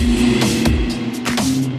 Thank you.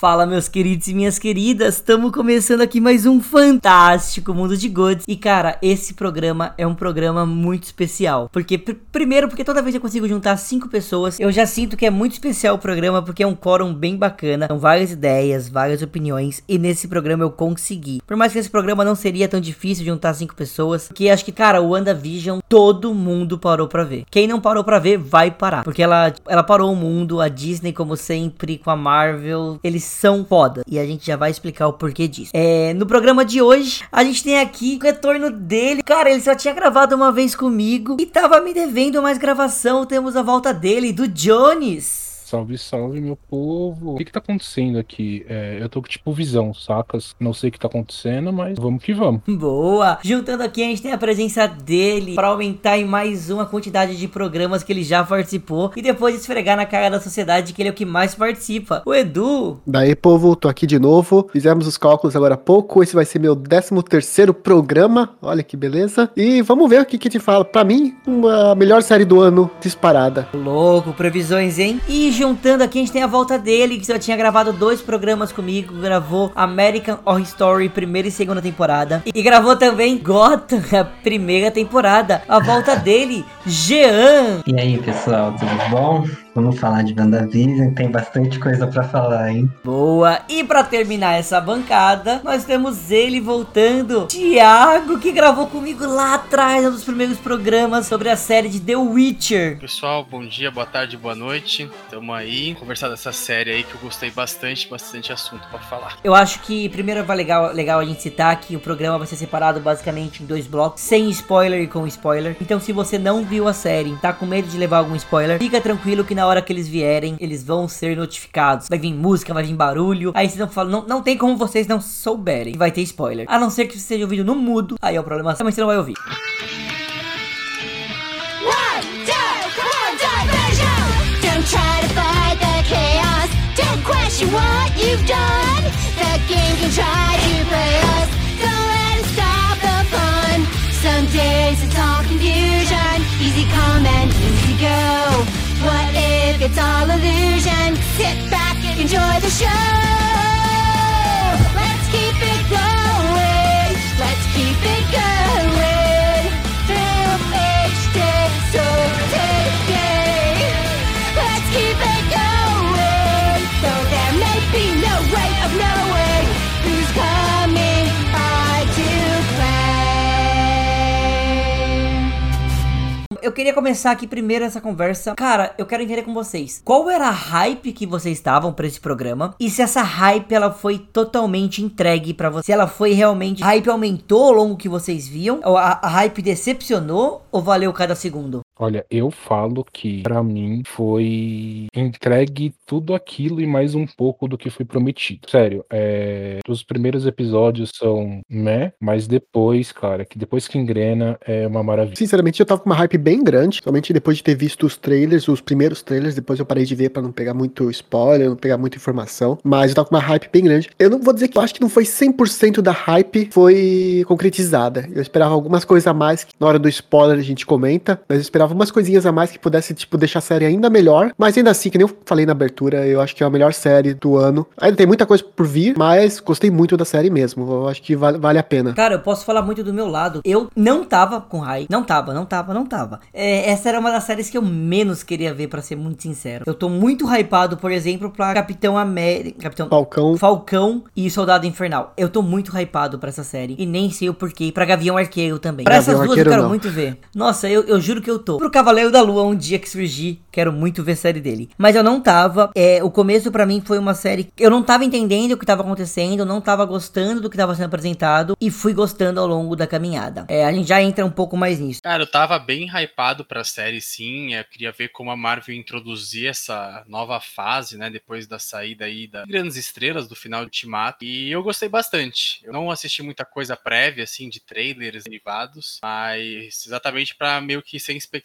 Fala, meus queridos e minhas queridas, estamos começando aqui mais um fantástico Mundo de Goods. E cara, esse programa é um programa muito especial. Porque, pr primeiro, porque toda vez que eu consigo juntar cinco pessoas, eu já sinto que é muito especial o programa, porque é um quórum bem bacana. São várias ideias, várias opiniões, e nesse programa eu consegui. Por mais que esse programa não seria tão difícil juntar cinco pessoas, que acho que, cara, o WandaVision, todo mundo parou pra ver. Quem não parou pra ver, vai parar. Porque ela, ela parou o mundo, a Disney, como sempre, com a Marvel, eles são foda. E a gente já vai explicar o porquê disso. É, no programa de hoje, a gente tem aqui o retorno dele. Cara, ele só tinha gravado uma vez comigo e tava me devendo mais gravação. Temos a volta dele, do Jones. Salve, salve, meu povo. O que que tá acontecendo aqui? É, eu tô com tipo visão, sacas? Não sei o que tá acontecendo, mas vamos que vamos. Boa! Juntando aqui, a gente tem a presença dele para aumentar em mais uma quantidade de programas que ele já participou e depois esfregar na cara da sociedade que ele é o que mais participa. O Edu. Daí, povo, tô aqui de novo. Fizemos os cálculos agora há pouco. Esse vai ser meu 13 terceiro programa. Olha que beleza. E vamos ver o que que te fala. Pra mim, uma melhor série do ano disparada. Louco, previsões, hein? E juntando aqui, a gente tem a volta dele, que já tinha gravado dois programas comigo. Gravou American Horror Story, primeira e segunda temporada. E gravou também Gotham, a primeira temporada. A volta dele, Jean. E aí, pessoal, tudo bom? Vamos falar de WandaVision, tem bastante coisa para falar, hein? Boa! E para terminar essa bancada, nós temos ele voltando, Thiago, que gravou comigo lá atrás, um dos primeiros programas sobre a série de The Witcher. Pessoal, bom dia, boa tarde, boa noite. Tamo aí, conversar dessa série aí que eu gostei bastante, bastante assunto para falar. Eu acho que primeiro vai legal, legal a gente citar que o programa vai ser separado basicamente em dois blocos, sem spoiler e com spoiler. Então, se você não viu a série, tá com medo de levar algum spoiler, fica tranquilo que na hora que eles vierem, eles vão ser notificados. Vai vir música, vai vir barulho. Aí vocês não falam, não, não tem como vocês não souberem. Vai ter spoiler. A não ser que seja ouvido no mudo. Aí é o problema, mas você não vai ouvir. what you've done. The game can try to play us. Stop the fun. It's all confusion. Easy come and easy go. What if it's all illusion? Sit back and enjoy the show. Queria começar aqui primeiro essa conversa. Cara, eu quero entender com vocês. Qual era a hype que vocês estavam para esse programa? E se essa hype ela foi totalmente entregue para você? Se ela foi realmente. A hype aumentou ao longo que vocês viam? A, a hype decepcionou? Ou valeu cada segundo? Olha, eu falo que pra mim foi entregue tudo aquilo e mais um pouco do que foi prometido. Sério, é... os primeiros episódios são meh, mas depois, cara, que depois que engrena é uma maravilha. Sinceramente, eu tava com uma hype bem grande, somente depois de ter visto os trailers, os primeiros trailers, depois eu parei de ver pra não pegar muito spoiler, não pegar muita informação, mas eu tava com uma hype bem grande. Eu não vou dizer que eu acho que não foi 100% da hype foi concretizada. Eu esperava algumas coisas a mais que na hora do spoiler a gente comenta, mas eu esperava umas coisinhas a mais que pudesse, tipo, deixar a série ainda melhor, mas ainda assim, que nem eu falei na abertura, eu acho que é a melhor série do ano. Ainda tem muita coisa por vir, mas gostei muito da série mesmo. Eu acho que vale, vale a pena. Cara, eu posso falar muito do meu lado. Eu não tava com hype. Não tava, não tava, não tava. É, essa era uma das séries que eu menos queria ver, pra ser muito sincero. Eu tô muito hypado, por exemplo, pra Capitão América. Capitão Falcão. Falcão e Soldado Infernal. Eu tô muito hypado pra essa série. E nem sei o porquê. Pra Gavião Arqueiro também. Pra Gavião essas duas Arqueiro, eu quero não. muito ver. Nossa, eu, eu juro que eu tô. Pro Cavaleiro da Lua, um dia que surgir, quero muito ver a série dele. Mas eu não tava. É, o começo pra mim foi uma série. Eu não tava entendendo o que tava acontecendo. Eu não tava gostando do que tava sendo apresentado. E fui gostando ao longo da caminhada. É, a gente já entra um pouco mais nisso. Cara, eu tava bem hypado pra série, sim. Eu queria ver como a Marvel introduzia essa nova fase, né? Depois da saída aí das grandes estrelas do final de Ultimato. E eu gostei bastante. Eu não assisti muita coisa prévia, assim, de trailers derivados, mas exatamente pra meio que sem expectativa.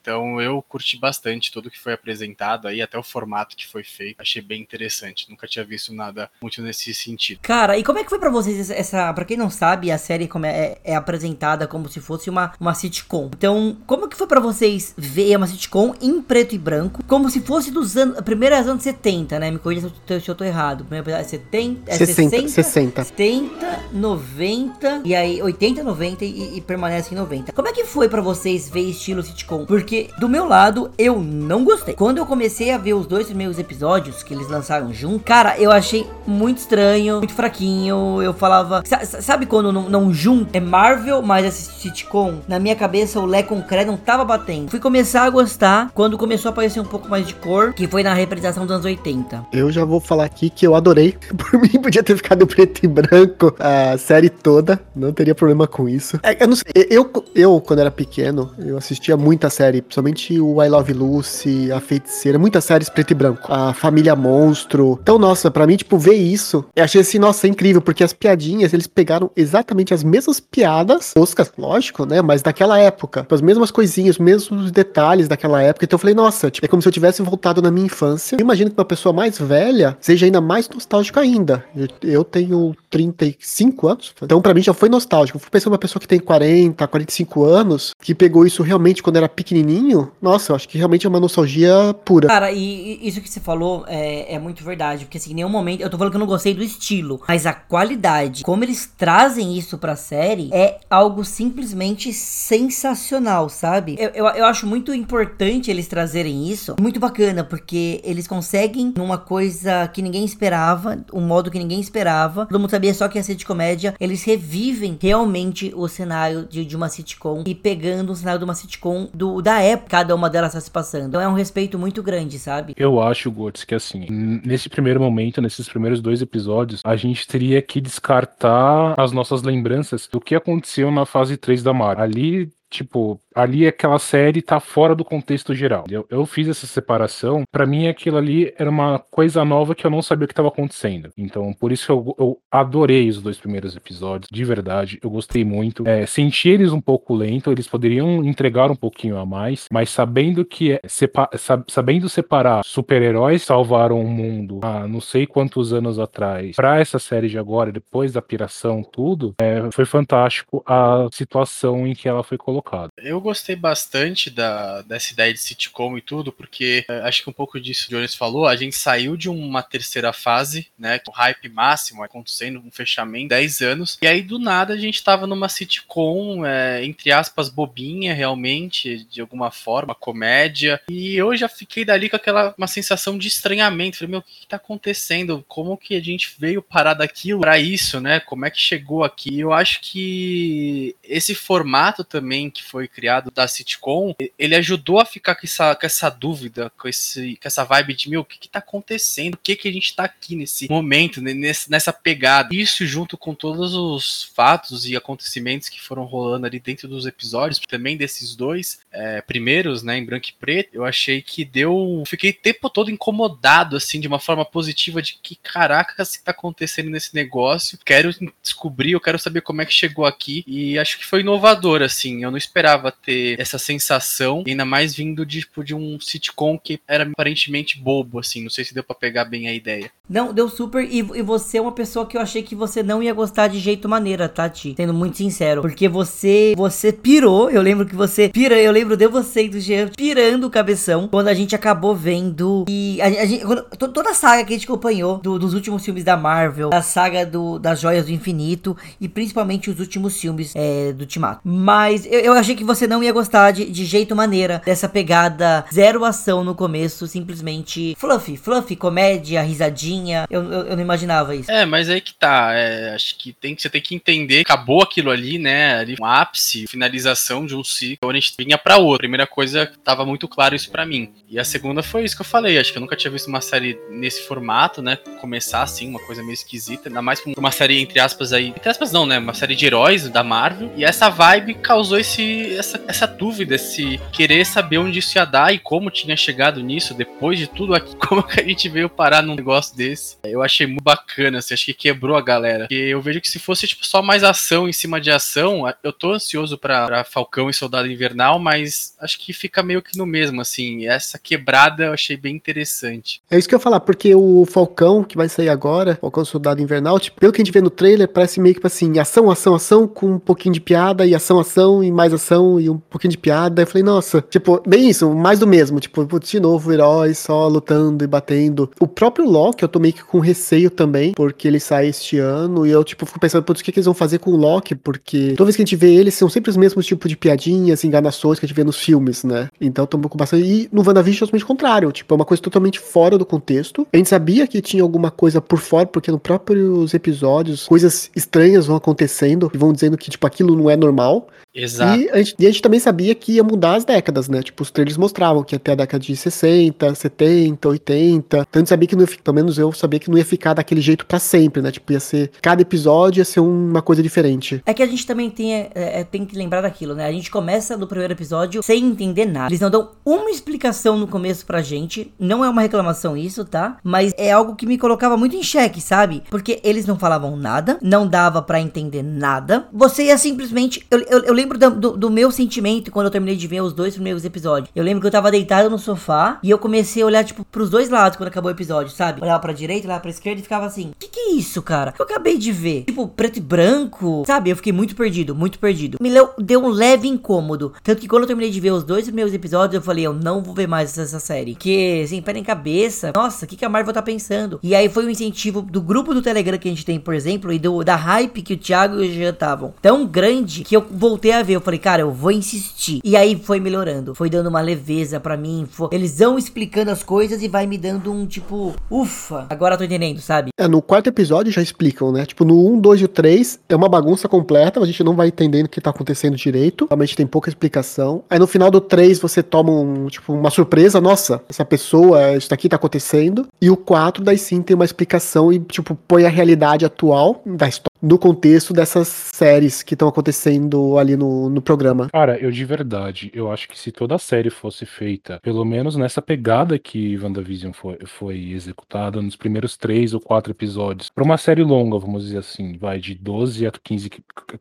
Então eu curti bastante tudo que foi apresentado aí, até o formato que foi feito. Achei bem interessante. Nunca tinha visto nada muito nesse sentido. Cara, e como é que foi pra vocês essa, pra quem não sabe, a série como é, é apresentada como se fosse uma, uma sitcom. Então, como que foi pra vocês ver uma sitcom em preto e branco, como se fosse dos anos, primeiras anos 70, né? Me corrija se eu tô- se eu tô errado. Primeiro, é 70, é 60, 60, 60. 70, 90 e aí 80, 90 e, e permanece em 90. Como é que foi pra vocês ver estilo sitcom? Porque do meu lado eu não gostei. Quando eu comecei a ver os dois primeiros episódios que eles lançaram junto, cara, eu achei muito estranho, muito fraquinho. Eu falava, sa- sa- sabe quando não, não junta? É Marvel, mas esse sitcom, na minha cabeça o Lé com Cre não tava batendo. Fui começar a gostar quando começou a aparecer um pouco mais de cor, que foi na representação dos anos 80. Eu já vou falar aqui que eu adorei. Por mim, podia ter ficado preto e branco a série toda. Não teria problema com isso. É, eu não sei. Eu, eu, quando era pequeno, eu assistia muita série. Principalmente o I Love Lucy, A Feiticeira. Muitas séries preto e branco. A Família Monstro. Então, nossa, pra mim, tipo, ver isso. Eu achei assim, nossa, incrível. Porque as piadinhas, eles pegaram exatamente as mesmas piadas. Toscas, lógico, né? Mas daquela época. As mesmas coisinhas, os mesmos detalhes daquela época. Então eu falei, nossa, tipo, é como se eu tivesse voltado na minha infância. Eu imagino que uma pessoa mais velha seja ainda mais nostálgica ainda. Eu tenho 35 anos, então pra mim já foi nostálgico. Eu fui pensando uma pessoa que tem 40, 45 anos, que pegou isso realmente quando era pequenininho. Nossa, eu acho que realmente é uma nostalgia pura. Cara, e, isso que você falou é, é muito verdade. Porque assim, em nenhum momento. Eu tô falando que eu não gostei do estilo. Mas a qualidade, como eles trazem isso pra série, é algo simplesmente sensacional, sabe? Eu, eu, eu acho muito importante eles trazerem isso. Muito bacana, porque eles conseguem numa coisa que ninguém esperava, um modo que ninguém esperava. Todo mundo sabia só que ia ser de comédia. Eles revivem realmente o cenário de, de uma sitcom e pegando o cenário de uma sitcom do, da época cada uma delas está se passando. Então é um respeito muito grande, sabe? Eu acho, Gortz, que assim, nesse primeiro momento, nesses primeiros dois episódios, a gente teria que descartar as nossas lembranças do que aconteceu na fase 3 da Marvel. Ali, tipo, ali aquela série tá fora do contexto geral. Eu, eu fiz essa separação, pra mim aquilo ali era uma coisa nova que eu não sabia o que estava acontecendo. Então, por isso que eu, eu adorei os dois primeiros episódios, de verdade, eu gostei muito. É, senti eles um pouco lento, eles poderiam entregar um pouquinho a mais, mas sabendo que é sepa- sab- sabendo separar super-heróis salvaram o mundo há não sei quantos anos atrás pra essa série de agora, depois da piração, tudo, é, foi fantástico a situação em que ela foi colocada. Eu gostei bastante da, dessa ideia de sitcom e tudo, porque é, acho que um pouco disso que o Jones falou, a gente saiu de uma terceira fase, né, com hype máximo acontecendo, um fechamento, 10 anos, e aí do nada a gente tava numa sitcom, é, entre aspas, bobinha realmente, de alguma forma, comédia, e eu já fiquei dali com aquela uma sensação de estranhamento, falei, meu, o que, que tá acontecendo? Como que a gente veio parar daquilo pra isso, né, como é que chegou aqui? Eu acho que esse formato também que foi criado da sitcom, ele ajudou a ficar com essa, com essa dúvida, com, esse, com essa vibe de, meu, o que que tá acontecendo? O que que a gente tá aqui nesse momento, nesse, nessa pegada? Isso junto com todos os fatos e acontecimentos que foram rolando ali dentro dos episódios, também desses dois é, primeiros, né, em branco e preto, eu achei que deu... Fiquei o tempo todo incomodado, assim, de uma forma positiva, de que, caraca, que tá acontecendo nesse negócio? Quero descobrir, eu quero saber como é que chegou aqui, e acho que foi inovador, assim, eu não esperava ter essa sensação, ainda mais vindo de, tipo, de um sitcom que era aparentemente bobo, assim, não sei se deu para pegar bem a ideia. Não, deu super, e, e você é uma pessoa que eu achei que você não ia gostar de jeito maneira, Tati, sendo muito sincero, porque você, você pirou, eu lembro que você pira, eu lembro de você e do Jean pirando o cabeção, quando a gente acabou vendo, e a, a gente, quando, toda a saga que a gente acompanhou, do, dos últimos filmes da Marvel, a saga do, das Joias do Infinito, e principalmente os últimos filmes é, do Ultimato. Mas eu, eu, achei que você não ia gostar de, de jeito maneira dessa pegada zero ação no começo, simplesmente fluffy, fluffy, comédia, risadinha. Eu, eu, eu não imaginava isso. É, mas aí que tá. É, acho que tem, você tem que entender. Acabou aquilo ali, né? Ali, um ápice, finalização de um ciclo. A gente vinha pra outra. Primeira coisa, tava muito claro isso para mim. E a segunda foi isso que eu falei. Acho que eu nunca tinha visto uma série nesse formato, né? Começar assim, uma coisa meio esquisita. Ainda mais uma série, entre aspas, aí. Entre aspas, não, né? Uma série de heróis da Marvel. E essa vibe causou esse, essa, essa dúvida, esse querer saber onde isso ia dar e como tinha chegado nisso, depois de tudo aqui, como que a gente veio parar num negócio desse. Eu achei muito bacana, assim, acho que quebrou a galera. E eu vejo que se fosse, tipo, só mais ação em cima de ação, eu tô ansioso pra Falcão e Soldado Invernal, mas acho que fica meio que no mesmo, assim. Essa quebrada eu achei bem interessante. É isso que eu ia falar, porque o Falcão, que vai sair agora, Falcão Soldado Invernal, tipo, pelo que a gente vê no trailer, parece meio que assim, ação, ação, ação, com um pouquinho de piada, e ação, ação, e mais ação, e um pouquinho de piada. Eu falei, nossa, tipo, bem isso, mais do mesmo. Tipo, de novo, heróis só lutando e batendo. O próprio Loki, eu tô meio que com receio também, porque ele sai este ano, e eu, tipo, fico pensando, putz, o que, que eles vão fazer com o Loki? Porque toda vez que a gente vê eles, são sempre os mesmos tipos de piadinhas, enganações que a gente vê nos filmes, né? Então, tô um pouco bastante. E no WandaVision, totalmente contrário. Tipo, é uma coisa totalmente fora do contexto. A gente sabia que tinha alguma coisa por fora, porque no próprios episódios, coisas estranhas vão acontecendo e vão dizendo que, tipo, aquilo não é normal. Exato. E a, gente, e a gente também sabia que ia mudar as décadas, né? Tipo, os trailers mostravam que ia ter a década de 60, 70, 80. Então a gente sabia que não ia, pelo menos eu sabia que não ia ficar daquele jeito para sempre, né? Tipo, ia ser. Cada episódio ia ser uma coisa diferente. É que a gente também tem, é, é, tem que lembrar daquilo, né? A gente começa no primeiro episódio sem entender nada. Eles não dão uma explicação no começo pra gente. Não é uma reclamação isso, tá? Mas é algo que me colocava muito em xeque, sabe? Porque eles não falavam nada, não dava para entender nada. Você ia simplesmente. Eu, eu, eu lembro do, do, do, meu sentimento quando eu terminei de ver os dois primeiros episódios. Eu lembro que eu tava deitado no sofá e eu comecei a olhar, tipo, pros dois lados quando acabou o episódio, sabe? Olhava pra direita, olhava pra esquerda e ficava assim: que que é isso, cara? Que eu acabei de ver. Tipo, preto e branco, sabe? Eu fiquei muito perdido, muito perdido. Me leu, deu um leve incômodo. Tanto que quando eu terminei de ver os dois primeiros episódios, eu falei: eu não vou ver mais essa série. Porque, assim, pé em cabeça, nossa, o que, que a Marvel tá pensando? E aí foi um incentivo do grupo do Telegram que a gente tem, por exemplo, e do, da hype que o Thiago e o Jean estavam tão grande que eu voltei a ver. Eu falei, cara, eu vou insistir. E aí foi melhorando. Foi dando uma leveza para mim. Foi... Eles vão explicando as coisas e vai me dando um tipo, ufa, agora tô entendendo, sabe? É, no quarto episódio já explicam, né? Tipo, no 1, 2 e 3 é uma bagunça completa, a gente não vai entendendo o que tá acontecendo direito. Realmente tem pouca explicação. Aí no final do 3 você toma um, tipo, uma surpresa, nossa, essa pessoa, isso daqui tá acontecendo. E o 4 daí sim tem uma explicação e, tipo, põe a realidade atual da história no contexto dessas séries que estão acontecendo ali no, no programa. Cara, eu de verdade, eu acho que se toda a série fosse feita, pelo menos nessa pegada que WandaVision foi, foi executada, nos primeiros três ou quatro episódios, pra uma série longa, vamos dizer assim, vai de 12 a 15,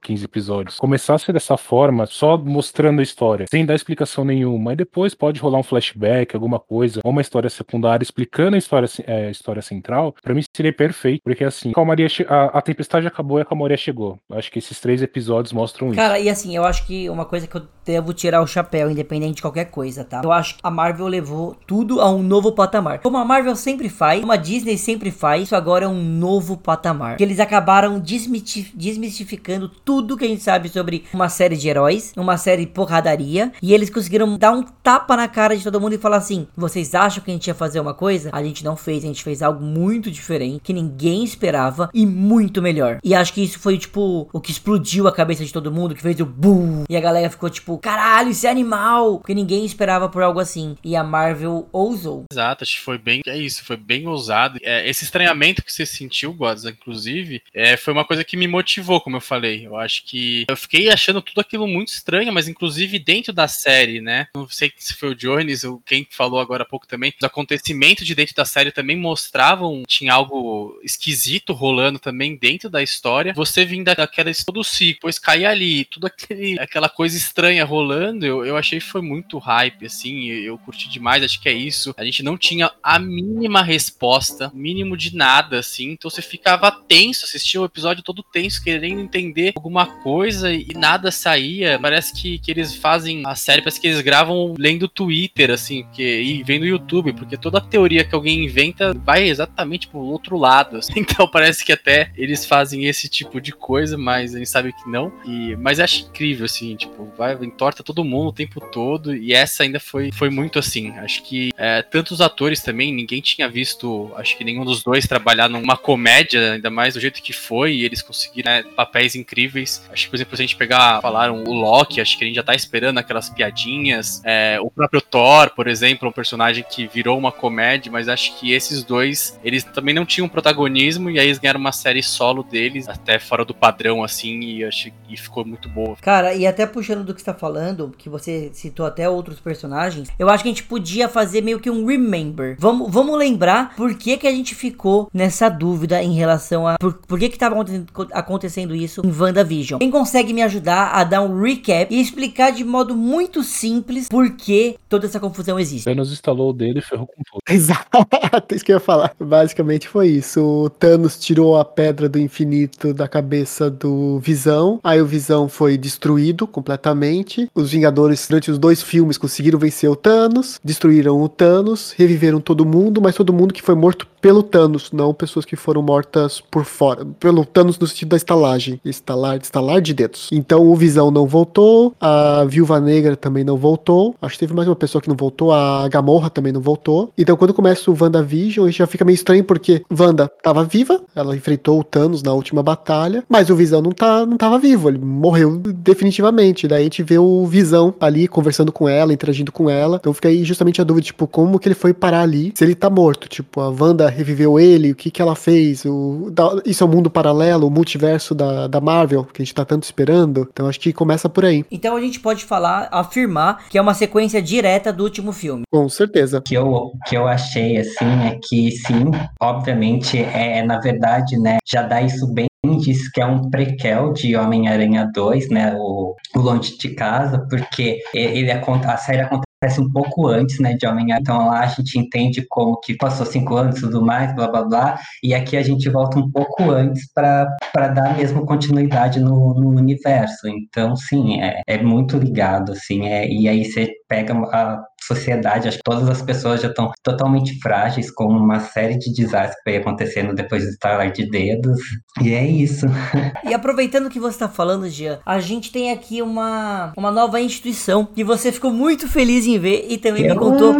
15 episódios, começasse dessa forma, só mostrando a história, sem dar explicação nenhuma, e depois pode rolar um flashback, alguma coisa, ou uma história secundária explicando a história, é, a história central, pra mim seria perfeito, porque assim, calmaria, a, a tempestade acabou acabou e a Camoria chegou. Acho que esses três episódios mostram isso. Cara, e assim, eu acho que uma coisa que eu devo tirar o chapéu, independente de qualquer coisa, tá? Eu acho que a Marvel levou tudo a um novo patamar. Como a Marvel sempre faz, como a Disney sempre faz, isso agora é um novo patamar. Que eles acabaram desmistificando tudo que a gente sabe sobre uma série de heróis, uma série porradaria, e eles conseguiram dar um tapa na cara de todo mundo e falar assim: vocês acham que a gente ia fazer uma coisa? A gente não fez, a gente fez algo muito diferente, que ninguém esperava e muito melhor. E acho que isso foi, tipo, o que explodiu a cabeça de todo mundo, que fez o boom. E a galera ficou tipo, caralho, isso é animal. Porque ninguém esperava por algo assim. E a Marvel ousou. Exato, acho que foi bem. É isso, foi bem ousado. É, esse estranhamento que você sentiu, Gods, inclusive, é, foi uma coisa que me motivou, como eu falei. Eu acho que eu fiquei achando tudo aquilo muito estranho, mas inclusive dentro da série, né? Não sei se foi o Jones ou quem falou agora há pouco também. Os acontecimentos de dentro da série também mostravam tinha algo esquisito rolando também dentro da história. Você vindo daquela todo ciclo, depois cair ali, tudo aquele, aquela coisa estranha rolando, eu, eu achei que foi muito hype, assim, eu, eu curti demais, acho que é isso. A gente não tinha a mínima resposta, mínimo de nada, assim, então você ficava tenso, assistia o episódio todo tenso, querendo entender alguma coisa e nada saía. Parece que, que eles fazem a série, parece que eles gravam lendo Twitter, assim, que, e vendo YouTube, porque toda teoria que alguém inventa vai exatamente pro outro lado. Assim. Então parece que até eles fazem esse tipo de coisa, mas a gente sabe que não. E, mas acho incrível, assim, tipo, vai, entorta todo mundo o tempo todo. E essa ainda foi, foi muito assim. Acho que é, tantos atores também, ninguém tinha visto, acho que nenhum dos dois trabalhar numa comédia, ainda mais do jeito que foi, e eles conseguiram né, papéis incríveis. Acho que, por exemplo, se a gente pegar, falaram o Loki, acho que a gente já tá esperando aquelas piadinhas. É, o próprio Thor, por exemplo, um personagem que virou uma comédia, mas acho que esses dois, eles também não tinham protagonismo, e aí eles ganharam uma série solo deles, até fora do padrão, assim, e, achei, e ficou muito boa. Cara, e até puxando do que você tá falando, que você citou até outros personagens, eu acho que a gente podia fazer meio que um remember. Vamos, vamos lembrar por que, que a gente ficou nessa dúvida em relação a por, por que que tava acontecendo isso em WandaVision. Quem consegue me ajudar a dar um recap e explicar de modo muito simples por que toda essa confusão existe? Thanos instalou o dedo e ferrou com tudo. Exato, isso que eu ia falar. Basicamente foi isso. O Thanos tirou a pedra do infinito da cabeça do Visão. Aí o Visão foi destruído completamente. Os Vingadores, durante os dois filmes, conseguiram vencer o Thanos, destruíram o Thanos, reviveram todo mundo, mas todo mundo que foi morto pelo Thanos, não pessoas que foram mortas por fora. Pelo Thanos no sentido da estalagem. Estalar, estalar de dedos. Então o Visão não voltou, a Viúva Negra também não voltou. Acho que teve mais uma pessoa que não voltou, a Gamorra também não voltou. Então quando começa o WandaVision, já fica meio estranho porque Wanda tava viva, ela enfrentou o Thanos na última batalha, mas o Visão não, tá, não tava vivo, ele morreu definitivamente. Daí a gente vê o Visão ali conversando com ela, interagindo com ela. Então fica aí justamente a dúvida, tipo, como que ele foi parar ali se ele tá morto? Tipo, a Wanda reviveu ele, o que que ela fez? O, da, isso é um mundo paralelo, o multiverso da, da Marvel, que a gente tá tanto esperando. Então acho que começa por aí. Então a gente pode falar, afirmar que é uma sequência direta do último filme. Com certeza. O que eu, que eu achei, assim, é que sim, obviamente, é na verdade, né, já dá isso bem diz que é um prequel de Homem-Aranha 2, né, o, o Longe de Casa, porque ele, a série acontece acontece um pouco antes, né, de Homem-Aranha. Então lá a gente entende como que passou cinco anos tudo mais, blá blá blá. E aqui a gente volta um pouco antes para dar mesmo continuidade no, no universo. Então, sim, é, é muito ligado, assim. É, e aí você pega a sociedade, acho que todas as pessoas já estão totalmente frágeis com uma série de desastres que vai acontecendo depois do estalar de dedos. E é isso. E aproveitando que você está falando, Jean, a gente tem aqui uma, uma nova instituição que você ficou muito feliz em ver e também me contou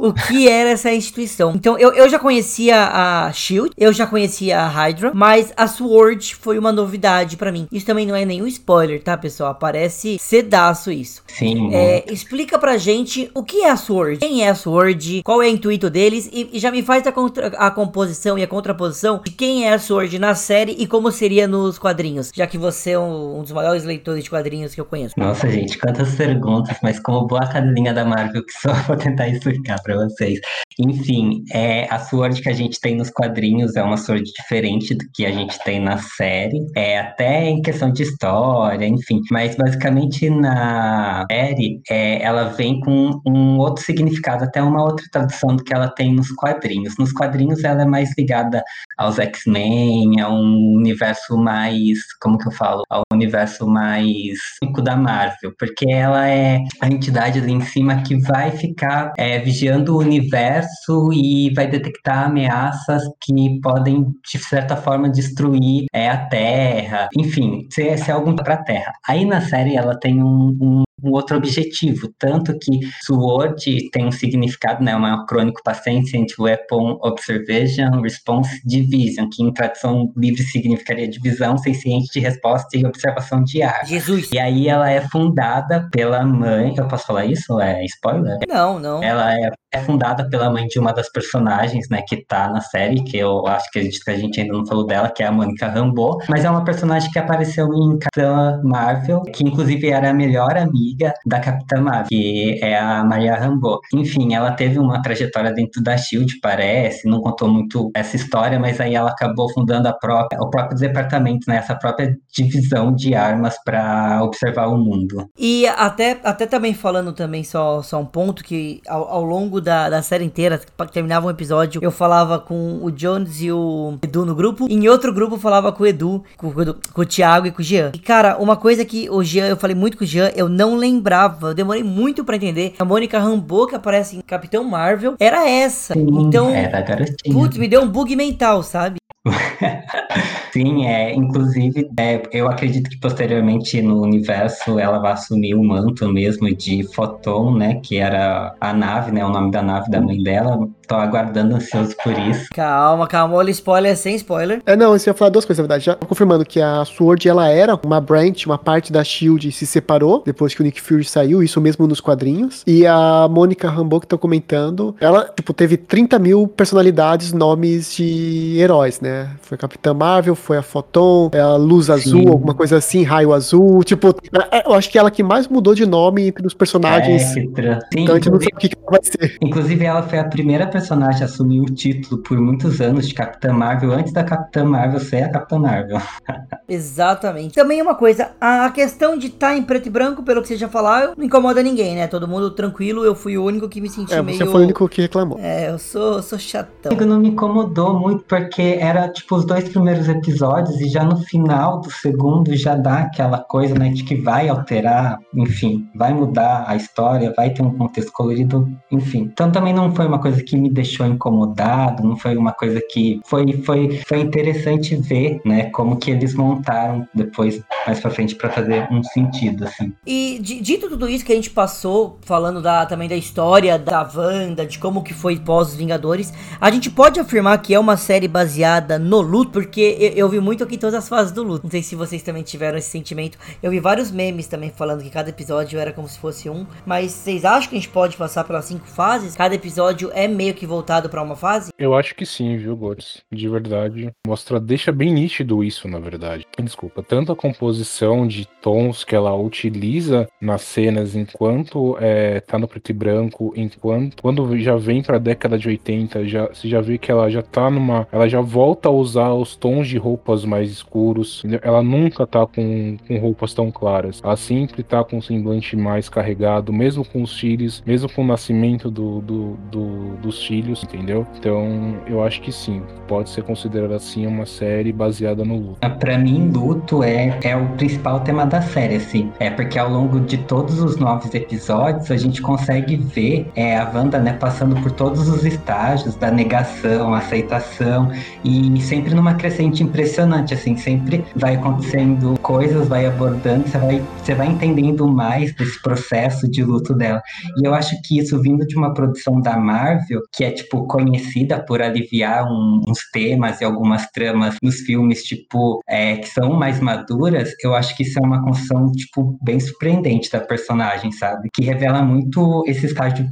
o que era essa instituição. Então, eu, eu já conhecia a SHIELD, eu já conhecia a Hydra, mas a SWORD foi uma novidade para mim. Isso também não é nenhum spoiler, tá, pessoal? Aparece cedaço isso. Sim. É, explica pra gente o que é a Sword, quem é a Sword, qual é o intuito deles e, e já me faz a, contra, a, composição e a contraposição de quem é a Sword na série e como seria nos quadrinhos, já que você é um, um dos maiores leitores de quadrinhos que eu conheço. Nossa, gente, quantas perguntas, mas como boa cadelinha da Marvel que só vou tentar explicar pra vocês. Enfim, é, a Sword que a gente tem nos quadrinhos é uma Sword diferente do que a gente tem na série, é até em questão de história, enfim, mas basicamente na série é, ela vem com um outro significado, até uma outra tradução do que ela tem nos quadrinhos. Nos quadrinhos ela é mais ligada aos X-Men, a um universo mais, como que eu falo, ao universo mais da Marvel, porque ela é a entidade ali em cima que vai ficar é, vigiando o universo e vai detectar ameaças que podem, de certa forma, destruir é, a Terra, enfim, ser, ser algum para a Terra. Aí na série ela tem um, um um outro objetivo, tanto que SWORD tem um significado, né, uma crônico para Sentient Weapon Observation Response Division, que em tradução livre significaria divisão senciente de resposta e observação de ar. Jesus. E aí ela é fundada pela mãe, eu posso falar isso? É spoiler? Não, não. Ela é é fundada pela mãe de uma das personagens, né, que tá na série, que eu acho que a gente, a gente ainda não falou dela, que é a Mônica Rambeau, mas é uma personagem que apareceu em Capitã Marvel, que inclusive era a melhor amiga da Capitã Marvel, que é a Maria Rambeau. Enfim, ela teve uma trajetória dentro da SHIELD, parece, não contou muito essa história, mas aí ela acabou fundando a própria, o próprio departamento, né, essa própria divisão de armas para observar o mundo. E até, até também falando também só, só um ponto que ao, ao longo da, da série inteira, terminava um episódio, eu falava com o Jones e o Edu no grupo. Em outro grupo falava com o Edu, com, o, com o Thiago e com o Jean. E cara, uma coisa que o Jean, eu falei muito com o Jean, eu não lembrava, eu demorei muito para entender. A Mônica Rambeau, que aparece em Capitão Marvel, era essa. Sim, então, era putz, me deu um bug mental, sabe? Sim, é, inclusive, é, eu acredito que posteriormente no universo ela vai assumir o manto mesmo de Photon, né, que era a nave, né, o nome da nave da mãe dela. Tô aguardando ansioso por isso. Calma, calma, olha spoiler sem spoiler. É, não, você ia falar duas coisas, na verdade. Já confirmando que a Sword, ela era uma branch, uma parte da SHIELD se separou depois que o Nick Fury saiu, isso mesmo nos quadrinhos. E a Mônica Rambeau, que tô comentando, ela, tipo, teve 30 mil personalidades, nomes de heróis, né? Foi Capitã Marvel, foi a Photon, é a Luz Sim. Azul, alguma coisa assim, Raio Azul. Tipo, é, é, eu acho que ela que mais mudou de nome entre os personagens. É, então a gente não sabe o que, que ela vai ser. Inclusive, ela foi a primeira personagem a assumir o título por muitos anos de Capitã Marvel, antes da Capitã Marvel ser a Capitã Marvel. Exatamente. Também uma coisa, a questão de estar tá em preto e branco, pelo que você já falou, não incomoda ninguém, né? Todo mundo tranquilo, eu fui o único que me senti é, meio... você foi o único que reclamou. É, eu sou, sou chatão. Não me incomodou muito, porque era, tipo, os dois primeiros episódios e já no final do segundo já dá aquela coisa, né, de que vai alterar, enfim, vai mudar a história, vai ter um contexto colorido, enfim. Então também não foi uma coisa que me deixou incomodado, não foi uma coisa que foi foi foi interessante ver, né, como que eles montaram depois mais para frente para fazer um sentido assim. E dito tudo isso que a gente passou falando da também da história da Wanda, de como que foi pós os Vingadores, a gente pode afirmar que é uma série baseada no luto, porque eu, eu vi muito aqui todas as fases do luto. Não sei se vocês também tiveram esse sentimento. Eu vi vários memes também falando que cada episódio era como se fosse um. Mas vocês acham que a gente pode passar pelas cinco fases? Cada episódio é meio que voltado para uma fase? Eu acho que sim, viu, Gortz? De verdade. Mostra, deixa bem nítido isso, na verdade. Desculpa, tanto a composição de tons que ela utiliza nas cenas enquanto é, tá no preto e branco, enquanto quando já vem pra década de 80, já, você já vê que ela já tá numa. Ela já volta a usar os tons de roupas mais escuros. Ela nunca tá com, com roupas tão claras. Ela sempre tá com o semblante mais carregado, mesmo com os filhos, mesmo com o nascimento do, do, do, dos filhos, entendeu? Então, eu acho que sim, pode ser considerada assim uma série baseada no luto. Para mim, luto é, é o principal tema da série, assim. É porque ao longo de todos os nove episódios, a gente consegue ver é, a Wanda, né, passando por todos os estágios da negação, aceitação, e sempre numa crescente impressionante, assim, sempre vai acontecendo coisas, vai abordando, você vai, você vai entendendo mais desse processo de luto dela. E eu acho que isso vindo de uma produção da Marvel, que é, tipo, conhecida por aliviar um, uns temas e algumas tramas nos filmes, tipo, é, que são mais maduras, eu acho que isso é uma construção, tipo, bem surpreendente da personagem, sabe? Que revela muito esse estágio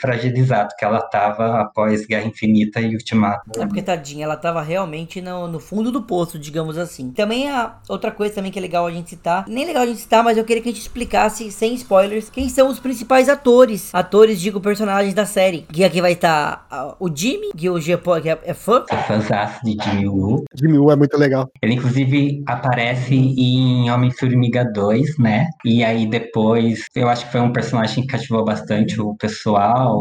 fragilizado que ela tava após Guerra Infinita e Ultimato. É porque, tadinha, ela tava realmente no, no fundo do poço, digamos assim. Também a outra coisa também que é legal a gente citar, nem legal a gente citar, mas eu queria que a gente explicasse, sem spoilers, quem são os principais atores. Atores, digo, personagens da série. Que aqui vai estar uh, o Jimmy, que o Japão que é, é fã. Sou fãzaço de Jimmy Woo. Jimmy Woo é muito legal. Ele, inclusive, aparece em Homem-Formiga 2, né? E aí depois, eu acho que foi um personagem que cativou bastante o pessoal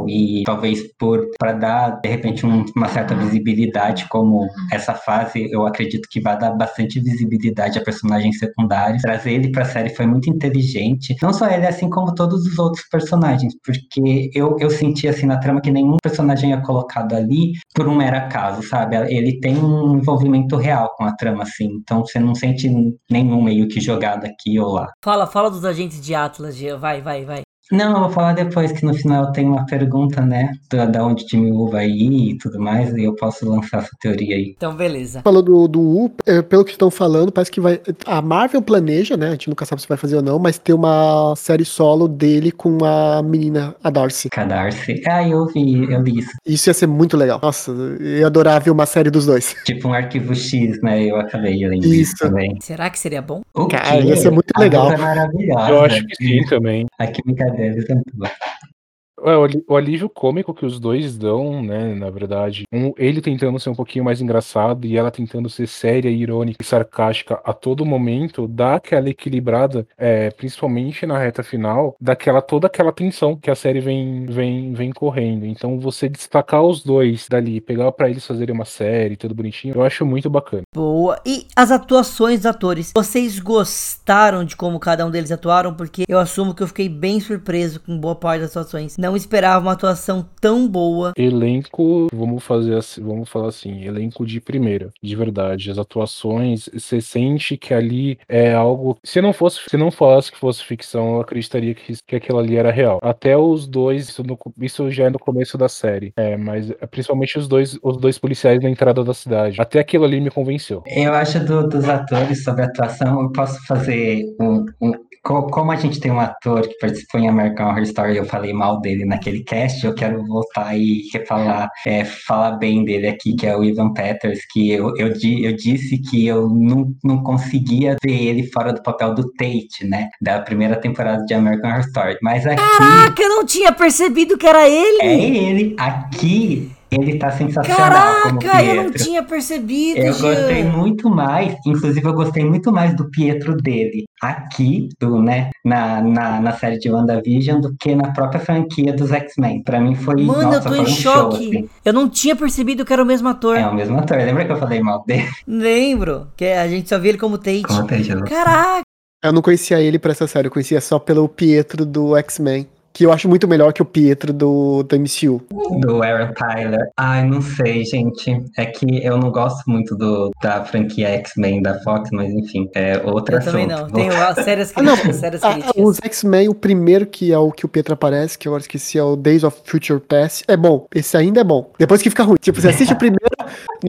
e talvez por para dar, de repente, um, uma certa visibilidade como essa fase, eu acredito que vai dar bastante visibilidade a personagens secundários. Trazer ele pra série foi muito inteligente. Não só ele, assim como todos os outros personagens, porque eu, eu senti assim na trama que nenhum personagem é colocado ali por um mero acaso, sabe? Ele tem um envolvimento real com a trama, assim. Então você não sente nenhum meio que jogado aqui ou lá. Fala, fala dos agentes de Atlas. Vai, vai, vai. Não, eu vou falar depois, que no final tem uma pergunta, né? Da, da onde o time U vai ir e tudo mais, e eu posso lançar essa teoria aí. Então, beleza. Falou do, do U, é, pelo que estão falando, parece que vai. A Marvel planeja, né? A gente nunca sabe se vai fazer ou não, mas ter uma série solo dele com a menina, a Darcy. Cadarce. Ah, eu vi, eu li isso. Isso ia ser muito legal. Nossa, eu ia adorar ver uma série dos dois. Tipo um arquivo X, né? Eu acabei lendo Isso. isso também. Será que seria bom? O Cara, ia ser muito A legal. é maravilhosa. Eu acho que sim também. A química é muito boa. É, o alívio cômico que os dois dão, né, na verdade, um, ele tentando ser um pouquinho mais engraçado e ela tentando ser séria, irônica e sarcástica a todo momento, dá aquela equilibrada, é, principalmente na reta final, daquela toda aquela tensão que a série vem, vem, vem correndo. Então você destacar os dois dali, pegar pra eles fazerem uma série, tudo bonitinho, eu acho muito bacana. Boa. E as atuações dos atores? Vocês gostaram de como cada um deles atuaram? Porque eu assumo que eu fiquei bem surpreso com boa parte das atuações. Não esperava uma atuação tão boa. Elenco, vamos fazer assim, vamos falar assim, elenco de primeira, de verdade. As atuações, você sente que ali é algo. Se não fosse, se não falasse que fosse ficção, eu acreditaria que, que aquilo ali era real. Até os dois, isso, no- isso já é no começo da série. É, mas é, principalmente os dois, os dois policiais na entrada da cidade. Até aquilo ali me convenceu. Eu acho do- dos atores sobre atuação, eu posso fazer um, um- Como a gente tem um ator que participou em American Horror Story, eu falei mal dele naquele cast, eu quero voltar e refalar, é, falar bem dele aqui, que é o Ivan Peters, que eu, eu, eu disse que eu não, não conseguia ver ele fora do papel do Tate, né? Da primeira temporada de American Horror Story. Mas aqui Caraca, eu não tinha percebido que era ele! é ele. Aqui ele tá sensacional como Caraca, eu não Pietro. tinha percebido, Eu Jean. gostei muito mais, inclusive eu gostei muito mais do Pietro dele aqui, do, né, na, na, na série de WandaVision, do que na própria franquia dos X-Men. Pra mim foi, Mano, nossa, eu tô foi em um show, choque. assim. Eu não tinha percebido que era o mesmo ator. É o mesmo ator, lembra que eu falei mal dele? Lembro, que a gente só via ele como Tate. Como tem, Jesus? Caraca, Eu não conhecia ele pra essa série, eu conhecia só pelo Pietro do X-Men. Que eu acho muito melhor que o Pietro do, do MCU. Do Aaron Tyler. Ai, não sei, gente. É que eu não gosto muito do, da franquia X-Men da Fox, mas enfim, é outro eu também não. Tenho as sérias Ah, não. críticas, sérias Ah, críticas. os X-Men, o primeiro que é o que o Pietro aparece, que eu esqueci, é o Days of Future Past. É bom, esse ainda é bom. Depois que fica ruim. Tipo, você assiste o primeiro,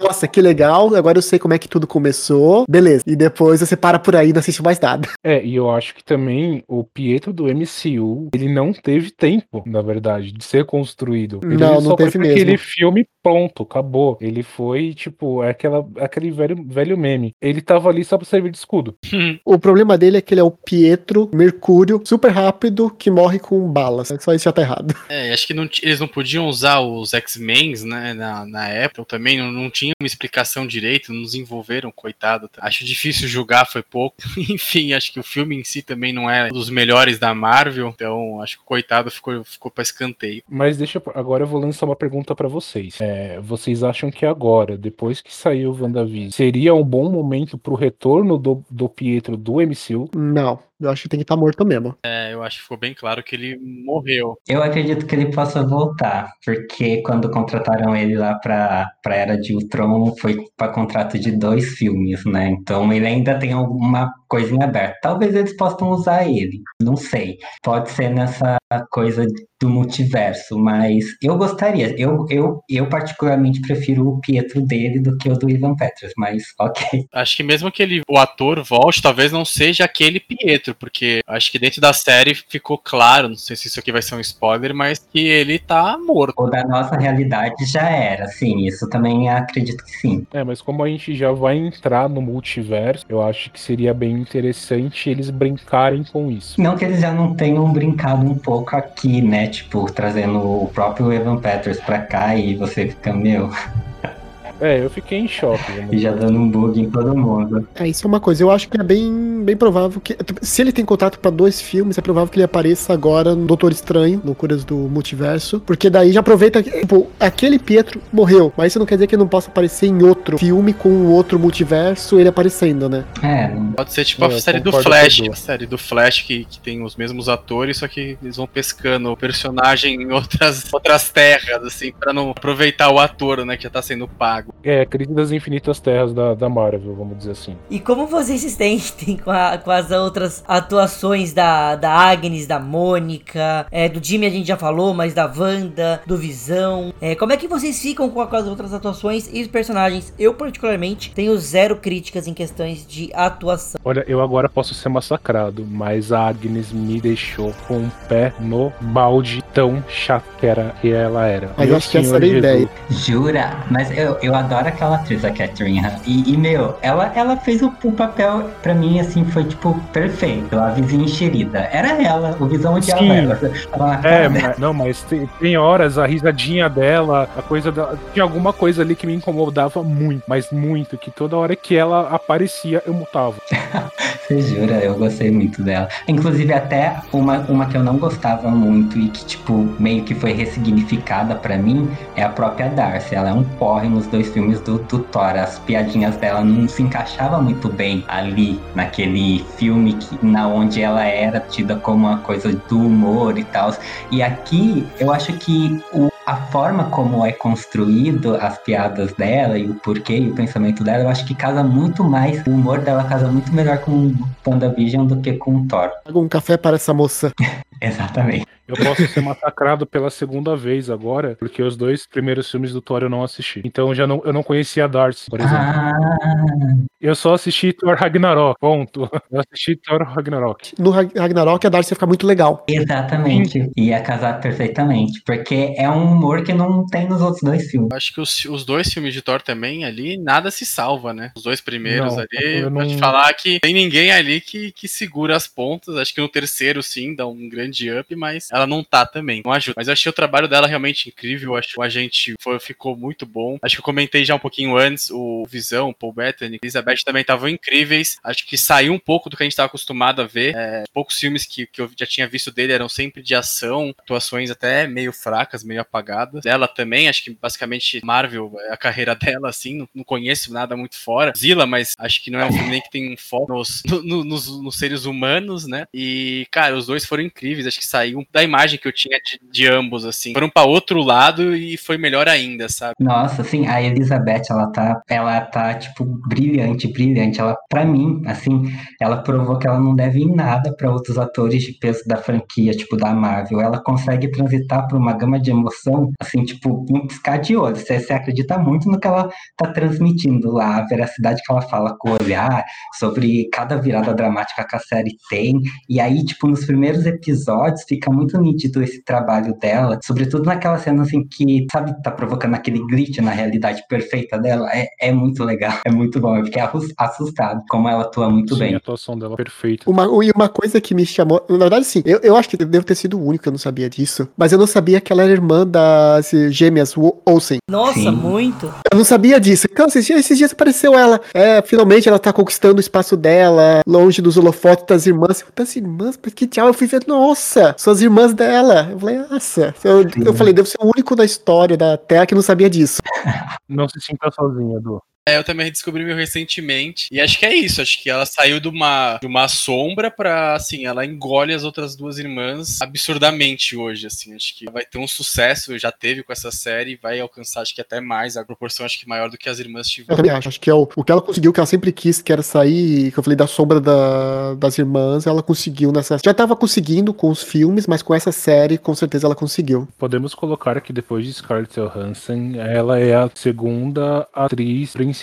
nossa, que legal, agora eu sei como é que tudo começou, beleza. E depois você para por aí e não assiste mais nada. É, e eu acho que também o Pietro do MCU, ele não teve tempo, na verdade, de ser construído. Ele Não, não só teve foi mesmo. aquele filme pronto, acabou. Ele foi, tipo, é aquela, aquele velho, velho meme. Ele tava ali só pra servir de escudo. O problema dele é que ele é o Pietro Mercúrio, super rápido, que morre com balas. Só isso já tá errado. É, acho que não eles não podiam usar os X-Men né, na, na época também, não, não tinha uma explicação direito, não desenvolveram, coitado. tá? Acho difícil julgar, foi pouco. Enfim, acho que o filme em si também não é um dos melhores da Marvel, então acho que o coitado ficou, ficou pra escanteio. Mas deixa agora eu vou lançar uma pergunta pra vocês. É, vocês acham que agora, depois que saiu o WandaVision, seria um bom momento pro retorno do, do Pietro do MCU? Não, eu acho que tem que estar morto mesmo. É, eu acho que ficou bem claro que ele morreu. Eu acredito que ele possa voltar, porque quando contrataram ele lá pra, pra Era de Ultron, foi para contrato de dois filmes, né? Então ele ainda tem alguma coisinha aberta. Talvez eles possam usar ele, não sei. Pode ser nessa coisa do multiverso, mas eu gostaria. Eu, eu, eu particularmente prefiro o Pietro dele do que o do Ivan Petras, mas ok. Acho que mesmo que ele, o ator volte, talvez não seja aquele Pietro, porque acho que dentro da série ficou claro, não sei se isso aqui vai ser um spoiler, mas que ele tá morto. O da nossa realidade já era, sim, isso também acredito que sim. É, mas como a gente já vai entrar no multiverso, eu acho que seria bem interessante eles brincarem com isso. Não que eles já não tenham brincado um pouco aqui, né? Tipo, trazendo o próprio Evan Peters pra cá e você fica, meu. É, eu fiquei em choque. E já dando um bug em todo mundo. É, isso é uma coisa. Eu acho que é bem, bem provável que. Se ele tem contato pra dois filmes, é provável que ele apareça agora no Doutor Estranho, Loucuras do Multiverso. Porque daí já aproveita. que, Tipo, aquele Pietro morreu. Mas isso não quer dizer que ele não possa aparecer em outro filme com o outro multiverso, ele aparecendo, né? É, Pode ser tipo É, a eu série do Flash. A série do Flash que, que tem os mesmos atores, só que eles vão pescando o personagem em outras, outras terras, assim, pra não aproveitar o ator, né, que já tá sendo pago. É, crise das infinitas terras da, da Marvel, vamos dizer assim. E como vocês se sentem com, a- com as outras atuações da, da Agnes, da Mônica, é, do Jimmy a gente já falou, mas da Wanda, do Visão. É, como é que vocês ficam com, a- com as outras atuações e os personagens? Eu, particularmente, tenho zero críticas em questões de atuação. Olha, eu agora posso ser massacrado, mas a Agnes me deixou com o pé no balde tão chata que era- que ela era. Mas Meu acho que essa era a ideia. Jura? Mas eu, eu adoro aquela atriz, a Catherine Han. E, e, meu, ela, ela fez o, o papel, pra mim, assim, foi, tipo, perfeito. A vizinha enxerida. Era ela, o visão Sim. ela. Na É, mas, não, mas tem, tem horas a risadinha dela, a coisa dela. Tinha alguma coisa ali que me incomodava muito, mas muito, que toda hora que ela aparecia, eu mutava. Você jura? Eu gostei muito dela. Inclusive, até uma, uma que eu não gostava muito e que, tipo, meio que foi ressignificada pra mim é a própria Darcy. Ela é um porre nos dois filmes do, do Thor. As piadinhas dela não se encaixavam muito bem ali, naquele filme que, na onde ela era tida como uma coisa do humor e tal. E aqui, eu acho que o a forma como é construído as piadas dela e o porquê e o pensamento dela, eu acho que casa muito mais, o humor dela casa muito melhor com o WandaVision do que com o Thor. Um café para essa moça. Exatamente. Eu posso ser massacrado pela segunda vez agora, porque os dois primeiros filmes do Thor eu não assisti. Então eu já não, eu não conhecia a Darcy, por exemplo. Ah, Eu só assisti Thor Ragnarok, ponto. Eu assisti Thor Ragnarok. No Rag- Ragnarok, a Darcy ia ficar muito legal. exatamente. Ia casar perfeitamente. Porque é um humor que não tem nos outros dois filmes. Acho que os, os dois filmes de Thor também ali, nada se salva, né? Os dois primeiros Não, ali, eu pra te não- falar que tem ninguém ali que, que segura as pontas. Acho que no terceiro, sim, dá um grande up, mas ela não tá também, não ajuda. Mas eu achei o trabalho dela realmente incrível, acho que o agente foi, ficou muito bom. Acho que eu comentei já um pouquinho antes, o Visão, o Paul Bettany, Elizabeth também estavam incríveis. Acho que saiu um pouco do que a gente tava acostumado a ver. É, poucos filmes que, que eu já tinha visto dele eram sempre de ação, atuações até meio fracas, meio apagadas. Ela também, acho que basicamente Marvel é a carreira dela, assim, não, não conheço nada muito fora. Zila, mas acho que não é um filme que tem um foco nos, no- no- nos, nos seres humanos, né? E, cara, os dois foram incríveis. Acho que saiu da imagem que eu tinha de, de ambos, assim. Foram pra outro lado e foi melhor ainda, sabe? Nossa, assim, a Elizabeth, ela tá, ela tá, tipo, brilhante, brilhante. Ela, pra mim, assim, ela provou que ela não deve em nada pra outros atores de peso da franquia, tipo, da Marvel. Ela consegue transitar por uma gama de emoção, assim, tipo, um piscar de olho. Você, você acredita muito no que ela tá transmitindo lá, a veracidade que ela fala com o olhar, sobre cada virada dramática que a série tem. E aí, tipo, nos primeiros episódios fica muito nítido esse trabalho dela, sobretudo naquela cena assim que, sabe, tá provocando aquele glitch na realidade perfeita dela. É, é muito legal, é muito bom. Eu fiquei assustado como ela atua muito Sim, bem. a atuação dela é perfeita. Uma, e uma coisa que me chamou. Na verdade, sim, eu, eu acho que eu devo ter sido o único que eu não sabia disso. Mas eu não sabia que ela era irmã das gêmeas Wo- Olsen. Nossa, Sim. muito. Eu não sabia disso. Então, esses dias, esses dias apareceu ela. É, finalmente ela tá conquistando o espaço dela, longe dos holofotes das irmãs. Eu, Das irmãs? Mas que tchau. Eu fui ver, nossa, são as irmãs dela. Eu falei, nossa. Eu, eu falei, devo ser o único da história da Terra que não sabia disso. Não se sinta sozinha, Edu. É, eu também descobri meu recentemente. E acho que é isso. Acho que ela saiu de uma, de uma sombra pra, assim, ela engole as outras duas irmãs absurdamente hoje, assim. Acho que vai ter um sucesso, já teve com essa série, vai alcançar, acho que até mais, a proporção acho que maior do que as irmãs Eu tiveram. também acho. Acho que é o, o que ela conseguiu, que ela sempre quis, que era sair, que eu falei, da sombra da- das irmãs, ela conseguiu nessa. Já tava conseguindo com os filmes, mas com essa série, com certeza ela conseguiu. Podemos colocar que depois de Scarlett Johansson, ela é a segunda atriz principal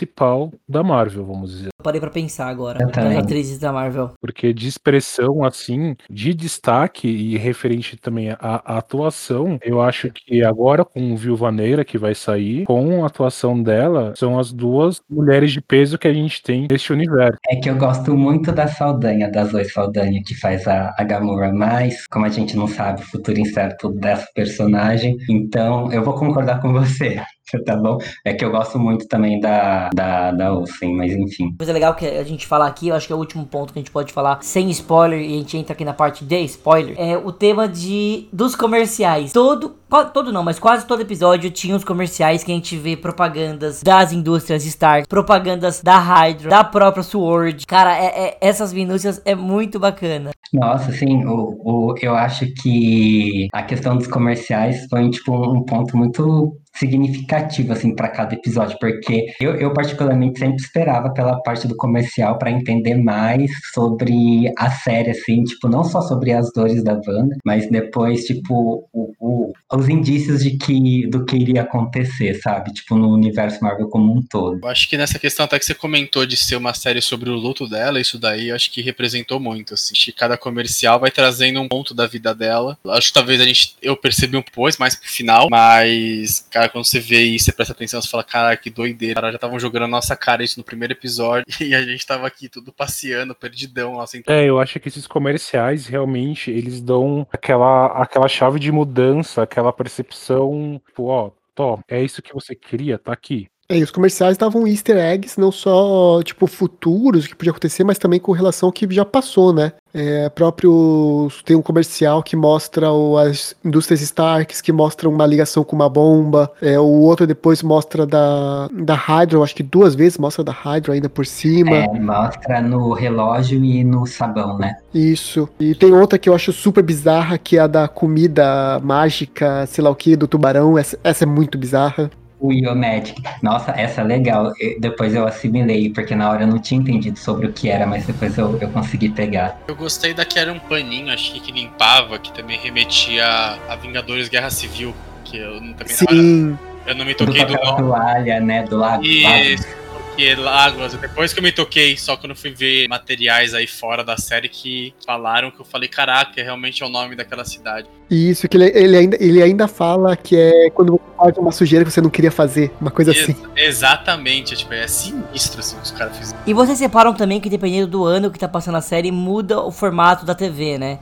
da Marvel, vamos dizer. Parei pra pensar agora. Eu Das também. atrizes da Marvel. Porque de expressão, assim, de destaque e referente também à, à atuação, eu acho que agora com Viúva Negra, que vai sair, com a atuação dela, são as duas mulheres de peso que a gente tem neste universo. É que eu gosto muito da Saldanha, das Zoe Saldanha, que faz a, a Gamora, mas como a gente não sabe o futuro incerto dessa personagem, então eu vou concordar com você. tá bom? É que eu gosto muito também da, da, da Olsen, mas enfim. Coisa legal que a gente falar aqui, eu acho que é o último ponto que a gente pode falar sem spoiler, e a gente entra aqui na parte de spoiler, é o tema de dos comerciais. Todo, todo não, mas quase todo episódio tinha os comerciais que a gente vê propagandas das indústrias Stark, propagandas da Hydra, da própria Sword. Cara, é, é, essas minúcias é muito bacana. Nossa, sim, o, o, eu acho que a questão dos comerciais foi tipo um ponto muito significativo assim para cada episódio, porque eu, eu particularmente sempre esperava pela parte do comercial para entender mais sobre a série assim, tipo, não só sobre as dores da Wanda, mas depois tipo o, o, os indícios de que do que iria acontecer, sabe? Tipo no universo Marvel como um todo. Eu acho que nessa questão até que você comentou de ser uma série sobre o luto dela, isso daí eu acho que representou muito, assim. Acho que cada comercial vai trazendo um ponto da vida dela. Acho que talvez a gente eu percebi um pouco mais pro final, mas cara, quando você vê isso, você presta atenção, você fala, cara, que doideira. Cara, já estavam jogando a nossa cara isso no primeiro episódio e a gente tava aqui tudo passeando, perdidão. Assim. É, eu acho que esses comerciais realmente eles dão aquela, aquela chave de mudança, aquela percepção, tipo, ó, Tó, é isso que você queria, tá aqui. É, e os comerciais davam easter eggs, não só, tipo, futuros, que podia acontecer, mas também com relação ao que já passou, né? É, próprio tem um comercial que mostra o, as indústrias Starks, que mostra uma ligação com uma bomba. É, o outro depois mostra da, da Hydra, acho que duas vezes mostra da Hydra ainda por cima. É, mostra no relógio e no sabão, né? Isso. E tem outra que eu acho super bizarra, que é a da comida mágica, sei lá o que, do tubarão. Essa, essa é muito bizarra. O Iomagic. Nossa, essa é legal. depois eu assimilei, porque na hora eu não tinha entendido sobre o que era, mas depois eu, eu consegui pegar. Eu gostei da que era um paninho, achei que limpava, que também remetia a Vingadores Guerra Civil. Que eu também Sim. eu não me toquei do, do nome. toalha, né? Do lago. Isso porque Lágrimas, depois que eu me toquei, só quando eu fui ver materiais aí fora da série que falaram que eu falei, caraca, realmente é o nome daquela cidade. Isso, que ele, ele, ainda, ele ainda fala que é quando você faz uma sujeira que você não queria fazer, uma coisa Ex assim. Exatamente, tipo, é sinistro assim que os caras fizeram. E vocês separam também que dependendo do ano que tá passando a série, muda o formato da TV, né?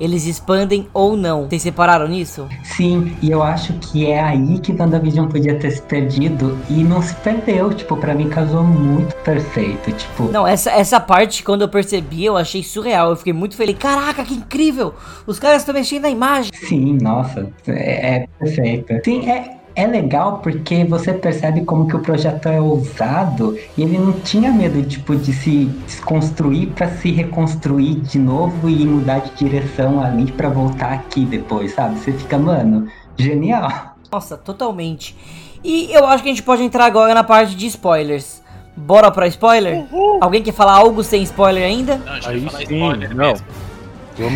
Eles expandem ou não. Vocês separaram nisso? Sim, e eu acho que é aí que WandaVision podia ter se perdido e não se perdeu. Tipo, para mim casou muito perfeito. Tipo. Não, essa, essa parte, quando eu percebi, eu achei surreal. Eu fiquei muito feliz. Caraca, que incrível! Os caras estão mexendo na imagem. Sim, nossa, é, é perfeito. Sim, é, é legal porque você percebe como que o projeto é ousado e ele não tinha medo tipo de se desconstruir para se reconstruir de novo e mudar de direção ali para voltar aqui depois, sabe? Você fica, mano, genial. Nossa, totalmente. E eu acho que a gente pode entrar agora na parte de spoilers. Bora pra spoiler? Uhum. Alguém quer falar algo sem spoiler ainda? Não, Aí sim, spoiler não. Mesmo.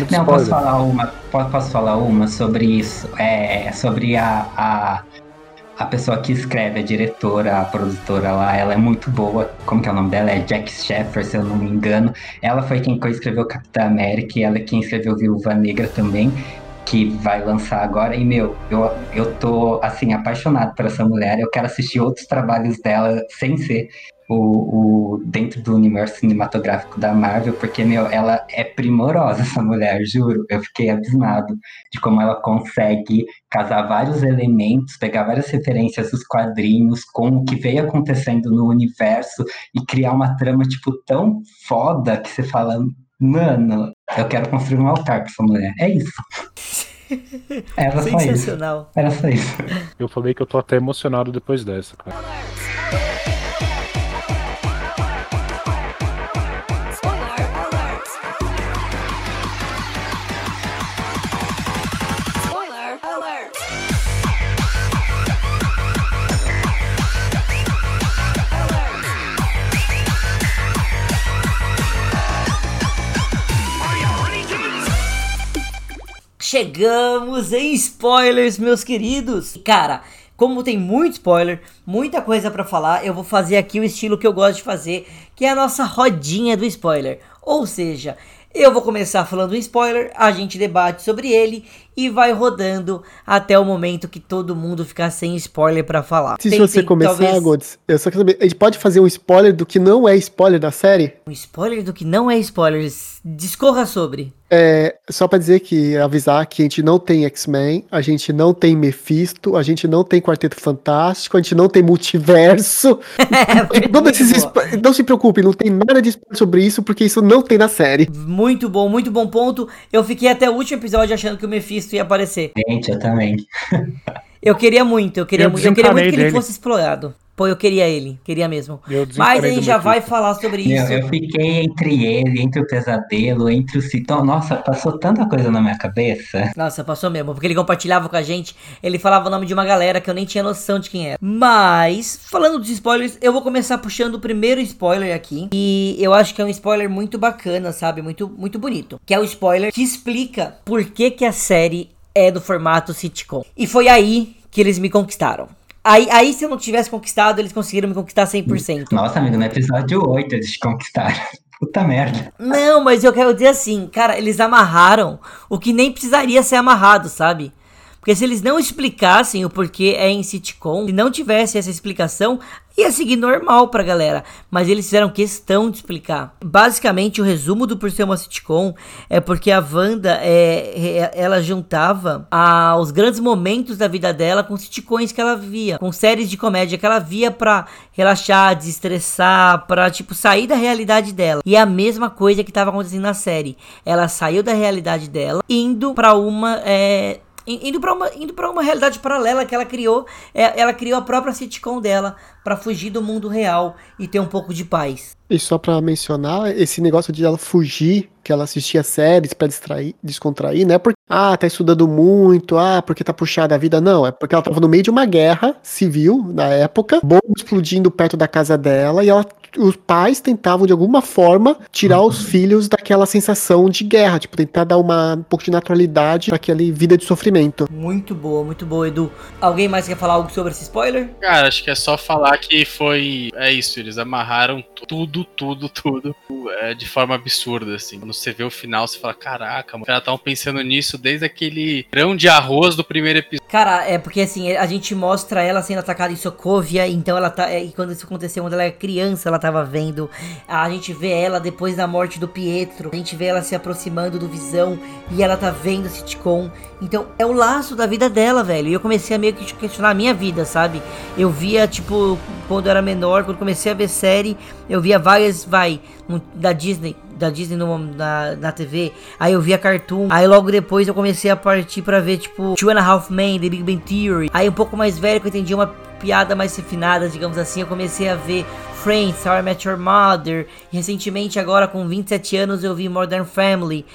Não, posso falar uma, posso falar uma sobre isso, é, sobre a, a a pessoa que escreve, a diretora, a produtora lá, ela é muito boa. Como que é o nome dela? É Jack Sheffer, se eu não me engano. Ela foi quem escreveu Capitã América e ela é quem escreveu Viúva Negra também, que vai lançar agora. E, meu, eu, eu tô, assim, apaixonado por essa mulher. Eu quero assistir outros trabalhos dela sem ser o, o, dentro do universo cinematográfico da Marvel, porque, meu, ela é primorosa, essa mulher, juro. Eu fiquei abismado de como ela consegue casar vários elementos, pegar várias referências dos quadrinhos com o que veio acontecendo no universo e criar uma trama, tipo, tão foda que você fala, mano, eu quero construir um altar pra essa mulher. É isso. Era Sensacional. Só isso. Era só isso. Eu falei que eu tô até emocionado depois dessa, cara. Chegamos em spoilers, meus queridos. Cara, como tem muito spoiler, muita coisa para falar, eu vou fazer aqui o estilo que eu gosto de fazer, que é a nossa rodinha do spoiler. Ou seja, eu vou começar falando um spoiler, a gente debate sobre ele e vai rodando até o momento que todo mundo ficar sem spoiler para falar. Se, você começar, talvez... Gods, eu só quero saber, a gente pode fazer um spoiler do que não é spoiler da série? Um spoiler do que não é spoiler, discorra sobre. É, só pra dizer que, avisar que a gente não tem X-Men, a gente não tem Mephisto, a gente não tem Quarteto Fantástico, a gente não tem multiverso. É, esses não se preocupe, não tem nada de spoiler sobre isso, porque isso não tem na série. Muito bom, muito bom ponto. Eu fiquei até o último episódio achando que o Mephisto ia aparecer. Gente, eu também. Eu queria muito, eu queria Eu muito, eu queria muito que ele dele. fosse explorado. Pô, eu queria ele, queria mesmo. Mas a gente já vai falar sobre Meu, isso. eu fiquei entre ele, entre o pesadelo, entre o citão. Nossa, passou tanta coisa na minha cabeça. Nossa, passou mesmo, porque ele compartilhava com a gente, ele falava o nome de uma galera que eu nem tinha noção de quem era. Mas, falando dos spoilers, eu vou começar puxando o primeiro spoiler aqui. E eu acho que é um spoiler muito bacana, sabe? Muito, muito bonito. Que é o spoiler que explica por que, que a série é do formato sitcom. E foi aí que eles me conquistaram. Aí, aí, se eu não tivesse conquistado, eles conseguiram me conquistar 100%. Nossa, amigo, no episódio 8 eles te conquistaram. Puta merda. Não, mas eu quero dizer assim, cara, eles amarraram o que nem precisaria ser amarrado, sabe? Porque se eles não explicassem o porquê é em sitcom, se não tivesse essa explicação, ia seguir normal pra galera. Mas eles fizeram questão de explicar. Basicamente, o resumo do Por Ser Uma Sitcom é porque a Wanda, é, ela juntava a- os grandes momentos da vida dela com sitcoms que ela via. Com séries de comédia que ela via pra relaxar, desestressar, pra, tipo, sair da realidade dela. E é a mesma coisa que tava acontecendo na série. Ela saiu da realidade dela, indo pra uma... é, Indo pra, uma, indo pra uma realidade paralela que ela criou, é, ela criou a própria sitcom dela pra fugir do mundo real e ter um pouco de paz. E só pra mencionar, esse negócio de ela fugir, que ela assistia séries pra distrair, descontrair, não é porque, ah, tá estudando muito, ah, porque tá puxada a vida, não, é porque ela tava no meio de uma guerra civil na época, bomba explodindo perto da casa dela, e ela, os pais tentavam de alguma forma tirar os filhos daquela sensação de guerra, tipo, tentar dar uma, um pouco de naturalidade pra aquela vida de sofrimento. Muito boa, muito boa, Edu. Alguém mais quer falar algo sobre esse spoiler? Cara, acho que é só falar que foi. É isso, eles amarraram tudo, tudo, tudo é, de forma absurda, assim. Quando você vê o final, você fala: caraca, mano, caras estavam pensando nisso desde aquele grão de arroz do primeiro episódio. Cara, é porque assim, a gente mostra ela sendo atacada em Sokovia, então ela tá. é, E quando isso aconteceu, quando ela era criança, ela tava vendo. A gente vê ela depois da morte do Pietro. A gente vê ela se aproximando do Visão e ela tá vendo sitcom. Então é o laço da vida dela, velho. E eu comecei a meio que questionar a minha vida, sabe? Eu via, tipo, quando eu era menor, quando comecei a ver série, eu via várias, vai, da Disney. Da Disney no- na, na TV, aí eu via Cartoon, aí logo depois eu comecei a partir pra ver, tipo, Two and a Half Men, The Big Bang Theory. Aí um pouco mais velho, que eu entendi uma piada mais refinada, digamos assim, eu comecei a ver Friends, How I Met Your Mother. Recentemente, agora com 27 anos, eu vi Modern Family.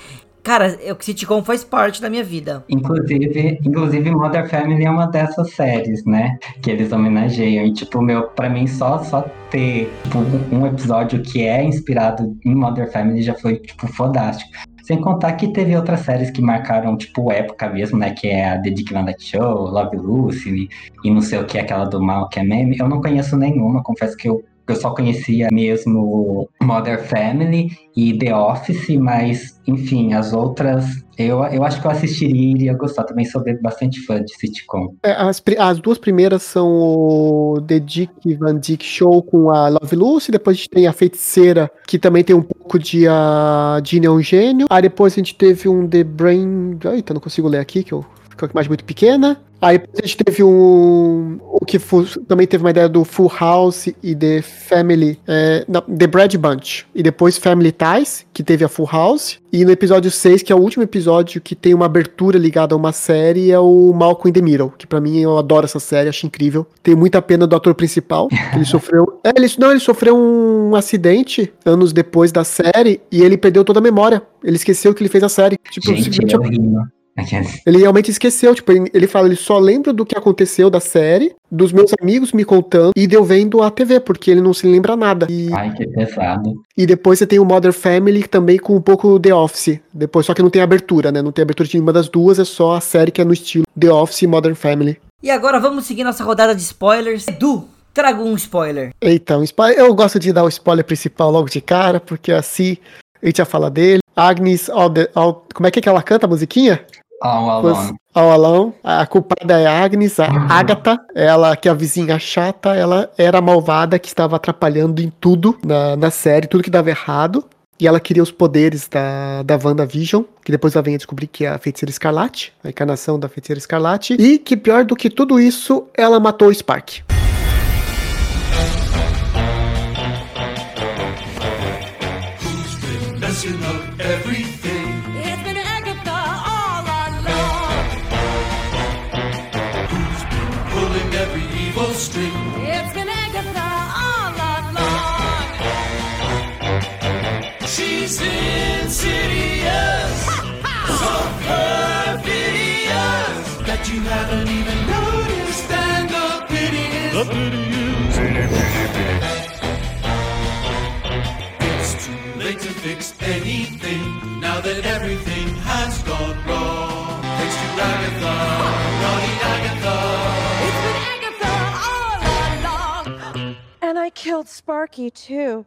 Cara, o sitcom faz parte da minha vida. Inclusive, inclusive Mother Family é uma dessas séries, né? Que eles homenageiam. E, tipo, meu, pra mim, só, só ter tipo, um episódio que é inspirado em Mother Family já foi, tipo, fodástico. Sem contar que teve outras séries que marcaram, tipo, época mesmo, né? Que é a The Dick Van Dyke Show, Love Lucy e não sei o que, aquela do mal que é meme. Eu não conheço nenhuma, confesso que eu, eu só conhecia mesmo Mother Family e The Office, mas, enfim, as outras eu, eu acho que eu assistiria e iria gostar. Também sou bastante fã de sitcom. É, As, as duas primeiras são o The Dick Van Dyke Show com a Love Lucy, depois a gente tem a Feiticeira, que também tem um pouco de a é um gênio. Aí depois a gente teve um The Brain. Eita, não consigo ler aqui, que eu fico com a imagem muito pequena. Aí a gente teve um. O que também teve uma ideia do Full House e The Family. é, não, The Brad Bunch. E depois Family Ties, que teve a Full House. E no episódio 6, que é o último episódio que tem uma abertura ligada a uma série, é o Malcolm in the Middle. Que pra mim eu adoro essa série, acho incrível. Tenho muita pena do ator principal. que Ele sofreu. É, ele, não, ele sofreu um acidente anos depois da série e ele perdeu toda a memória. Ele esqueceu que ele fez a série. Tipo, Gente, simplesmente. Aqueles- ele realmente esqueceu, tipo, ele ele fala, ele só lembra do que aconteceu da série, dos meus amigos me contando e deu vendo a TV, porque ele não se lembra nada. E, Ai, que pesado. e depois você tem o Mother Family também com um pouco The Office. Depois, só que não tem abertura, né? Não tem abertura de nenhuma das duas, é só a série que é no estilo The Office e Modern Family. E agora vamos seguir nossa rodada de spoilers. Edu, traga um spoiler. Spoiler. Eu gosto de dar o spoiler principal logo de cara, porque assim a gente já fala dele. Agnes, all the- all- como é que, é que ela canta a musiquinha? All Alone. All Alone. A culpada é a Agnes, a Agatha, ela que é a vizinha chata, ela era a malvada que estava atrapalhando em tudo na, na série, tudo que dava errado. e ela queria os poderes da, da WandaVision, que depois ela vem a descobrir que é a Feiticeira Escarlate, a encarnação da Feiticeira Escarlate, e que pior do que tudo isso, ela matou o Spark. Evil string? It's been Agatha all along. She's insidious, so perfidious that you haven't even noticed. And the pity is, the pity is, it's too late to fix anything now that everything has gone I killed Sparky too.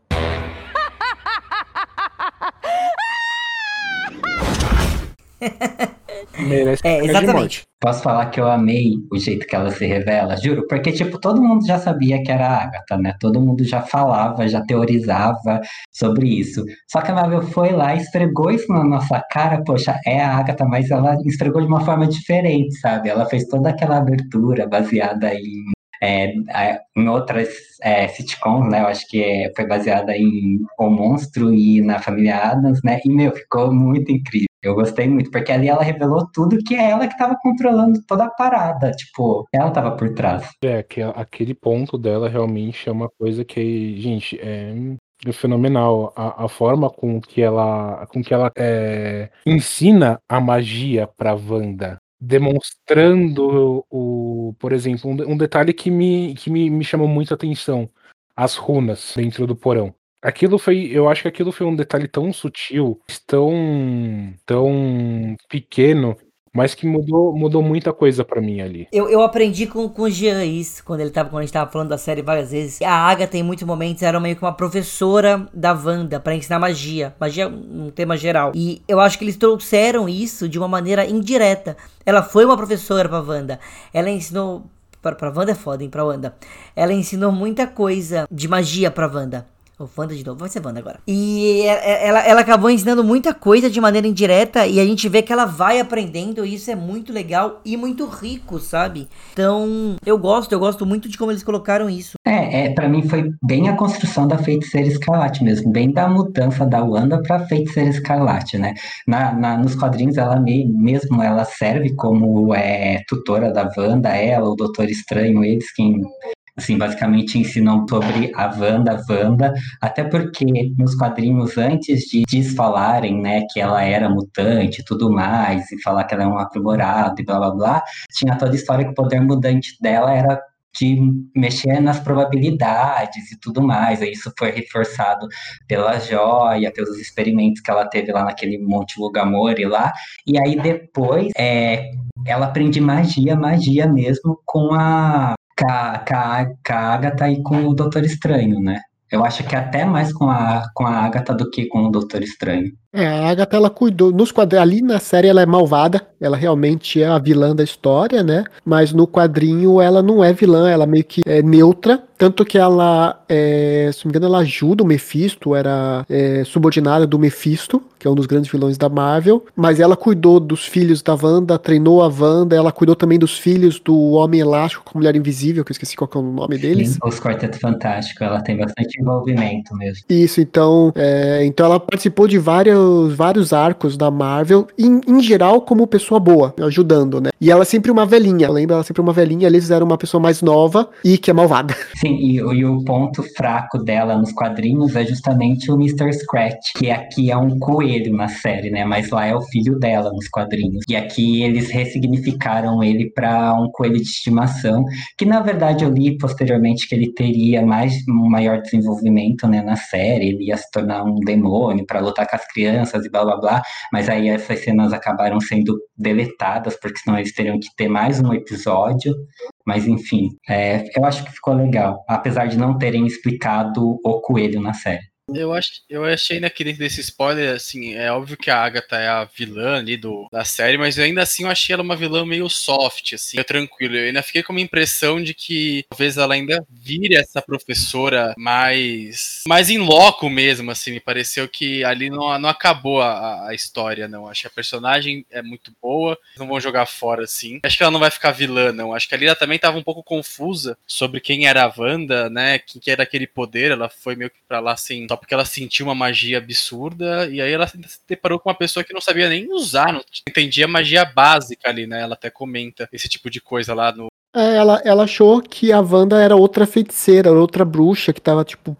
Merece É, exatamente. Posso falar que eu amei o jeito que ela se revela, juro, porque, tipo, todo mundo já sabia que era a Agatha, né? Todo mundo já falava, já teorizava sobre isso. Só que a Marvel foi lá e esfregou isso na nossa cara, poxa, é a Agatha, mas ela esfregou de uma forma diferente, sabe? Ela fez toda aquela abertura baseada em, é, é, em outras é, sitcoms, né? Eu acho que é, foi baseada em O Monstro e na Família Adams, né? E, meu, ficou muito incrível. Eu gostei muito, porque ali ela revelou tudo que é ela que tava controlando toda a parada. Tipo, ela tava por trás. É, que aquele ponto dela realmente é uma coisa que, gente, é, fenomenal. A, a forma com que ela, com que ela é, ensina a magia pra Wanda. Demonstrando o, por exemplo, um, um detalhe que, me, que me, me chamou muito a atenção: as runas dentro do porão. Aquilo foi, eu acho que aquilo foi um detalhe tão sutil, tão, tão pequeno, mas que mudou, mudou muita coisa pra mim ali. Eu, eu aprendi com, com o Jean isso, quando ele tava, quando a gente tava falando da série várias vezes. A Agatha, em muitos momentos, era meio que uma professora da Wanda pra ensinar magia. Magia é um tema geral. E eu acho que eles trouxeram isso de uma maneira indireta. Ela foi uma professora pra Wanda. Ela ensinou. Pra, pra Wanda é foda, hein? Pra Wanda. Ela ensinou muita coisa de magia pra Wanda. Wanda de novo, vai ser Wanda agora. E ela, ela, ela acabou ensinando muita coisa de maneira indireta e a gente vê que ela vai aprendendo e isso é muito legal e muito rico, sabe? Então, eu gosto, eu gosto muito de como eles colocaram isso. É, é para mim foi bem a construção da Feiticeira Escarlate mesmo, bem da mudança da Wanda pra Feiticeira Escarlate, né? Na, na- nos quadrinhos ela me- mesmo ela serve como é, tutora da Wanda, ela, o Doutor Estranho, eles quem assim, basicamente ensinam sobre a Wanda, Wanda, até porque nos quadrinhos, antes de desfalarem, né, que ela era mutante e tudo mais, e falar que ela é um aprimorado e blá blá blá, tinha toda a história que o poder mudante dela era de mexer nas probabilidades e tudo mais. Aí isso foi reforçado pela joia, pelos experimentos que ela teve lá naquele Monte Lugamore lá. E aí depois é, ela aprende magia, magia mesmo com a, com a, com a, com a Agatha e com o Doutor Estranho, né? Eu acho que até mais com a, com a Agatha do que com o Doutor Estranho. É, a Agatha, ela cuidou, nos quadrinhos, ali na série ela é malvada, ela realmente é a vilã da história, né? Mas no quadrinho ela não é vilã, ela meio que é neutra, tanto que ela, é, se não me engano, ela ajuda o Mephisto, era é, subordinada do Mephisto, que é um dos grandes vilões da Marvel, mas ela cuidou dos filhos da Wanda, treinou a Wanda, ela cuidou também dos filhos do Homem Elástico com a Mulher Invisível, que eu esqueci qual é o nome deles. Os Quarteto Fantástico, ela tem bastante envolvimento mesmo. Isso, então, é, então ela participou de vários, vários arcos da Marvel, em, em geral como pessoa boa, ajudando, né? E ela é sempre uma velhinha, lembra? Ela é sempre uma velhinha, eles eram uma pessoa mais nova e que é malvada. Sim, e, e o ponto fraco dela nos quadrinhos é justamente o Mr. Scratch, que aqui é um coelho na série, né? Mas lá é o filho dela nos quadrinhos. E aqui eles ressignificaram ele para um coelho de estimação, que na verdade eu li posteriormente que ele teria mais um maior desenvolvimento, né, na série, ele ia se tornar um demônio para lutar com as crianças e blá blá blá, mas aí essas cenas acabaram sendo deletadas, porque senão eles teriam que ter mais um episódio. Mas enfim, é, eu acho que ficou legal, apesar de não terem explicado o coelho na série. Eu, ach, eu achei ainda que dentro desse spoiler, assim, é óbvio que a Agatha é a vilã ali do, da série, mas ainda assim eu achei ela uma vilã meio soft, assim, meio tranquila. Eu ainda fiquei com uma impressão de que talvez ela ainda vire essa professora mais mais em loco mesmo, assim, me pareceu que ali não, não acabou a, a história, não. Acho que a personagem é muito boa, não vão jogar fora, assim. Acho que ela não vai ficar vilã, não. Acho que ali ela também tava um pouco confusa sobre quem era a Wanda, né, quem que era aquele poder, ela foi meio que pra lá, assim, só porque ela sentiu uma magia absurda, e aí ela se deparou com uma pessoa que não sabia nem usar, não entendia magia básica ali, né? Ela até comenta esse tipo de coisa lá no. É, ela, ela achou que a Wanda era outra feiticeira, outra bruxa que tava, tipo,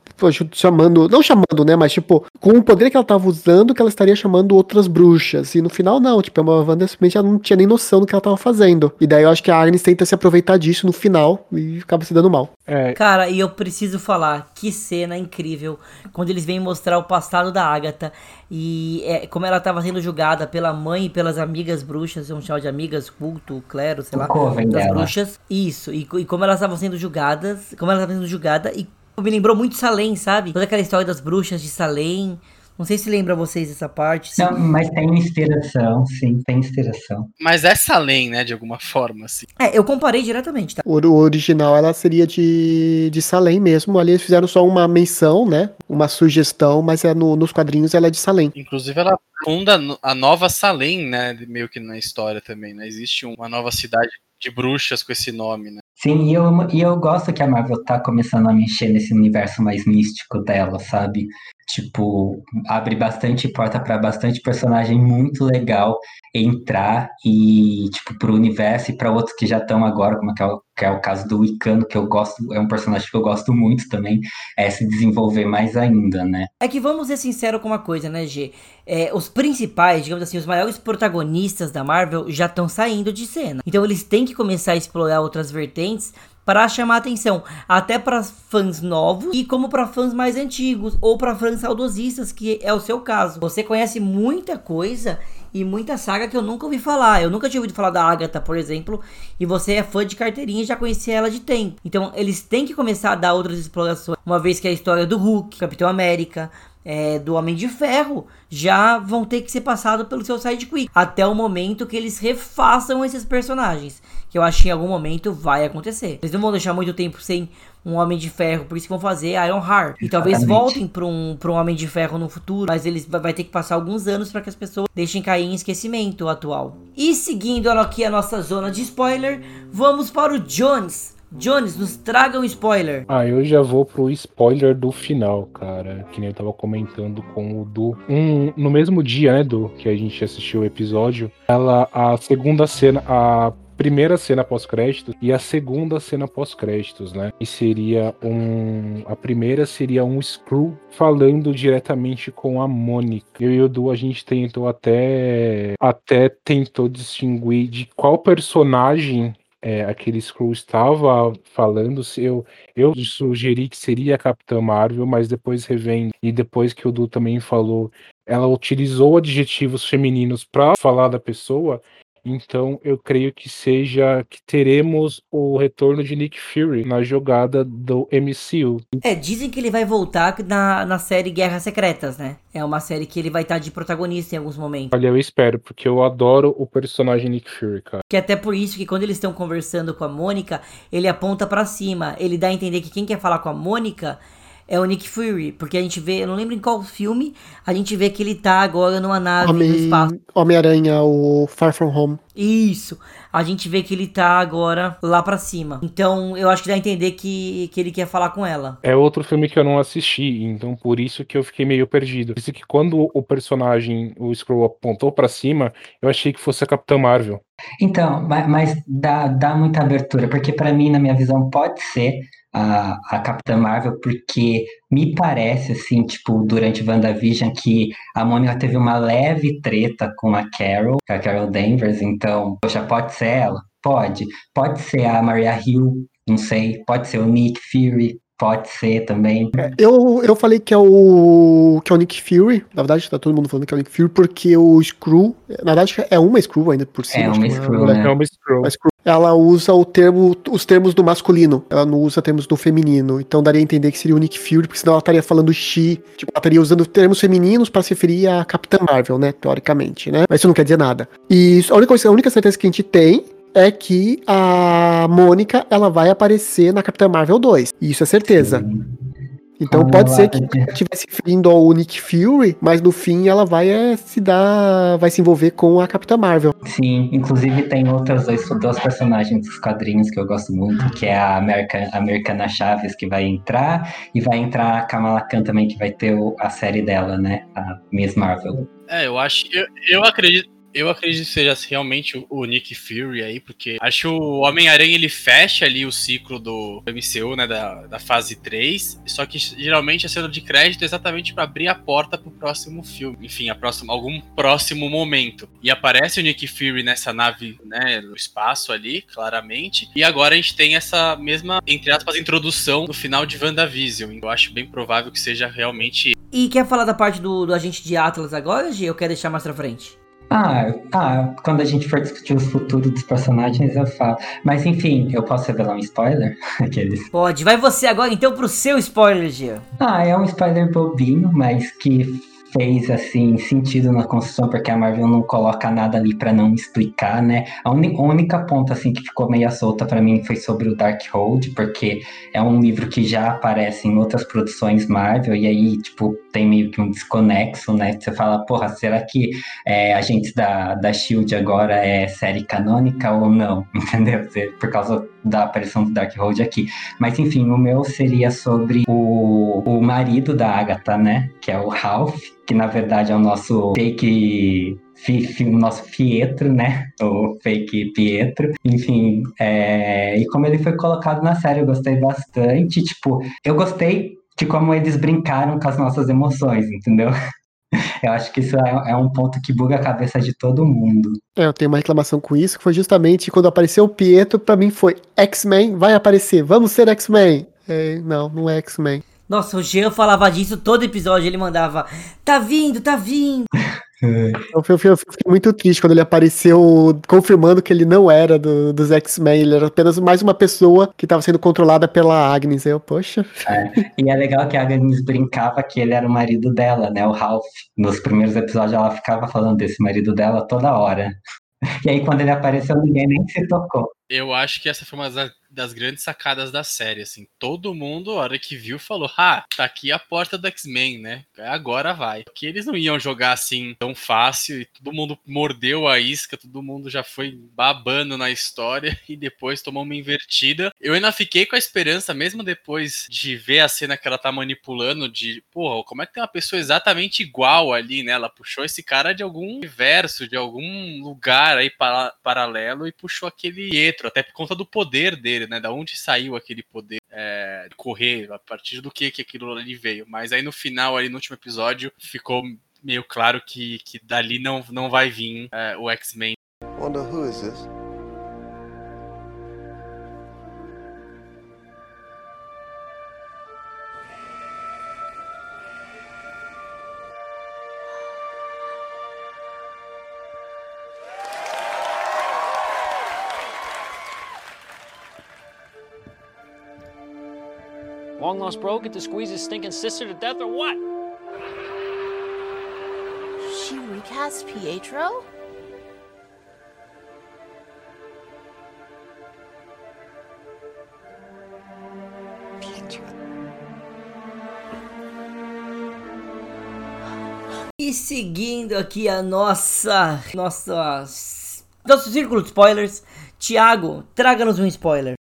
chamando. Não chamando, né? Mas, tipo, com o poder que ela tava usando, que ela estaria chamando outras bruxas. E no final, não. Tipo, a Wanda simplesmente ela não tinha nem noção do que ela tava fazendo. E daí eu acho que a Agnes tenta se aproveitar disso no final e acaba se dando mal. É, Cara, e eu preciso falar, que cena incrível quando eles vêm mostrar o passado da Agatha e é, como ela estava sendo julgada pela mãe e pelas amigas bruxas, vamos chamar de amigas, culto, clero, sei lá, das dela. bruxas. Isso, e, e como elas estavam sendo julgadas, como ela estava sendo julgada e me lembrou muito Salem, sabe? Toda aquela história das bruxas de Salem. Não sei se lembra vocês dessa parte. Não, mas tem inspiração, sim, tem inspiração. Mas essa além, né, de alguma forma, assim. É, eu comparei diretamente, tá? O, o original ela seria de, de Salem mesmo. Ali eles fizeram só uma menção, né? Uma sugestão, mas é no- nos quadrinhos ela é de Salem. Inclusive, ela funda a nova Salem, né, meio que na história também, né? Existe uma nova cidade de bruxas com esse nome, né? Sim, e eu, e eu gosto que a Marvel tá começando a mexer nesse universo mais místico dela, sabe? Tipo, abre bastante porta para bastante personagem muito legal entrar e, tipo, pro universo e para outros que já estão agora, como é o, que é o caso do Wicano, que eu gosto, é um personagem que eu gosto muito também, é se desenvolver mais ainda, né? É que vamos ser sinceros com uma coisa, né, G? É, os principais, digamos assim, os maiores protagonistas da Marvel já estão saindo de cena. Então eles têm que começar a explorar outras vertentes para chamar atenção, até para fãs novos e como para fãs mais antigos ou para fãs saudosistas, que é o seu caso. Você conhece muita coisa e muita saga que eu nunca ouvi falar. Eu nunca tinha ouvido falar da Agatha, por exemplo, e você é fã de carteirinha e já conhecia ela de tempo. Então eles têm que começar a dar outras explorações, uma vez que a história do Hulk, Capitão América, é, do Homem de Ferro já vão ter que ser passados pelo seu sidekick até o momento que eles refaçam esses personagens que eu acho que em algum momento vai acontecer. Eles não vão deixar muito tempo sem um Homem de Ferro por isso que vão fazer Iron Heart. E talvez voltem para um, pra um Homem de Ferro no futuro mas eles vai ter que passar alguns anos para que as pessoas deixem cair em esquecimento o atual. E seguindo aqui a nossa zona de spoiler vamos para o Jones. Jones nos traga um spoiler. Ah, eu já vou pro spoiler do final, cara. Que nem eu tava comentando com o Du. Um, no mesmo dia, né, Du, que a gente assistiu o episódio, ela, a segunda cena, a primeira cena pós-créditos e a segunda cena pós-créditos, né? E seria um. A primeira seria um Screw falando diretamente com a Mônica. Eu e o Du, a gente tentou até. Até tentou distinguir de qual personagem. É, aquele Screw estava falando, se eu, eu sugeri que seria a Capitã Marvel, mas depois revendo, e depois que o Du também falou, ela utilizou adjetivos femininos para falar da pessoa, então eu creio que seja que teremos o retorno de Nick Fury na jogada do MCU. É, dizem que ele vai voltar na, na série Guerras Secretas, né? É uma série que ele vai estar de protagonista em alguns momentos. Olha, eu espero, porque eu adoro o personagem Nick Fury, cara. Que é até por isso que quando eles estão conversando com a Mônica, ele aponta pra cima. Ele dá a entender que quem quer falar com a Mônica é o Nick Fury. Porque a gente vê, eu não lembro em qual filme, a gente vê que ele tá agora numa nave no Homem- espaço. Homem-Aranha, o Far From Home. Isso. A gente vê que ele tá agora lá pra cima. Então eu acho que dá a entender que, que ele quer falar com ela. É outro filme que eu não assisti, então por isso que eu fiquei meio perdido. Por isso que quando o personagem, o Screw apontou pra cima, eu achei que fosse a Capitã Marvel. Então, ma- mas dá, dá muita abertura, porque para mim, na minha visão, pode ser a, a Capitã Marvel, porque me parece, assim, tipo, durante WandaVision, que a Mônica teve uma leve treta com a Carol, com a Carol Danvers, então, poxa, pode ser ela? Pode. Pode ser a Maria Hill, não sei, pode ser o Nick Fury, pode ser também. Eu, eu falei que é o que é o Nick Fury. Na verdade, tá todo mundo falando que é o Nick Fury, porque o Screw. Na verdade, é uma Screw ainda por cima. É uma que Skrull, mulher- né? É uma Screw. Ela usa o termo, os termos do masculino. Ela não usa termos do feminino. Então daria a entender que seria o Nick Fury, porque senão ela estaria falando she. Tipo, ela estaria usando termos femininos para se referir a Capitã Marvel, né? Teoricamente, né? Mas isso não quer dizer nada. E a única, coisa- a única certeza que a gente tem é que a Mônica ela vai aparecer na Capitã Marvel 2. Isso é certeza. Então Como pode ela ser que ela estivesse referindo ao Nick Fury, mas no fim ela vai é, se dar. vai se envolver com a Capitã Marvel. Sim, inclusive tem outras dois, duas personagens dos quadrinhos que eu gosto muito, que é a America, Americana Chaves, que vai entrar, e vai entrar a Kamala Khan também, que vai ter o- a série dela, né? A Miss Marvel. É, eu acho. Eu, eu acredito. Eu acredito que seja realmente o, Nick Fury aí, porque acho que o Homem-Aranha ele fecha ali o ciclo do MCU, né, da, da fase 3, só que geralmente a cena de crédito é exatamente pra abrir a porta pro próximo filme, enfim, a próxima, algum próximo momento. E aparece o Nick Fury nessa nave, né, no espaço ali, claramente, e agora a gente tem essa mesma, entre aspas, introdução no final de WandaVision. Eu acho bem provável que seja realmente E quer falar da parte do, do agente de Atlas agora, G? Eu quero deixar mais pra frente. Ah, ah, quando a gente for discutir os futuros dos personagens, eu falo. Mas enfim, eu posso revelar um spoiler? Aqueles. Pode, vai você agora então pro seu spoiler, G. Ah, é um spoiler bobinho, mas que fez assim sentido na construção porque a Marvel não coloca nada ali pra não explicar, né? A, a única ponta assim que ficou meio solta pra mim foi sobre o Darkhold, porque é um livro que já aparece em outras produções Marvel e aí tipo tem meio que um desconexo, né? Você fala, porra, será que é, Agentes da, da Shield agora é série canônica ou não? Entendeu? Por causa da aparição do Darkhold aqui. Mas enfim, o meu seria sobre o, o marido da Agatha, né? Que é o Ralph, que na verdade é o nosso fake. Fi, fi- nosso Pietro, né? O fake Pietro. Enfim, é, e como ele foi colocado na série, eu gostei bastante. Tipo, eu gostei de como eles brincaram com as nossas emoções, entendeu? Eu acho que isso é, é um ponto que buga a cabeça de todo mundo. É, eu tenho uma reclamação com isso, que foi justamente quando apareceu o Pietro, pra mim foi X-Men, vai aparecer, vamos ser X-Men. É, não, não é X-Men. Nossa, o Jean falava disso todo episódio, ele mandava, tá vindo, tá vindo. Eu, eu eu fiquei muito triste quando ele apareceu confirmando que ele não era do- dos X-Men, ele era apenas mais uma pessoa que estava sendo controlada pela Agnes. Aí Eu, poxa, E é legal que a Agnes brincava que ele era o marido dela, né? O Ralph. Nos primeiros episódios ela ficava falando desse marido dela toda hora. E aí quando ele apareceu, ninguém nem se tocou. Eu acho que essa foi uma das, das grandes sacadas da série, assim. Todo mundo, a hora que viu, falou: Ah, tá aqui a porta do X-Men, né? Agora vai. Porque eles não iam jogar assim tão fácil e todo mundo mordeu a isca, todo mundo já foi babando na história e depois tomou uma invertida. Eu ainda fiquei com a esperança, mesmo depois de ver a cena que ela tá manipulando, de, porra, como é que tem uma pessoa exatamente igual ali, né? Ela puxou esse cara de algum universo, de algum lugar aí para- paralelo e puxou aquele Pietro, até por conta do poder dele, né? Da onde saiu aquele poder é, correr, a partir do que que aquilo ali veio. Mas aí no final, ali no último episódio, ficou meio claro que, que dali não, não vai vir é, o X-Men. Wonder who is this? Long lost bro get to squeeze his stinking sister to death or what? She recast Pietro? E seguindo aqui a nossa. Nossa. Nosso círculo de spoilers. Tiago, traga-nos um spoiler.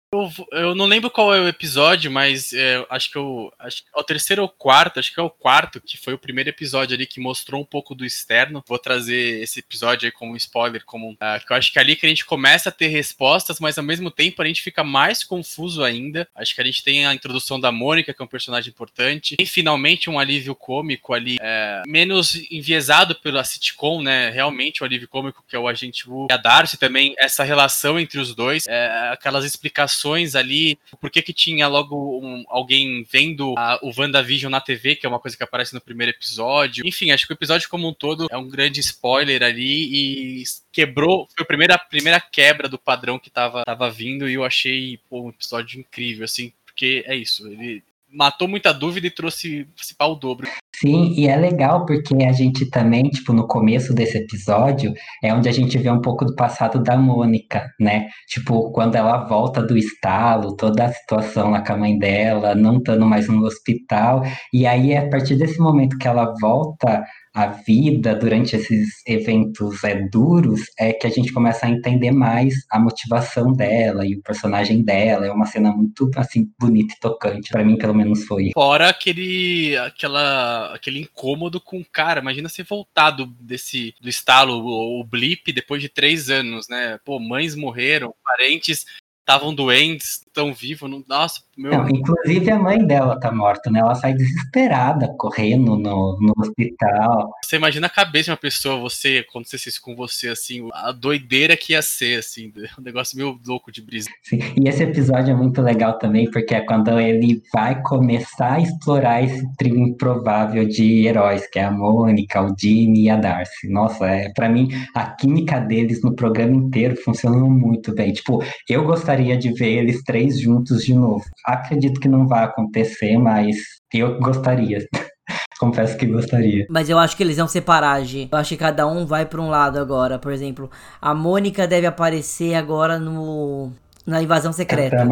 Eu, não lembro qual é o episódio, mas é, acho que eu, acho que é o terceiro ou quarto, acho que é o quarto, que foi o primeiro episódio ali que mostrou um pouco do externo. Vou trazer esse episódio aí como um spoiler, como ah, que eu acho que é ali que a gente começa a ter respostas, mas ao mesmo tempo a gente fica mais confuso ainda. Acho que a gente tem a introdução da Mônica, que é um personagem importante, e finalmente um alívio cômico ali, é, menos enviesado pela sitcom, né? Realmente o alívio cômico que é o Agente Wu e a Darcy também, essa relação entre os dois, é, aquelas explicações ligações ali, por que que tinha logo um- alguém vendo a, o WandaVision na TV, que é uma coisa que aparece no primeiro episódio. Enfim, acho que o episódio como um todo é um grande spoiler ali e quebrou, foi a primeira, a primeira quebra do padrão que tava, tava vindo e eu achei pô, um episódio incrível, assim, porque é isso, ele matou muita dúvida e trouxe principal o dobro. Sim, e é legal porque a gente também, tipo, no começo desse episódio, é onde a gente vê um pouco do passado da Mônica, né? Tipo, quando ela volta do estalo, toda a situação lá com a mãe dela, não estando mais no hospital, e aí a partir desse momento que ela volta à vida durante esses eventos é, duros, é que a gente começa a entender mais a motivação dela e o personagem dela. É uma cena muito, assim, bonita e tocante. Pra mim, pelo menos, foi. Fora aquele, aquela, aquele incômodo com o cara. Imagina ser voltado desse do estalo, o, o blip, depois de três anos, né? Pô, mães morreram, parentes estavam doentes, estão vivos. Não, nossa, meu. Não, inclusive a mãe dela tá morta, né? Ela sai desesperada, correndo no, no hospital. Você imagina a cabeça de uma pessoa, você, acontecesse isso com você, assim, a doideira que ia ser, assim, um negócio meio louco de brisa. Sim, E esse episódio é muito legal também, porque é quando ele vai começar a explorar esse trio improvável de heróis, que é a Mônica, o Jimmy e a Darcy. Nossa, é, para mim, a química deles no programa inteiro funcionou muito bem. Tipo, eu gostaria de ver eles três juntos de novo. Acredito que não vai acontecer, mas eu gostaria. Confesso que gostaria. Mas eu acho que eles vão separar, G. Eu acho que cada um vai pra um lado agora. Por exemplo, a Mônica deve aparecer agora no. Na invasão secreta.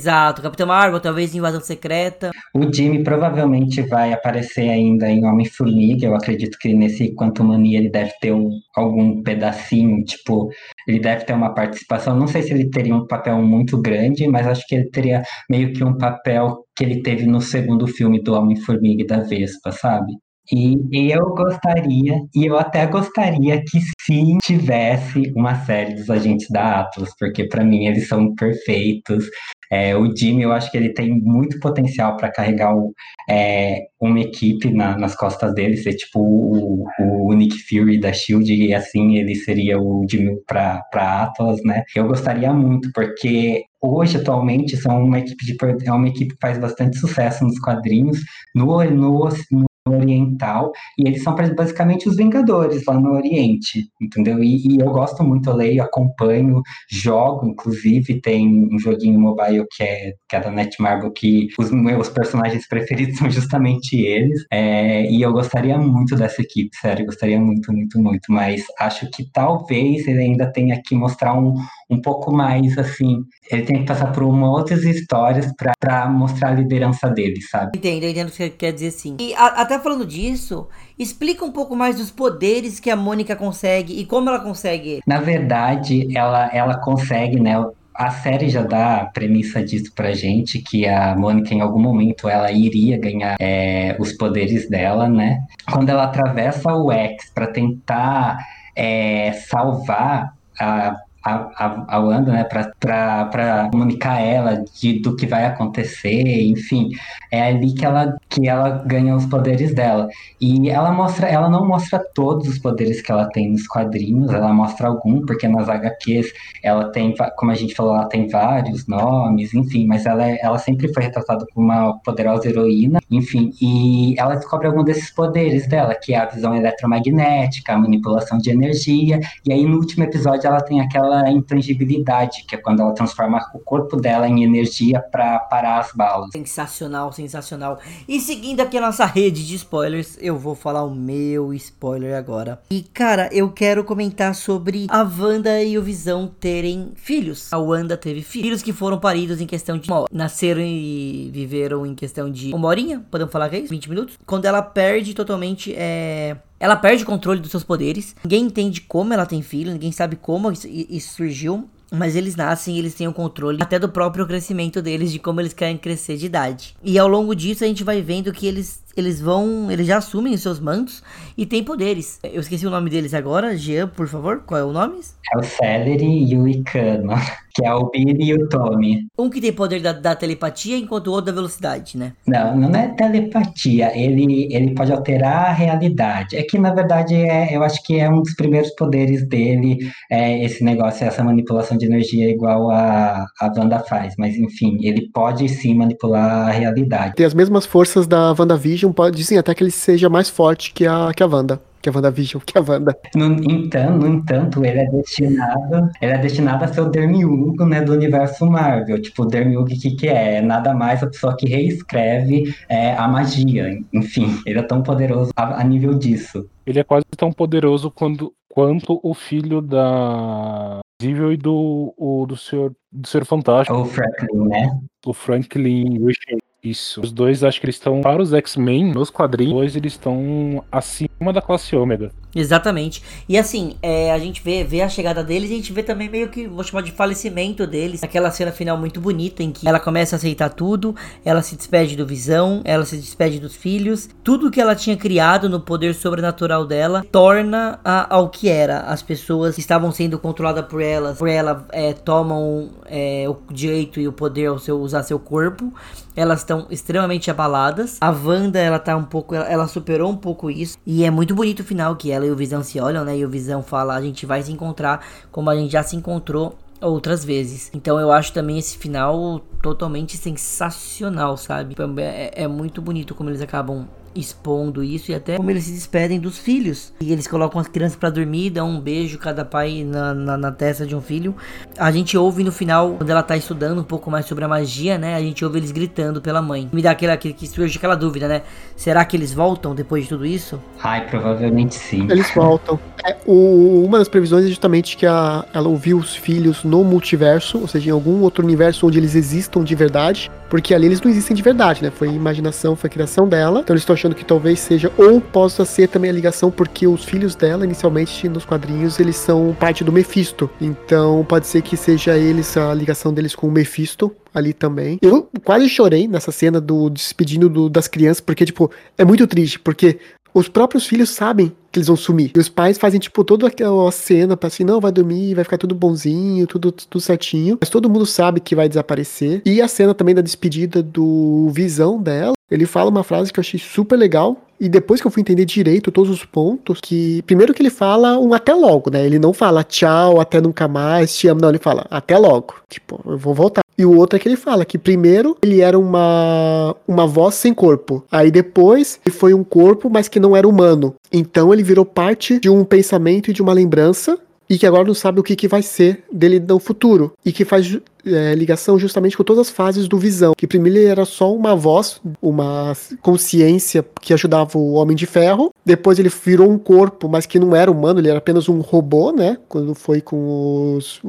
Exato, Capitão Marvel, talvez invasão secreta. O Jimmy provavelmente vai aparecer ainda em Homem-Formiga. Eu acredito que nesse Quantum Mania ele deve ter um- algum pedacinho, tipo, ele deve ter uma participação. Não sei se ele teria um papel muito grande, mas acho que ele teria meio que um papel que ele teve no segundo filme do Homem-Formiga e da Vespa, sabe? E, e eu gostaria, e eu até gostaria que sim tivesse uma série dos agentes da Atlas, porque para mim eles são perfeitos. É, o Jimmy, eu acho que ele tem muito potencial para carregar o- é, uma equipe na- nas costas dele, ser tipo o, o Nick Fury da Shield, e assim ele seria o Jimmy para Atlas, né? Eu gostaria muito, porque hoje, atualmente, são uma equipe de é uma equipe que faz bastante sucesso nos quadrinhos, no, no, no Oriental, e eles são basicamente os Vingadores lá no Oriente, entendeu? E, e eu gosto muito, eu leio, acompanho, jogo, inclusive tem um joguinho mobile que é, que é da Netmarble, que os meus personagens preferidos são justamente eles, é, e eu gostaria muito dessa equipe, sério, gostaria muito, muito, muito, mas acho que talvez ele ainda tenha que mostrar um, um pouco mais, assim, ele tem que passar por uma outras histórias pra- pra mostrar a liderança dele, sabe? Entendo, entendo o que você quer dizer sim. E a- até falando disso, explica um pouco mais dos poderes que a Mônica consegue e como ela consegue. Na verdade, ela, ela consegue, né? A série já dá a premissa disso pra gente, que a Mônica, em algum momento, ela iria ganhar é, os poderes dela, né? Quando ela atravessa o X pra tentar é, salvar a, a, a, Wanda, né? Pra comunicar ela de, do que vai acontecer, enfim. É ali que ela, que ela ganha os poderes dela. E ela mostra, ela não mostra todos os poderes que ela tem nos quadrinhos, ela mostra algum, porque nas HQs ela tem, como a gente falou, ela tem vários nomes, enfim, mas ela, é- ela sempre foi retratada como uma poderosa heroína, enfim, e ela descobre algum desses poderes dela, que é a visão eletromagnética, a manipulação de energia, e aí no último episódio ela tem aquela intangibilidade, que é quando ela transforma o corpo dela em energia para parar as balas. Sensacional, sensacional. E seguindo aqui a nossa rede de spoilers, eu vou falar o meu spoiler agora. E cara, eu quero comentar sobre a Wanda e o Visão terem filhos. A Wanda teve filhos, filhos que foram paridos em questão de uma hora. Nasceram e viveram em questão de uma horinha, podemos falar que é isso? 20 minutos? Quando ela perde totalmente, é... Ela perde o controle dos seus poderes. Ninguém entende como ela tem filho, ninguém sabe como isso, isso surgiu. Mas eles nascem e eles têm o controle até do próprio crescimento deles, de como eles querem crescer de idade. E ao longo disso a gente vai vendo que eles eles vão, eles já assumem os seus mantos e têm poderes. Eu esqueci o nome deles agora, Jean, por favor, qual é o nome? É o Celery e o Icano, que é o Billy e o Tommy. Um que tem poder da, da telepatia, enquanto o outro da velocidade, né? Não, não é telepatia, ele, ele pode alterar a realidade. É que, na verdade, é, eu acho que é um dos primeiros poderes dele, é esse negócio, essa manipulação de energia igual a, a Wanda faz. Mas, enfim, ele pode sim manipular a realidade. Tem as mesmas forças da WandaVision, pode, dizem até que ele seja mais forte que a, que a Wanda. Que a WandaVision, que a Wanda. No entanto, no entanto, ele é destinado, ele é destinado a ser o Dermiugo, né, do universo Marvel. Tipo, o Dermiugo, o que que é? É nada mais a pessoa que reescreve é, a magia. Enfim, ele é tão poderoso a, a nível disso. Ele é quase tão poderoso quando, quanto o filho da Invisível e do, o, do, senhor, do Senhor Fantástico, O Franklin, né? o Franklin Richard. Isso. Os dois acho que eles estão para os X-Men, nos quadrinhos, os dois eles estão acima da classe ômega. Exatamente. E assim, é, a gente vê, vê a chegada deles e a gente vê também meio que, vou chamar de falecimento deles. Aquela cena final muito bonita em que ela começa a aceitar tudo, ela se despede do Visão, ela se despede dos filhos. Tudo que ela tinha criado no poder sobrenatural dela torna a, ao que era. As pessoas que estavam sendo controladas por elas, por ela, é, tomam é, o direito e o poder ao seu, usar seu corpo. Elas estão extremamente abaladas. A Wanda, ela tá um pouco. Ela, ela superou um pouco isso. E é muito bonito o final que ela e o Visão se olham, né? E o Visão fala: a gente vai se encontrar como a gente já se encontrou outras vezes. Então eu acho também esse final totalmente sensacional, sabe? É, é muito bonito como eles acabam expondo isso e até como eles se despedem dos filhos. E eles colocam as crianças pra dormir, dão um beijo cada pai na, na, na testa de um filho. A gente ouve no final, quando ela tá estudando um pouco mais sobre a magia, né? A gente ouve eles gritando pela mãe. Me dá aquela que, que surge aquela dúvida, né? Será que eles voltam depois de tudo isso? Ai, provavelmente sim. Eles voltam. É, o- uma das previsões é justamente que a- ela ouviu os filhos no multiverso, ou seja, em algum outro universo onde eles existam de verdade, porque ali eles não existem de verdade, né? Foi imaginação, foi criação dela. Então eles estão achando que talvez seja, ou possa ser também a ligação, porque os filhos dela, inicialmente nos quadrinhos, eles são parte do Mephisto. Então pode ser que seja eles, a ligação deles com o Mephisto. Ali também. Eu quase chorei nessa cena do despedindo do- das crianças, porque, tipo, é muito triste, porque os próprios filhos sabem que eles vão sumir. E os pais fazem, tipo, toda aquela cena pra assim, não, vai dormir, vai ficar tudo bonzinho, tudo, tudo certinho. Mas todo mundo sabe que vai desaparecer. E a cena também da despedida do Visão dela. Ele fala uma frase que eu achei super legal. E depois que eu fui entender direito todos os pontos, que. Primeiro que ele fala um até logo, né? Ele não fala tchau, até nunca mais, te amo, não. Ele fala até logo. Tipo, eu vou voltar. E o outro é que ele fala que primeiro ele era uma, uma voz sem corpo. Aí depois ele foi um corpo, mas que não era humano. Então ele virou parte de um pensamento e de uma lembrança. E que agora não sabe o que, que vai ser dele no futuro. E que faz é, ligação justamente com todas as fases do Visão. Que primeiro ele era só uma voz, uma consciência que ajudava o Homem de Ferro. Depois ele virou um corpo, mas que não era humano, ele era apenas um robô, né? Quando foi com os.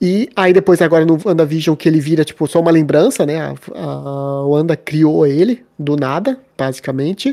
E aí depois, agora no WandaVision, que ele vira, tipo, só uma lembrança, né? A, a Wanda criou ele do nada, basicamente.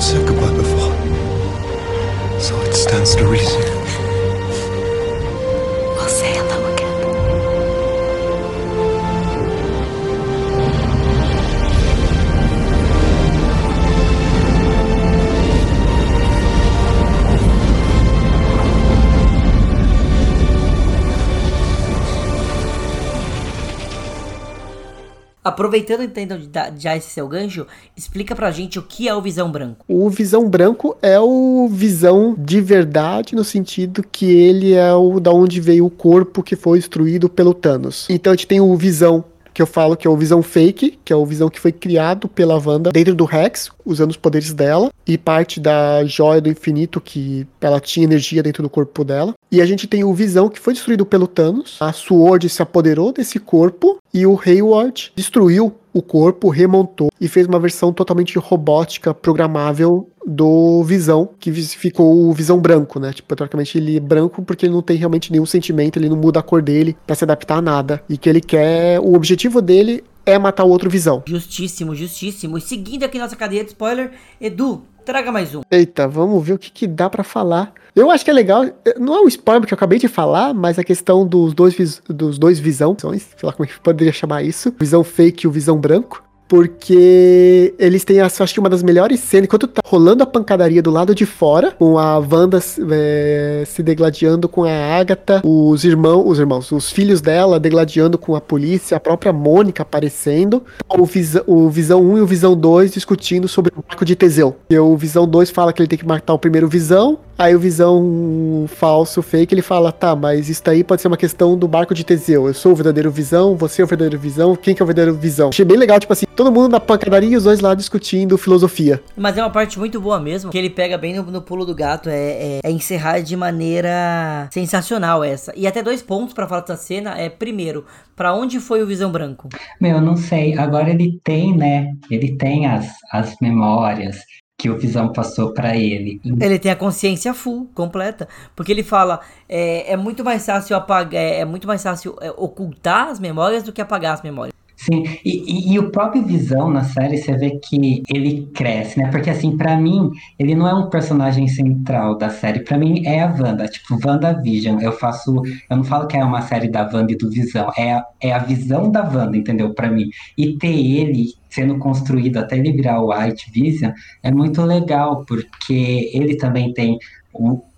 Have said goodbye before. So it stands to reason. We'll say hello Aproveitando então de dar- já esse seu gancho, explica pra gente o que é o Visão Branco. O Visão Branco é o Visão de verdade, no sentido que ele é o da onde veio o corpo que foi destruído pelo Thanos. Então a gente tem o Visão, que eu falo que é o Visão Fake, que é o Visão que foi criado pela Wanda dentro do Rex, usando os poderes dela, e parte da Joia do Infinito, que ela tinha energia dentro do corpo dela. E a gente tem o Visão, que foi destruído pelo Thanos, a Sword se apoderou desse corpo, e o Hayward destruiu o corpo, remontou e fez uma versão totalmente robótica, programável do Visão, que ficou o Visão branco, né? Tipo, teoricamente ele é branco porque ele não tem realmente nenhum sentimento, ele não muda a cor dele pra se adaptar a nada. E que ele quer, o objetivo dele é matar o outro Visão. Justíssimo, justíssimo. E seguindo aqui nossa cadeia de spoiler, Edu, traga mais um. Eita, vamos ver o que, que dá pra falar. Eu acho que é legal, eh, não é um spoiler que eu acabei de falar, mas a questão dos dois, dos dois visão, sei lá como é que poderia chamar isso, visão fake e o visão branco, porque eles têm, acho que uma das melhores cenas, enquanto tá rolando a pancadaria do lado de fora, com a Wanda eh, se degladiando com a Agatha, os irmãos, os irmãos, os filhos dela degladiando com a polícia, a própria Mônica aparecendo, o, Visa- o Visão 1 e o Visão 2 discutindo sobre o barco de Teseu. E o Visão 2 fala que ele tem que matar o primeiro Visão, aí o Visão falso, fake, ele fala, tá, mas isso daí pode ser uma questão do barco de Teseu. Eu sou o verdadeiro Visão, você é o verdadeiro Visão, quem que é o verdadeiro Visão? Achei bem legal, tipo assim, todo mundo na pancadaria e os dois lá discutindo filosofia. Mas é uma parte muito boa mesmo, que ele pega bem no, no pulo do gato, é, é, é encerrar de maneira sensacional essa. E até dois pontos pra falar dessa cena, é primeiro, pra onde foi o Visão Branco? Meu, eu não sei. Agora ele tem, né? Ele tem as, as memórias que o Visão passou pra ele. Ele tem a consciência full, completa. Porque ele fala, é, é muito mais fácil apagar, é, é muito mais fácil é, ocultar as memórias do que apagar as memórias. Sim, e, e- e o próprio Visão na série, você vê que ele cresce, né? Porque, assim, pra mim, ele não é um personagem central da série. Pra mim, é a Wanda, tipo, WandaVision. Eu faço. Eu não falo que é uma série da Wanda e do Visão, é a, é a visão da Wanda, entendeu? Pra mim. E ter ele sendo construído até ele virar o White Vision é muito legal, porque ele também tem.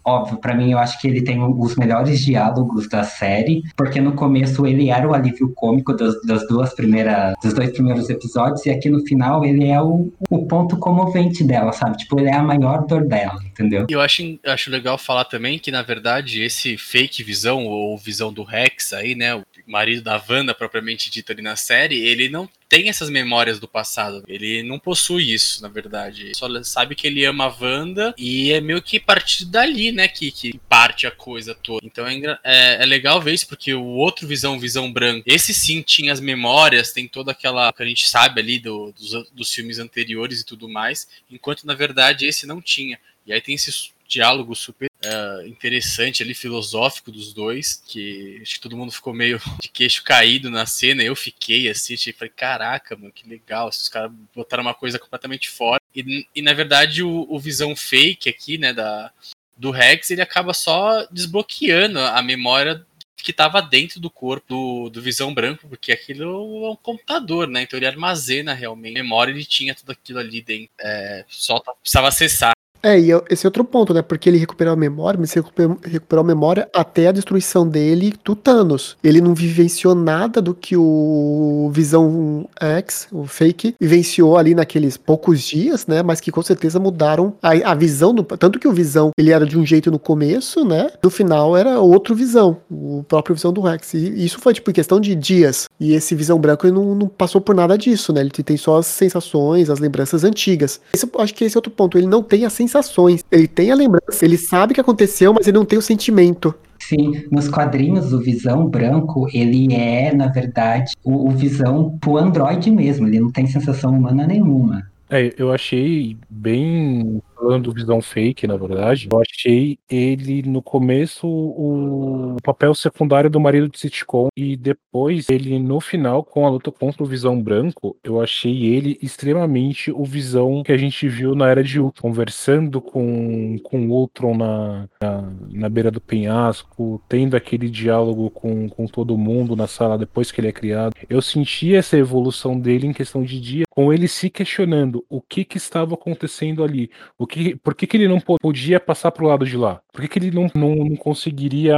Óbvio, pra mim eu acho que ele tem os melhores diálogos da série, porque no começo ele era o alívio cômico das, das duas primeiras, dos dois primeiros episódios, e aqui no final ele é o, o ponto comovente dela, sabe? Tipo, ele é a maior dor dela, entendeu? Eu acho, acho legal falar também que, na verdade, esse fake visão, ou visão do Rex aí, né? Marido da Wanda, propriamente dito ali na série, ele não tem essas memórias do passado. Ele não possui isso, na verdade. Só sabe que ele ama a Wanda e é meio que partir dali, né, que, que parte a coisa toda. Então é, é, é legal ver isso, porque o outro Visão, Visão Branco, esse sim tinha as memórias, tem toda aquela que a gente sabe ali do- dos, dos filmes anteriores e tudo mais, enquanto na verdade esse não tinha. E aí tem esse diálogo super é, interessante ali, filosófico dos dois, que acho que todo mundo ficou meio de queixo caído na cena, eu fiquei assim, tipo, falei, caraca, mano, que legal, esses caras botaram uma coisa completamente fora. E, e na verdade o, o visão fake aqui, né, da, do Rex, ele acaba só desbloqueando a memória que estava dentro do corpo do, do Visão Branco, porque aquilo é um computador, né? Então ele armazena realmente. A memória ele tinha tudo aquilo ali dentro. É, só precisava acessar. É, e esse é outro ponto, né? Porque ele recuperou a memória, mas ele recuperou, a memória até a destruição dele do Thanos. Ele não vivenciou nada do que o Visão X, o Fake, vivenciou ali naqueles poucos dias, né? Mas que com certeza mudaram a, a visão do. Tanto que o Visão ele era de um jeito no começo, né? No final era outro Visão, o próprio Visão do Rex. E isso foi, tipo, em questão de dias. E esse Visão Branco ele não, não passou por nada disso, né? Ele tem só as sensações, as lembranças antigas. Esse, acho que esse é outro ponto. Ele não tem as sensações. Ele tem a lembrança, ele sabe o que aconteceu, mas ele não tem o sentimento. Sim, nos quadrinhos, o Visão Branco, ele é, na verdade, o, o Visão pro Android mesmo. Ele não tem sensação humana nenhuma. É, eu achei bem. Falando do Visão Fake, na verdade, eu achei ele no começo o papel secundário do marido de sitcom e depois ele no final, com a luta contra o Visão Branco, eu achei ele extremamente o Visão que a gente viu na Era de Ultron, conversando com, com o Ultron na, na, na beira do penhasco, tendo aquele diálogo com, com todo mundo na sala depois que ele é criado. Eu senti essa evolução dele em questão de dia, com ele se questionando o que que estava acontecendo ali, o que, por que, que ele não po- podia passar pro lado de lá, por que, que ele não, não, não conseguiria.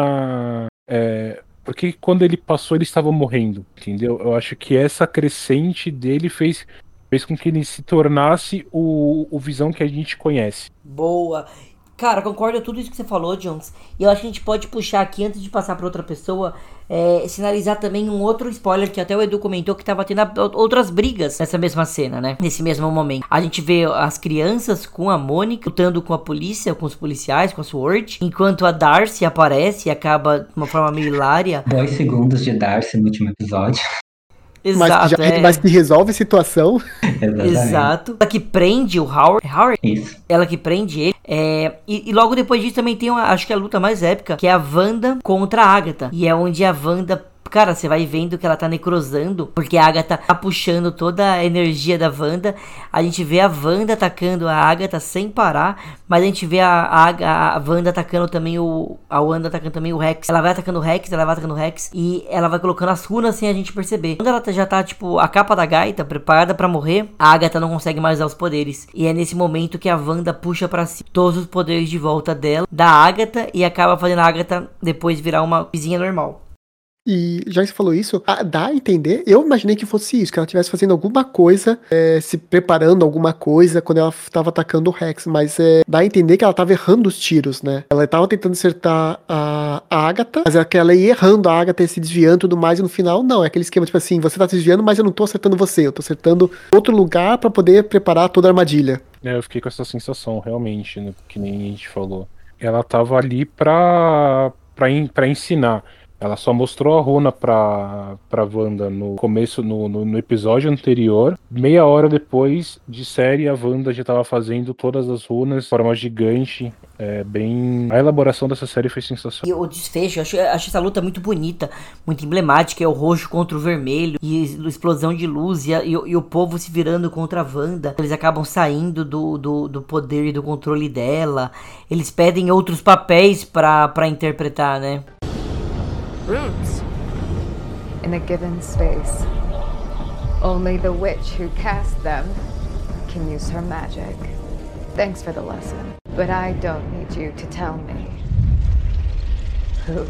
É, porque quando ele passou ele estava morrendo, entendeu? Eu acho que essa crescente dele fez, fez com que ele se tornasse o, o visão que a gente conhece. Boa. Cara, concordo com tudo isso que você falou, Jones. E eu acho que a gente pode puxar aqui, antes de passar para outra pessoa, é, sinalizar também um outro spoiler que até o Edu comentou que tava tendo outras brigas nessa mesma cena, né? Nesse mesmo momento. A gente vê as crianças com a Mônica lutando com a polícia, com os policiais, com a SWORD, enquanto a Darcy aparece e acaba de uma forma meio hilária. Dois segundos de Darcy no último episódio. Mas, Exato, já, é. mas que resolve a situação. Exatamente. Exato. Ela que prende o Howard. Howard? Isso. Ela que prende ele. É, e, e logo depois disso também tem, uma, acho que a luta mais épica, que é a Wanda contra a Agatha. E é onde a Wanda. Cara, você vai vendo que ela tá necrosando, porque a Agatha tá puxando toda a energia da Wanda. A gente vê a Wanda atacando a Agatha sem parar, mas a gente vê a, a, a Wanda atacando também o. A Wanda atacando também o Rex. Ela vai atacando o Rex, ela vai atacando o Rex, e ela vai colocando as runas sem a gente perceber. Quando ela tá- já tá, tipo, a capa da gaita, preparada pra morrer, a Agatha não consegue mais usar os poderes. E é nesse momento que a Wanda puxa pra si todos os poderes de volta dela, da Agatha, e acaba fazendo a Agatha depois virar uma vizinha normal. E já que você falou isso, dá a entender. Eu imaginei que fosse isso, que ela estivesse fazendo alguma coisa, é, se preparando alguma coisa quando ela estava atacando o Rex. Mas é, dá a entender que ela estava errando os tiros, né? Ela estava tentando acertar a, Agatha, mas é que ela ia errando a Agatha, ia se desviando e tudo mais, e no final, não. É aquele esquema tipo assim: você tá se desviando, mas eu não tô acertando você, eu tô acertando outro lugar para poder preparar toda a armadilha. É, eu fiquei com essa sensação, realmente, né, que nem a gente falou. Ela tava ali pra ensinar. Ela só mostrou a runa pra, pra Wanda no começo, no, no, no episódio anterior. Meia hora depois de série, a Wanda já tava fazendo todas as runas de forma gigante. É bem. A elaboração dessa série foi sensacional. E o desfecho, eu acho, eu acho essa luta muito bonita, muito emblemática. É o roxo contra o vermelho, e explosão de luz, e, a- e o- e o povo se virando contra a Wanda. Eles acabam saindo do, do, do poder e do controle dela. Eles pedem outros papéis pra interpretar, né? Runes. In a given space, only the witch who cast them can use her magic. Thanks for the lesson. But I don't need you to tell me who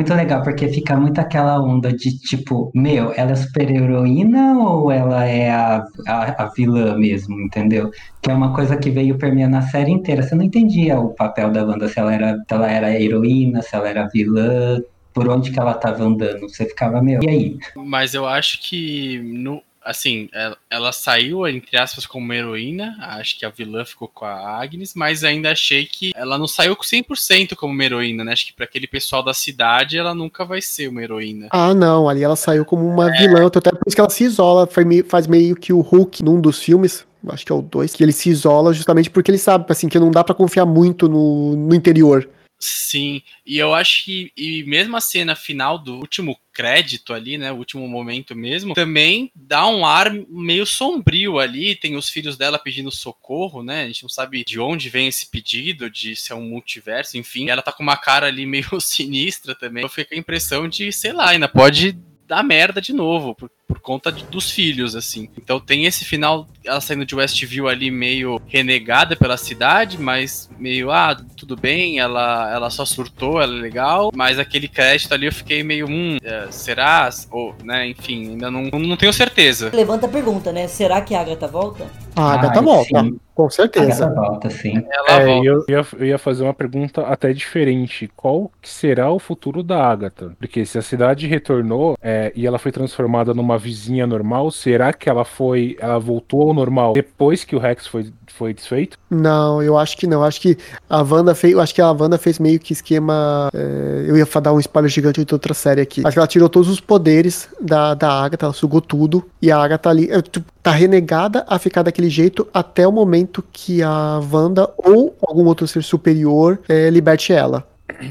muito legal, porque fica muito aquela onda de tipo, meu, ela é super-heroína ou ela é a, a, a vilã mesmo, entendeu? Que é uma coisa que veio permeando a série inteira. Você não entendia o papel da Wanda, se ela era, se ela era heroína, se ela era vilã, por onde que ela tava andando. Você ficava, meu, e aí? Mas eu acho que no, assim, ela, ela saiu entre aspas como heroína, acho que a vilã ficou com a Agnes, mas ainda achei que ela não saiu com 100% como uma heroína, né? Acho que para aquele pessoal da cidade ela nunca vai ser uma heroína. Ah, não, ali ela saiu como uma vilã, até por isso que ela se isola, faz meio que o Hulk num dos filmes, acho que é o 2, que ele se isola justamente porque ele sabe, assim, que não dá pra confiar muito no, no interior. Sim, e eu acho que e mesmo a cena final do último crédito ali, né, o último momento mesmo, também dá um ar meio sombrio ali, tem os filhos dela pedindo socorro, né? A gente não sabe de onde vem esse pedido, de ser um multiverso, enfim. Ela tá com uma cara ali meio sinistra também. Eu fiquei com a impressão de, sei lá, ainda pode dar merda de novo, por, por conta de- dos filhos, assim. Então tem esse final, ela saindo de Westview ali meio renegada pela cidade, mas meio, ah, tudo bem, ela, ela só surtou, ela é legal, mas aquele crédito ali eu fiquei meio, hum, é, será? Ou, né, enfim, ainda não, não tenho certeza. Levanta a pergunta, né? Será que a Agatha volta? A Agatha Ai, volta, sim. com certeza. Agatha volta, sim. Ela É, volta. eu ia, eu ia fazer uma pergunta até diferente. Qual que será o futuro da Agatha? Porque se a cidade retornou é, e ela foi transformada numa vizinha normal, será que ela foi. Ela voltou ao normal depois que o Rex foi, foi desfeito? Não, eu acho que não. Acho que a Wanda fez. Acho que a Wanda fez meio que esquema. é, eu ia dar um spoiler gigante de outra série aqui. Acho que ela tirou todos os poderes da, da Agatha, ela sugou tudo. E a Agatha ali é, tipo, tá renegada a ficar daquele jeito até o momento que a Wanda ou algum outro ser superior é, liberte ela.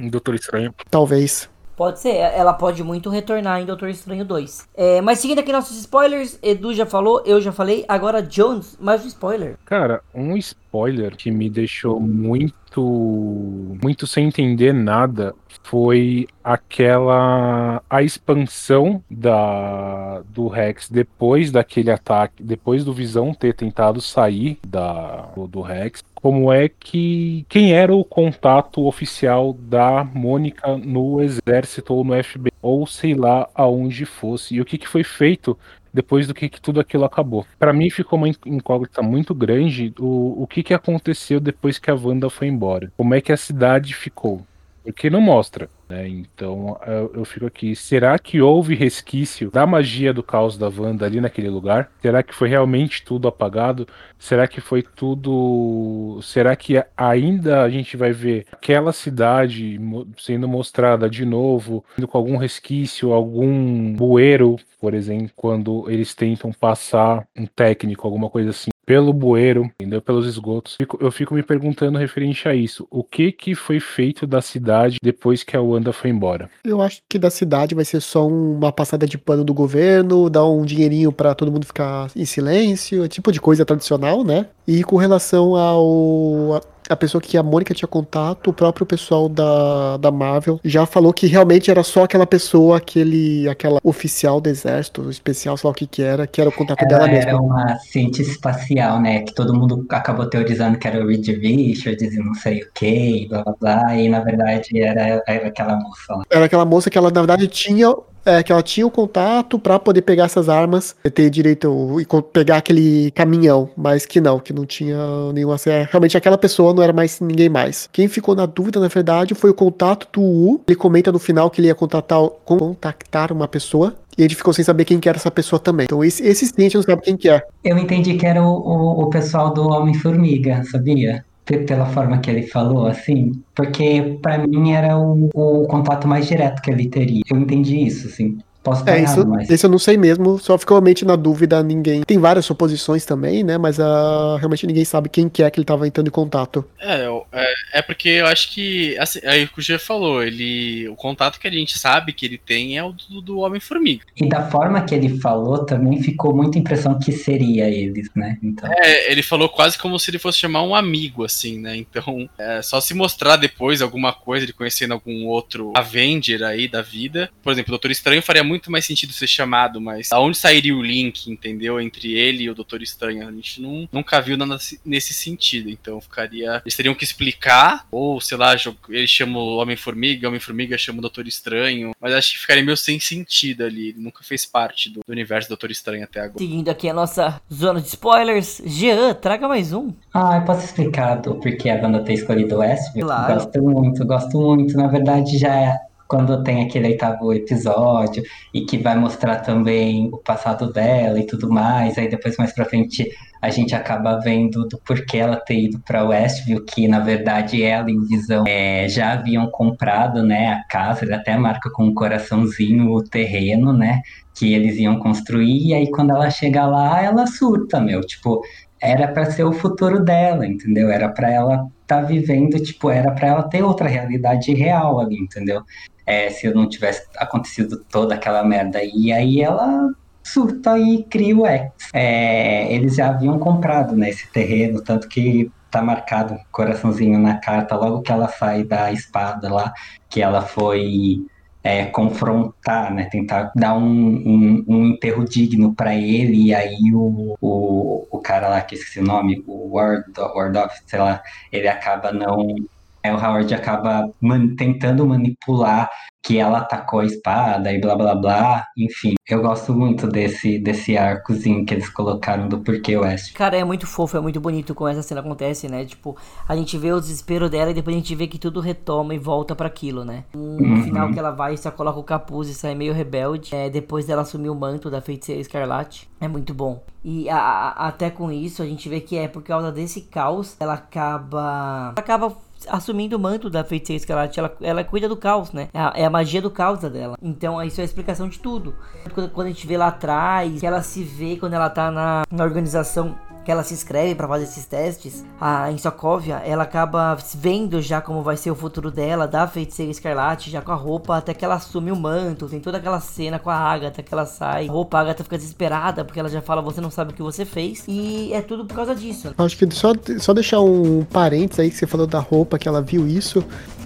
Doutor Estranho. Talvez. Pode ser, ela pode muito retornar em Doutor Estranho 2. É, mas seguindo aqui nossos spoilers, Edu já falou, eu já falei, agora Jones, mais um spoiler. Cara, um spoiler que me deixou muito, muito sem entender nada foi aquela a expansão da do Rex depois daquele ataque, depois do Visão ter tentado sair da do, do Rex. Como é que quem era o contato oficial da Mônica no exército ou no FBI ou sei lá aonde fosse e o que, que foi feito depois do que, que tudo aquilo acabou. Para mim ficou uma incógnita muito grande o, o que, que aconteceu depois que a Wanda foi embora. Como é que a cidade ficou? Porque não mostra. Né? Então eu, eu, fico aqui. Será que houve resquício da magia do caos da Wanda ali naquele lugar? Será que foi realmente tudo apagado? Será que foi tudo. Será que ainda a gente vai ver aquela cidade sendo mostrada de novo, com algum resquício, algum bueiro, por exemplo, quando eles tentam passar um técnico, alguma coisa assim? Pelo bueiro, entendeu? Pelos esgotos. Eu fico me perguntando referente a isso. O que que foi feito da cidade depois que a Wanda foi embora? Eu acho que da cidade vai ser só uma passada de pano do governo, dar um dinheirinho para todo mundo ficar em silêncio, tipo de coisa tradicional, né? E com relação ao a pessoa que a Mônica tinha contato, o próprio pessoal da, da Marvel já falou que realmente era só aquela pessoa, aquele, aquela oficial do exército, especial, sei lá o que que era, que era o contato Ela dela mesma. era uma cientista espacial, né? Que todo mundo acabou teorizando que era o Reed Richards e não sei o que, blá blá blá, e na verdade era, era aquela moça lá. Era aquela moça que ela, na verdade, tinha é, que ela tinha o contato para poder pegar essas armas, ter direito e pegar aquele caminhão, mas que não, que não tinha nenhuma. É, realmente aquela pessoa não era mais ninguém mais. Quem ficou na dúvida, na verdade, foi o contato do U. Ele comenta no final que ele ia contatar, contactar uma pessoa. E ele ficou sem saber quem que era essa pessoa também. Então esse, esse não sabe quem que é. Eu entendi que era o, o, o pessoal do Homem-Formiga, sabia? Pela forma que ele falou, assim, porque para mim era o, o, contato mais direto que ele teria. Eu entendi isso, assim. Posso estar é, errado, isso, mas... Esse eu não sei mesmo, só ficou realmente na dúvida ninguém. Tem várias suposições também, né? Mas uh, realmente ninguém sabe quem que é que ele estava entrando em contato. É, é, é, porque eu acho que, assim, aí o que o G falou, ele, o contato que a gente sabe que ele tem é o do, do Homem-Formiga. E da forma que ele falou, também ficou muita impressão que seria eles, né? Então... É, ele falou quase como se ele fosse chamar um amigo, assim, né? Então, é só se mostrar depois alguma coisa, de conhecendo algum outro Avenger aí da vida. Por exemplo, o Doutor Estranho faria muito mais sentido ser chamado, mas aonde sairia o link, entendeu? Entre ele e o Doutor Estranho? A gente não, nunca viu nada nesse sentido. Então ficaria. Eles teriam que explicar, ou sei lá, ele chama o Homem-Formiga, o Homem-Formiga chama o Doutor Estranho. Mas acho que ficaria meio sem sentido ali. Ele nunca fez parte do, do universo do Doutor Estranho até agora. Seguindo aqui a nossa zona de spoilers, Jean, traga mais um. Ah, eu posso explicar do porquê a banda ter escolhido o Westview? Claro. Gosto muito, gosto muito. Na verdade, já é quando tem aquele oitavo episódio e que vai mostrar também o passado dela e tudo mais, aí depois mais pra frente a gente acaba vendo do porquê ela ter ido para Westview, que na verdade ela e o Visão é, já haviam comprado, né, a casa, ele até marca com um coraçãozinho o terreno, né, que eles iam construir, e aí quando ela chega lá, ela surta, meu, tipo, era para ser o futuro dela, entendeu? Era para ela estar tá vivendo, tipo, era para ela ter outra realidade real ali, entendeu? É, se não tivesse acontecido toda aquela merda. E aí ela surta e cria o X. É, eles já haviam comprado né, esse terreno, tanto que tá marcado coraçãozinho na carta logo que ela sai da espada lá, que ela foi é, confrontar, né, tentar dar um, um, um enterro digno para ele, e aí o, o, o cara lá, que esqueci o nome, o Ward, Wardoff, sei lá, ele acaba não é, o Howard acaba man tentando manipular que ela atacou a espada e blá blá blá. Enfim, eu gosto muito desse, desse arcozinho que eles colocaram do porquê West. Cara, é muito fofo, é muito bonito como essa cena acontece, né? Tipo, a gente vê o desespero dela e depois a gente vê que tudo retoma e volta para aquilo, né? No Uhum. final que ela vai, só coloca o capuz e sai meio rebelde. É, depois dela assumir o manto da feiticeira escarlate. É muito bom. E a- a- até com isso a gente vê que é por causa desse caos ela acaba. acaba assumindo o manto da feiticeira escarlate. Ela, ela cuida do caos, né? É a, é a magia do caos dela. Então isso é a explicação de tudo. Quando, quando a gente vê lá atrás, que ela se vê quando ela tá na, na organização que ela se inscreve pra fazer esses testes, a em Sokovia, ela acaba vendo já como vai ser o futuro dela, da feiticeira escarlate, já com a roupa, até que ela assume o manto, tem toda aquela cena com a Agatha que ela sai, a roupa a Agatha fica desesperada, porque ela já fala, você não sabe o que você fez, e é tudo por causa disso. Acho que só, só deixar um parênteses aí que você falou da roupa que ela viu isso.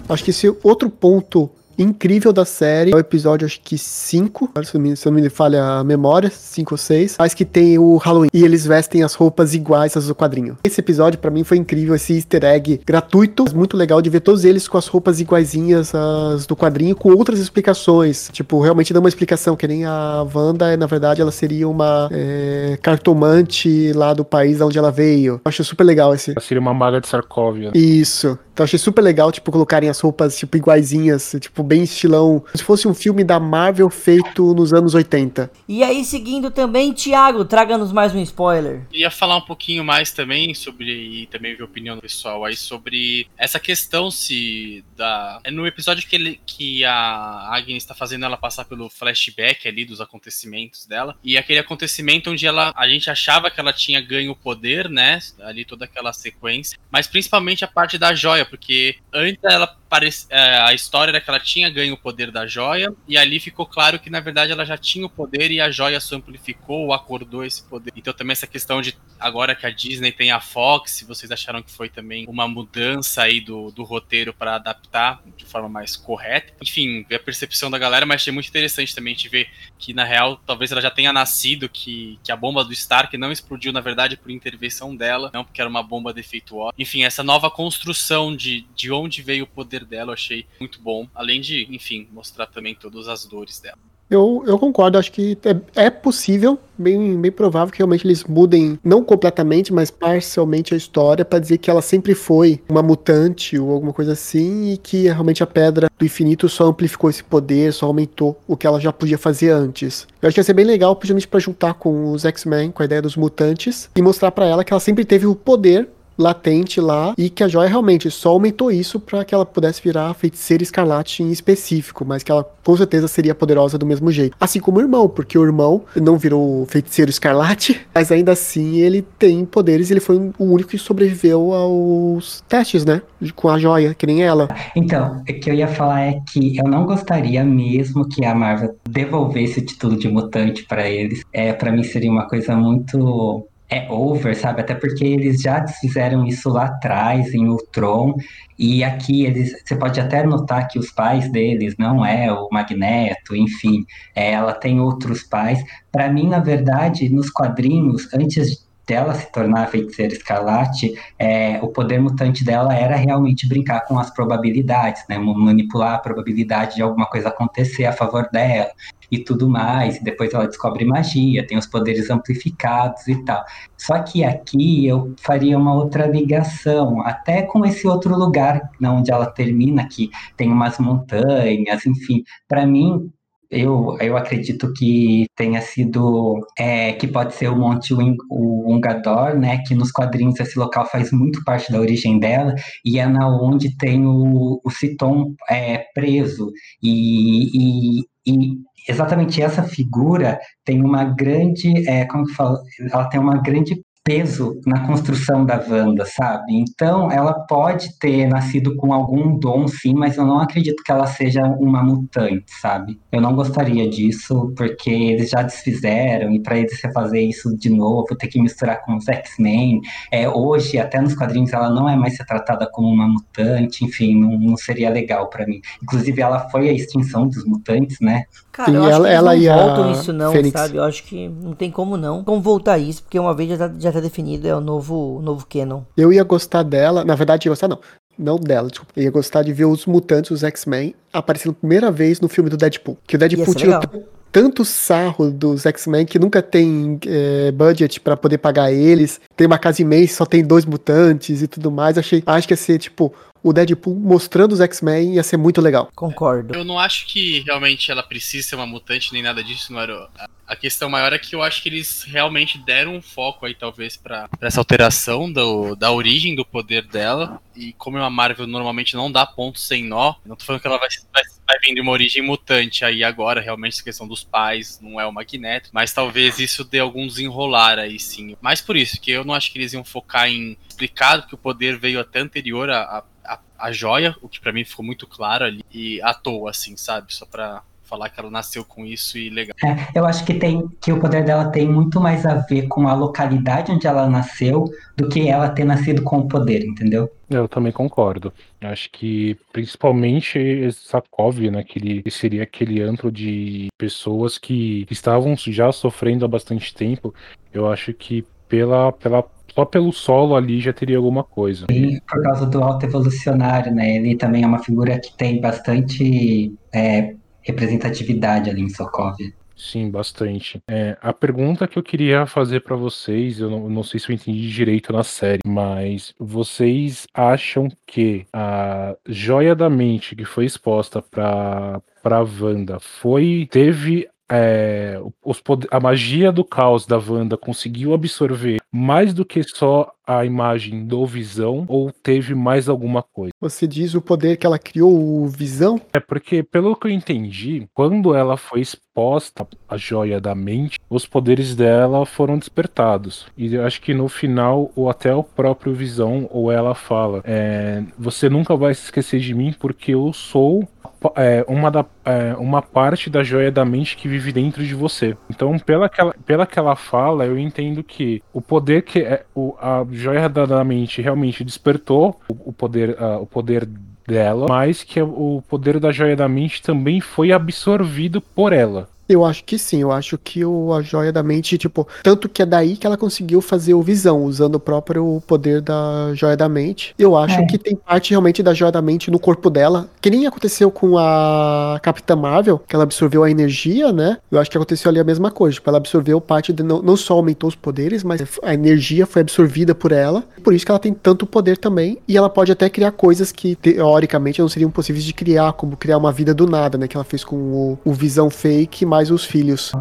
Acho que esse outro ponto incrível da série é o episódio, acho que 5, se, não me- se não me falha a memória, 5 ou 6, mas que tem o Halloween e eles vestem as roupas iguais às do quadrinho. Esse episódio pra mim foi incrível, esse easter egg gratuito, muito legal de ver todos eles com as roupas iguaizinhas às do quadrinho, com outras explicações. Tipo, realmente dá uma explicação, que nem a Wanda, na verdade, ela seria uma é, cartomante lá do país onde ela veio. Eu acho super legal esse. Ela seria uma maga de Sarkovia. Isso. Então achei super legal, tipo, colocarem as roupas, tipo, iguaizinhas, tipo, bem estilão. Como se fosse um filme da Marvel feito nos anos 80. E aí, seguindo também, Thiago, traga-nos mais um spoiler. Ia falar um pouquinho mais também sobre, e também ver a opinião do pessoal aí sobre essa questão se da. É no episódio que, ele, que a Agnes está fazendo ela passar pelo flashback ali dos acontecimentos dela. E aquele acontecimento onde ela, a gente achava que ela tinha ganho o poder, né? Ali toda aquela sequência. Mas principalmente a parte da joia, porque antes ela é, a história era que ela tinha ganho o poder da joia, e ali ficou claro que na verdade ela já tinha o poder e a joia só amplificou ou acordou esse poder. Então também essa questão de agora que a Disney tem a Fox, vocês acharam que foi também uma mudança aí do, do roteiro para adaptar de forma mais correta. Enfim, a percepção da galera, mas achei muito interessante também te ver que na real talvez ela já tenha nascido que, que a bomba do Stark não explodiu na verdade por intervenção dela, não porque era uma bomba defeituosa. Enfim, essa nova construção de, de onde veio o poder dela eu achei muito bom, além de, enfim, mostrar também todas as dores dela. Eu, eu concordo, acho que é, é possível, bem, bem provável que realmente eles mudem, não completamente, mas parcialmente a história, pra dizer que ela sempre foi uma mutante ou alguma coisa assim, e que realmente a pedra do infinito só amplificou esse poder, só aumentou o que ela já podia fazer antes. Eu acho que ia ser bem legal, principalmente pra juntar com os X-Men, com a ideia dos mutantes, e mostrar pra ela que ela sempre teve o poder latente lá e que a joia realmente só aumentou isso para que ela pudesse virar a feiticeira escarlate em específico, mas que ela com certeza seria poderosa do mesmo jeito. Assim como o irmão, porque o irmão não virou feiticeiro escarlate, mas ainda assim ele tem poderes, ele foi o único que sobreviveu aos testes, né? Com a joia, que nem ela. Então, o que eu ia falar é que eu não gostaria mesmo que a Marvel devolvesse o título de mutante para eles. É, para mim seria uma coisa muito é over, sabe? Até porque eles já desfizeram isso lá atrás em Ultron e aqui eles, você pode até notar que os pais deles não é o Magneto, enfim, é, ela tem outros pais. Para mim, na verdade, nos quadrinhos, antes dela se tornar a feiticeira escarlate, é, o poder mutante dela era realmente brincar com as probabilidades, né? Manipular a probabilidade de alguma coisa acontecer a favor dela e tudo mais. E depois ela descobre magia, tem os poderes amplificados e tal. Só que aqui eu faria uma outra ligação, até com esse outro lugar onde ela termina, que tem umas montanhas, enfim. Para mim, eu, eu acredito que tenha sido, é, que pode ser o Monte Wing, o Ungador, né, que nos quadrinhos esse local faz muito parte da origem dela, e é na onde tem o, o Citon é, preso, e, e, e exatamente essa figura tem uma grande, é, como que fala, ela tem uma grande peso na construção da Wanda, sabe? Então, ela pode ter nascido com algum dom, sim, mas eu não acredito que ela seja uma mutante, sabe? Eu não gostaria disso, porque eles já desfizeram, e para eles fazer isso de novo, ter que misturar com os X-Men. É, hoje, até nos quadrinhos, ela não é mais tratada como uma mutante, enfim, não, não seria legal para mim. Inclusive, ela foi a extinção dos mutantes, né? Cara, Sim, eu acho ela- que eles ela não a voltam isso não, Fênix. sabe? Eu acho que não tem como não. Como voltar isso, porque uma vez já tá, já tá definido, é o novo, novo canon. Eu ia gostar dela, na verdade, ia gostar não. Não dela, desculpa. Eu ia gostar de ver os mutantes, os X-Men, aparecendo primeira vez no filme do Deadpool. Que o Deadpool Ia ser tira legal. t- tanto sarro dos X-Men que nunca tem é, budget pra poder pagar eles. Tem uma casa imensa, só tem dois mutantes e tudo mais. Achei, acho que ia ser tipo o Deadpool mostrando os X-Men ia ser muito legal. Concordo. Eu não acho que realmente ela precisa ser uma mutante nem nada disso, não era. a- questão maior é que eu acho que eles realmente deram um foco aí, talvez, pra, pra essa alteração do, da origem do poder dela. E como a Marvel normalmente não dá ponto sem nó, eu não tô falando que ela vai, vai, vai vir de uma origem mutante aí agora, realmente essa questão dos pais não é o Magneto, mas talvez isso dê algum desenrolar aí sim. Mas por isso, que eu não acho que eles iam focar em explicar que o poder veio até anterior a, a, a joia, o que para mim ficou muito claro ali, e à toa, assim, sabe? Só pra falar que ela nasceu com isso e legal. É, eu acho que tem que o poder dela tem muito mais a ver com a localidade onde ela nasceu do que ela ter nascido com o poder, entendeu? Eu também concordo. Acho que principalmente Sakov, né, que ele que seria aquele antro de pessoas que estavam já sofrendo há bastante tempo. Eu acho que pela, pela só pelo solo ali já teria alguma coisa. E por causa do alto evolucionário, né? Ele também é uma figura que tem bastante é, representatividade ali em Sokovia. Sim, bastante. É, a pergunta que eu queria fazer pra vocês, eu não, não sei se eu entendi direito na série, mas vocês acham que a joia da mente que foi exposta pra, pra Wanda foi. teve. é, os a magia do caos da Wanda conseguiu absorver mais do que só a imagem do Visão ou teve mais alguma coisa? Você diz o poder que ela criou, o Visão? É porque, pelo que eu entendi, quando ela foi exposta à joia da mente, os poderes dela foram despertados. E eu acho que no final, ou até o próprio Visão, ou ela fala: é, Você nunca vai se esquecer de mim porque eu sou é, uma, da, é, uma parte da joia da mente que vive dentro de você. Então, pela que ela, pela que ela fala, eu entendo que o poder que é, o, a joia da, da mente realmente despertou o, o poder, o poder dela, mas que o poder da joia da mente também foi absorvido por ela. Eu acho que sim, eu acho que o, a joia da mente, tipo, tanto que é daí que ela conseguiu fazer o visão, usando o próprio poder da joia da mente. Eu acho É. que tem parte realmente da joia da mente no corpo dela, que nem aconteceu com a Capitã Marvel, que ela absorveu a energia, né? Eu acho que aconteceu ali a mesma coisa, tipo, ela absorveu parte, de, não, não só aumentou os poderes, mas a energia foi absorvida por ela, por isso que ela tem tanto poder também, e ela pode até criar coisas que teoricamente não seriam possíveis de criar, como criar uma vida do nada, né? Que ela fez com o, o visão fake mais os filhos.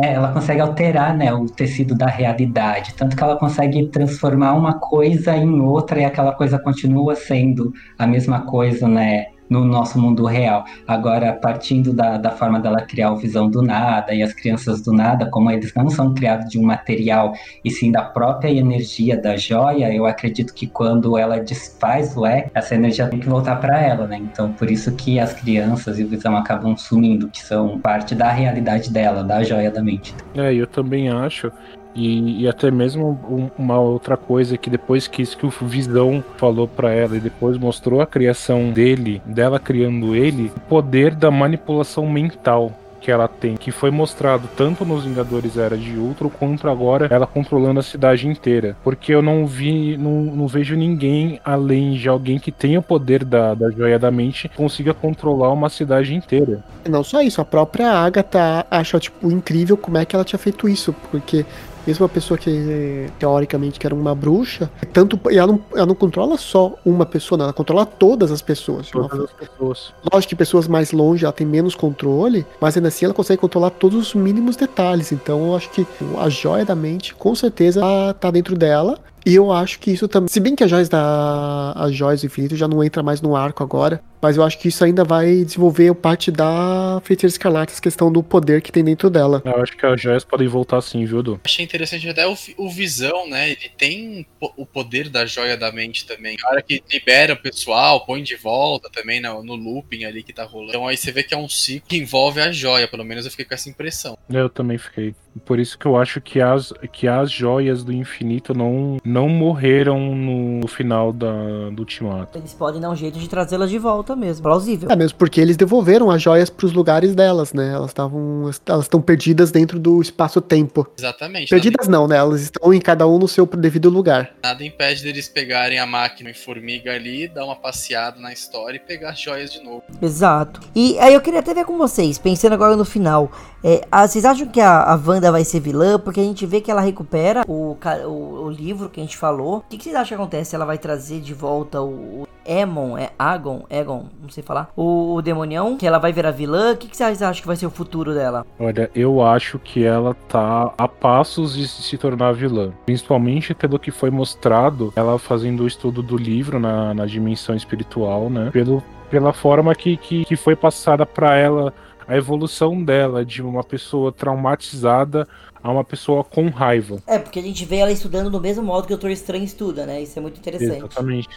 É, ela consegue alterar, né, o tecido da realidade, tanto que ela consegue transformar uma coisa em outra e aquela coisa continua sendo a mesma coisa, né, no nosso mundo real. Agora, partindo da, da forma dela criar o visão do nada e as crianças do nada, como eles não são criados de um material e sim da própria energia da joia, eu acredito que quando ela desfaz o E, essa energia tem que voltar para ela, né? Então, por isso que as crianças e o visão acabam sumindo, que são parte da realidade dela, da joia da mente. É, eu também acho. E, e até mesmo um- uma outra coisa que depois que isso que o Visão falou pra ela e depois mostrou a criação dele, dela criando ele, o poder da manipulação mental que ela tem, que foi mostrado tanto nos Vingadores Era de Ultron quanto agora ela controlando a cidade inteira. Porque eu não vi, não, não vejo ninguém além de alguém que tenha o poder da, da joia da mente consiga controlar uma cidade inteira. Não só isso, a própria Agatha acha, tipo, incrível como é que ela tinha feito isso, porque mesmo uma pessoa que teoricamente que era uma bruxa, tanto e ela não, ela não controla só uma pessoa, não, ela controla todas as pessoas. Todas as pessoas. Lógico que pessoas mais longe ela tem menos controle, mas ainda assim ela consegue controlar todos os mínimos detalhes. Então eu acho que a joia da mente com certeza ela tá dentro dela. E eu acho que isso também. Se bem que a joias da. As joias do infinito já não entra mais no arco agora. Mas eu acho que isso ainda vai desenvolver parte da Feiticeira Escarlate, essa questão do poder que tem dentro dela. Eu acho que as joias podem voltar sim, viu, Du? Achei interessante até o, o Visão, né? Ele tem o poder da joia da mente também. A hora que libera o pessoal, põe de volta também no, no looping ali que tá rolando. Então aí você vê que é um ciclo que envolve a joia. Pelo menos eu fiquei com essa impressão. Eu também fiquei. Por isso que eu acho que as, que as joias do infinito não, não morreram no final da, do ultimato. Eles podem dar um jeito de trazê-las de volta mesmo. Plausível. É mesmo porque eles devolveram as joias pros lugares delas, né? Elas estavam. Elas estão perdidas dentro do espaço-tempo. Exatamente. Perdidas não, né? Elas estão em cada um no seu devido lugar. Nada, impede deles pegarem a máquina em formiga ali, dar uma passeada na história e pegar as joias de novo. Exato. E aí eu queria até ver com vocês, pensando agora no final. É, ah, vocês acham que a, a Wanda vai ser vilã? Porque a gente vê que ela recupera o, o, o livro que a gente falou. O que, que vocês acham que acontece? Ela vai trazer de volta o, o Emon, é Agon, Egon, não sei falar. O, o demonião, que ela vai virar vilã. O que, que vocês acham que vai ser o futuro dela? Olha, eu acho que ela tá a passos de se tornar vilã. Principalmente pelo que foi mostrado, ela fazendo o estudo do livro na, na dimensão espiritual, né? Pelo pela forma que, que, que foi passada para ela a evolução dela de uma pessoa traumatizada a uma pessoa com raiva. É, porque a gente vê ela estudando do mesmo modo que o Doutor Estranho estuda, né? Isso é muito interessante. Exatamente.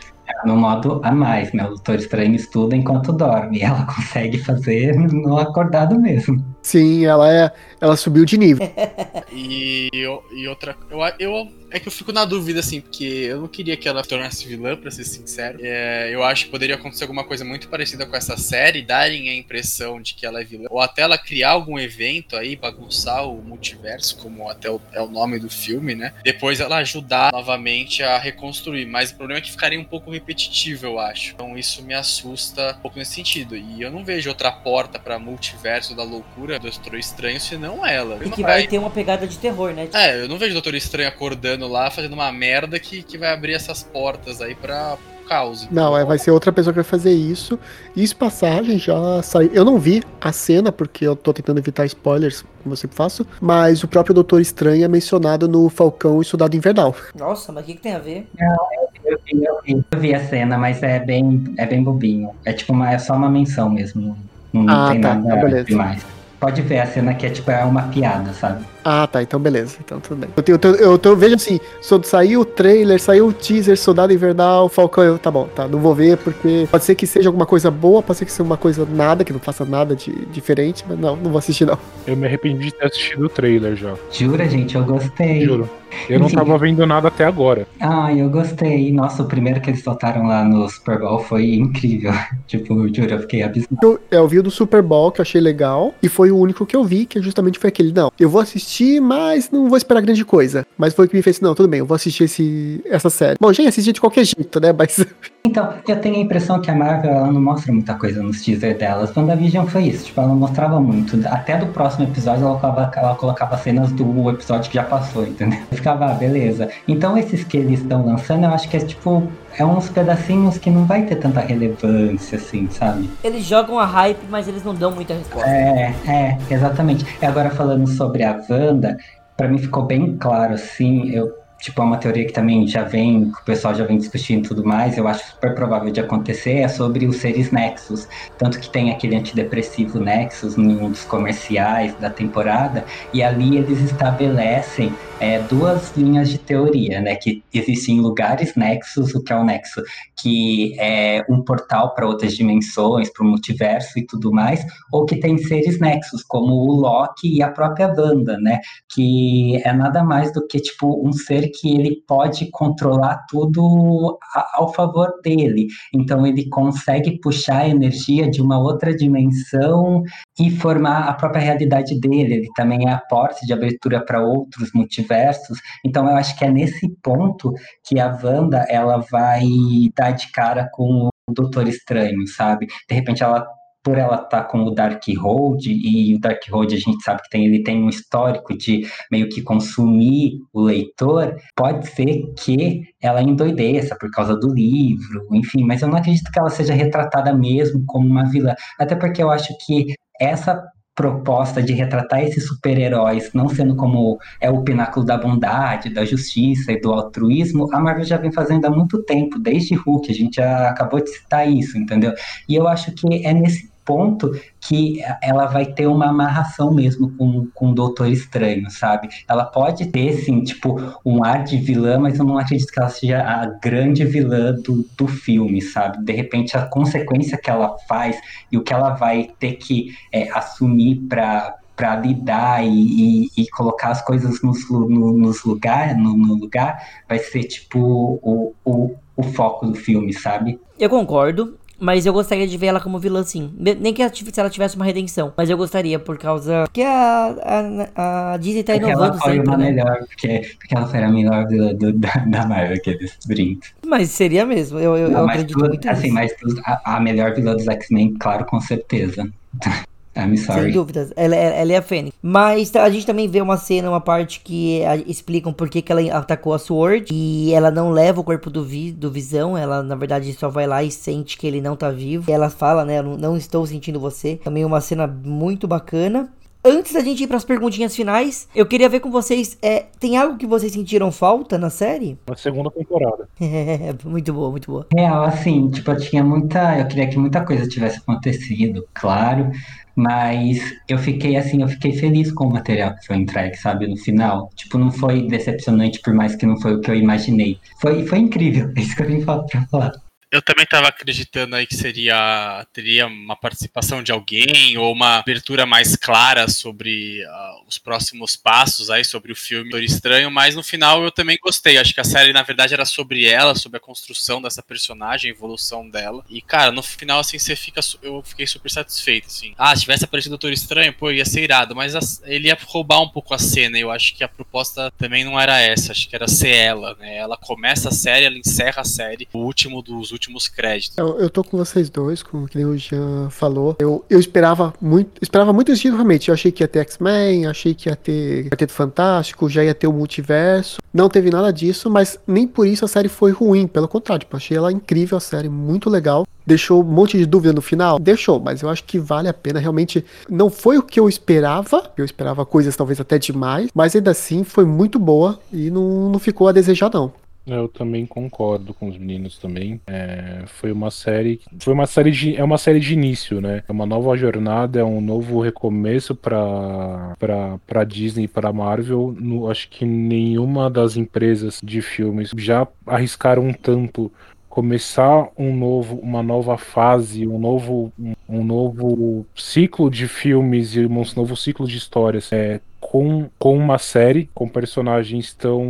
No modo a mais, né? O Doutor Estranho estuda enquanto dorme. E ela consegue fazer no acordado mesmo. Sim, ela é. Ela subiu de nível. E, eu- e outra. Eu, eu, é que eu fico na dúvida, assim, porque eu não queria que ela se tornasse vilã, pra ser sincero. É, eu acho que poderia acontecer alguma coisa muito parecida com essa série, darem a impressão de que ela é vilã. Ou até ela criar algum evento aí, bagunçar o multiverso, como até o, é o nome do filme, né? Depois ela ajudar novamente a reconstruir. Mas o problema é que ficaria um pouco repetitivo, eu acho. Então isso me assusta um pouco nesse sentido. E eu não vejo outra porta pra multiverso da loucura do Doutor Estranho senão ela. E que vai ter uma pegada de terror, né? É, eu não vejo o Doutor Estranho acordando lá, fazendo uma merda que, que vai abrir essas portas aí pra caos. Não, é, vai ser outra pessoa que vai fazer isso. Isso passagem já saiu. Eu não vi a cena, porque eu tô tentando evitar spoilers, como eu sempre faço. Mas o próprio Doutor Estranho é mencionado no Falcão e Soldado Invernal. Nossa, mas o que, que tem a ver? Eu vi, eu vi. Eu vi a cena, mas é bem, é bem bobinho. É tipo uma, é só uma menção mesmo. Não, não Ah, tem tá, nada tá, demais. Pode ver a cena que é tipo é uma piada, sabe? Ah, tá, então beleza. Então tudo bem. Eu, tenho, eu, eu, tô- vejo assim, saiu o trailer, saiu o teaser, Soldado Invernal, Falcão, eu, tá bom, tá, não vou ver, porque pode ser que seja alguma coisa boa, pode ser que seja uma coisa nada, que não faça nada de diferente, mas não, não vou assistir não. Eu me arrependi de ter assistido o trailer já. Jura, gente? Eu gostei. Juro. Eu não Enfim. tava vendo nada até agora. Ah, eu gostei. Nossa, o primeiro que eles soltaram lá no Super Bowl foi incrível. tipo, juro, eu fiquei abismado. Eu, é, eu vi o do Super Bowl, que eu achei legal, e foi o único que eu vi, que justamente foi aquele, não, eu vou assistir, mas não vou esperar grande coisa. Mas foi o que me fez, não, tudo bem, eu vou assistir esse, essa série. Bom, já ia assistir de qualquer jeito, né, mas... Então, eu tenho a impressão que a Marvel ela não mostra muita coisa nos teaser delas. WandaVision foi isso, tipo, ela não mostrava muito. Até do próximo episódio ela colocava, ela colocava cenas do episódio que já passou, entendeu? Eu ficava, ah, beleza. Então esses que eles estão lançando, eu acho que é tipo, é uns pedacinhos que não vai ter tanta relevância, assim, sabe? Eles jogam a hype, mas eles não dão muita resposta. É, é, exatamente. E agora falando sobre a Wanda, pra mim ficou bem claro, assim, eu, tipo, é uma teoria que também já vem, que o pessoal já vem discutindo e tudo mais, eu acho super provável de acontecer, é sobre os seres Nexus. Tanto que tem aquele antidepressivo Nexus em um dos comerciais da temporada, e ali eles estabelecem é, duas linhas de teoria, né? Que existem lugares Nexus, o que é o Nexo? Que é um portal para outras dimensões, para o multiverso e tudo mais, ou que tem seres Nexus, como o Loki e a própria Wanda, né? Que é nada mais do que tipo um ser que ele pode controlar tudo ao favor dele. Então ele consegue puxar a energia de uma outra dimensão e formar a própria realidade dele. Ele também é a porta de abertura para outros multiversos. Então eu acho que é nesse ponto que a Wanda ela vai dar de cara com o Doutor Estranho, sabe? De repente ela por ela estar com o Darkhold e o Darkhold a gente sabe que tem, ele tem um histórico de meio que consumir o leitor, pode ser que ela endoideça por causa do livro, enfim, mas eu não acredito que ela seja retratada mesmo como uma vilã, até porque eu acho que essa proposta de retratar esses super-heróis não sendo como é o pináculo da bondade, da justiça e do altruísmo, a Marvel já vem fazendo há muito tempo, desde Hulk, a gente já acabou de citar isso, entendeu? E eu acho que é nesse ponto que ela vai ter uma amarração mesmo com, com o Doutor Estranho, sabe? Ela pode ter, sim, tipo, um ar de vilã, mas eu não acredito que ela seja a grande vilã do, do filme, sabe? De repente, a consequência que ela faz e o que ela vai ter que é, assumir para para lidar e, e, e colocar as coisas nos, no, nos lugar, no, no lugar, vai ser tipo o, o, o foco do filme, sabe? Eu concordo. Mas eu gostaria de ver ela como vilã, sim. Nem que ela tiv- se ela tivesse uma redenção. Mas eu gostaria, por causa. Porque a, a, a Disney tá Porque ela inovando foi sempre, uma né? melhor, porque, porque ela foi a melhor vilã do, da, da Marvel, aqueles brincos. Mas seria mesmo. Eu, eu, Não, eu acredito tu- muito assim, nisso. mas tu- a, a melhor vilã dos X-Men, claro, com certeza. I'm Sem sorry. dúvidas, ela, é- ela é a Fênix. Mas a gente também vê uma cena, uma parte que a- explicam por que, que ela atacou a Sword. E ela não leva o corpo do, vi, do Visão. Ela, na verdade, só vai lá e sente que ele não tá vivo. E ela fala, né? "Eu Não, não estou sentindo você. Também uma cena muito bacana. Antes da gente ir pras perguntinhas finais, eu queria ver com vocês, é, tem algo que vocês sentiram falta na série? Na segunda temporada. É, muito boa, muito boa. Real, assim, tipo, eu tinha muita. Eu queria que muita coisa tivesse acontecido, claro. Mas eu fiquei assim, eu fiquei feliz com o material que foi entregue, sabe, no final. Tipo, não foi decepcionante, por mais que não foi o que eu imaginei. Foi, foi incrível, é isso que eu vim falar pra falar. Eu também estava acreditando aí que seria teria uma participação de alguém ou uma abertura mais clara sobre uh, os próximos passos aí sobre o filme Doutor Estranho, mas no final eu também gostei. Acho que a série na verdade era sobre ela, sobre a construção dessa personagem, a evolução dela. E cara, no final assim você fica eu fiquei super satisfeito assim. Ah, se tivesse aparecido Doutor Estranho, pô, ia ser irado, mas a, ele ia roubar um pouco a cena. Eu acho que a proposta também não era essa, acho que era ser ela, né? Ela começa a série, ela encerra a série, o último dos últimos últimos créditos. Eu, eu tô com vocês dois, como que o Jean falou. Eu, eu esperava muito, esperava muito isso realmente. Eu achei que ia ter X-Men, achei que ia ter Quarteto Fantástico, já ia ter o multiverso. Não teve nada disso, mas nem por isso a série foi ruim. Pelo contrário, tipo, achei ela incrível, a série muito legal. Deixou um monte de dúvida no final? Deixou, mas eu acho que vale a pena. Realmente não foi o que eu esperava. Eu esperava coisas talvez até demais, mas ainda assim foi muito boa e não, não ficou a desejar, não. Eu também concordo com os meninos também. É, foi uma série, foi uma série de, é uma série de início, né? É uma nova jornada, é um novo recomeço para para Disney, para Marvel. No, acho que nenhuma das empresas de filmes já arriscaram tanto começar um novo, uma nova fase, um novo, um, um novo ciclo de filmes e um novo ciclo de histórias. É, com, com uma série, com personagens tão.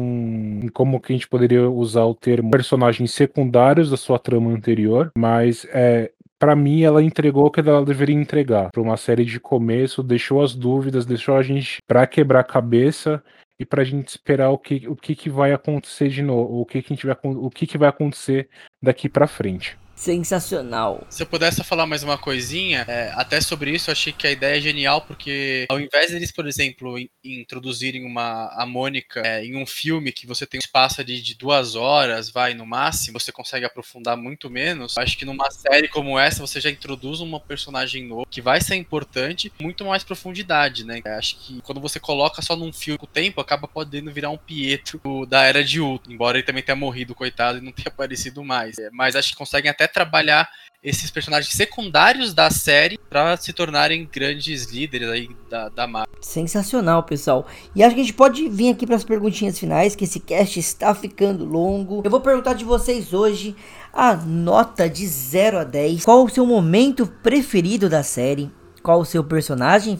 Como que a gente poderia usar o termo? Personagens secundários da sua trama anterior, mas é, para mim, ela entregou o que ela deveria entregar. Para uma série de começo, deixou as dúvidas, deixou a gente para quebrar a cabeça e para a gente esperar o que, o que, que vai acontecer de novo, o que, que, a gente vai, o que, que vai acontecer daqui para frente. Sensacional. Se eu pudesse falar mais uma coisinha, é, até sobre isso, eu achei que a ideia é genial, porque ao invés deles, por exemplo, in, introduzirem uma a Mônica é, em um filme que você tem um espaço de, de duas horas, vai, no máximo, você consegue aprofundar muito menos. Acho que numa série como essa, você já introduz uma personagem novo que vai ser importante, muito mais profundidade, né? Acho que quando você coloca só num filme o tempo, acaba podendo virar um Pietro da era de Ultron, embora ele também tenha morrido, coitado, e não tenha aparecido mais. É, mas acho que conseguem até trabalhar esses personagens secundários da série para se tornarem grandes líderes aí da, da Marvel. Sensacional, pessoal. E acho que a gente pode vir aqui para as perguntinhas finais, que esse cast está ficando longo. Eu vou perguntar de vocês hoje a nota de 0 a 10. Qual o seu momento preferido da série? Qual o seu personagem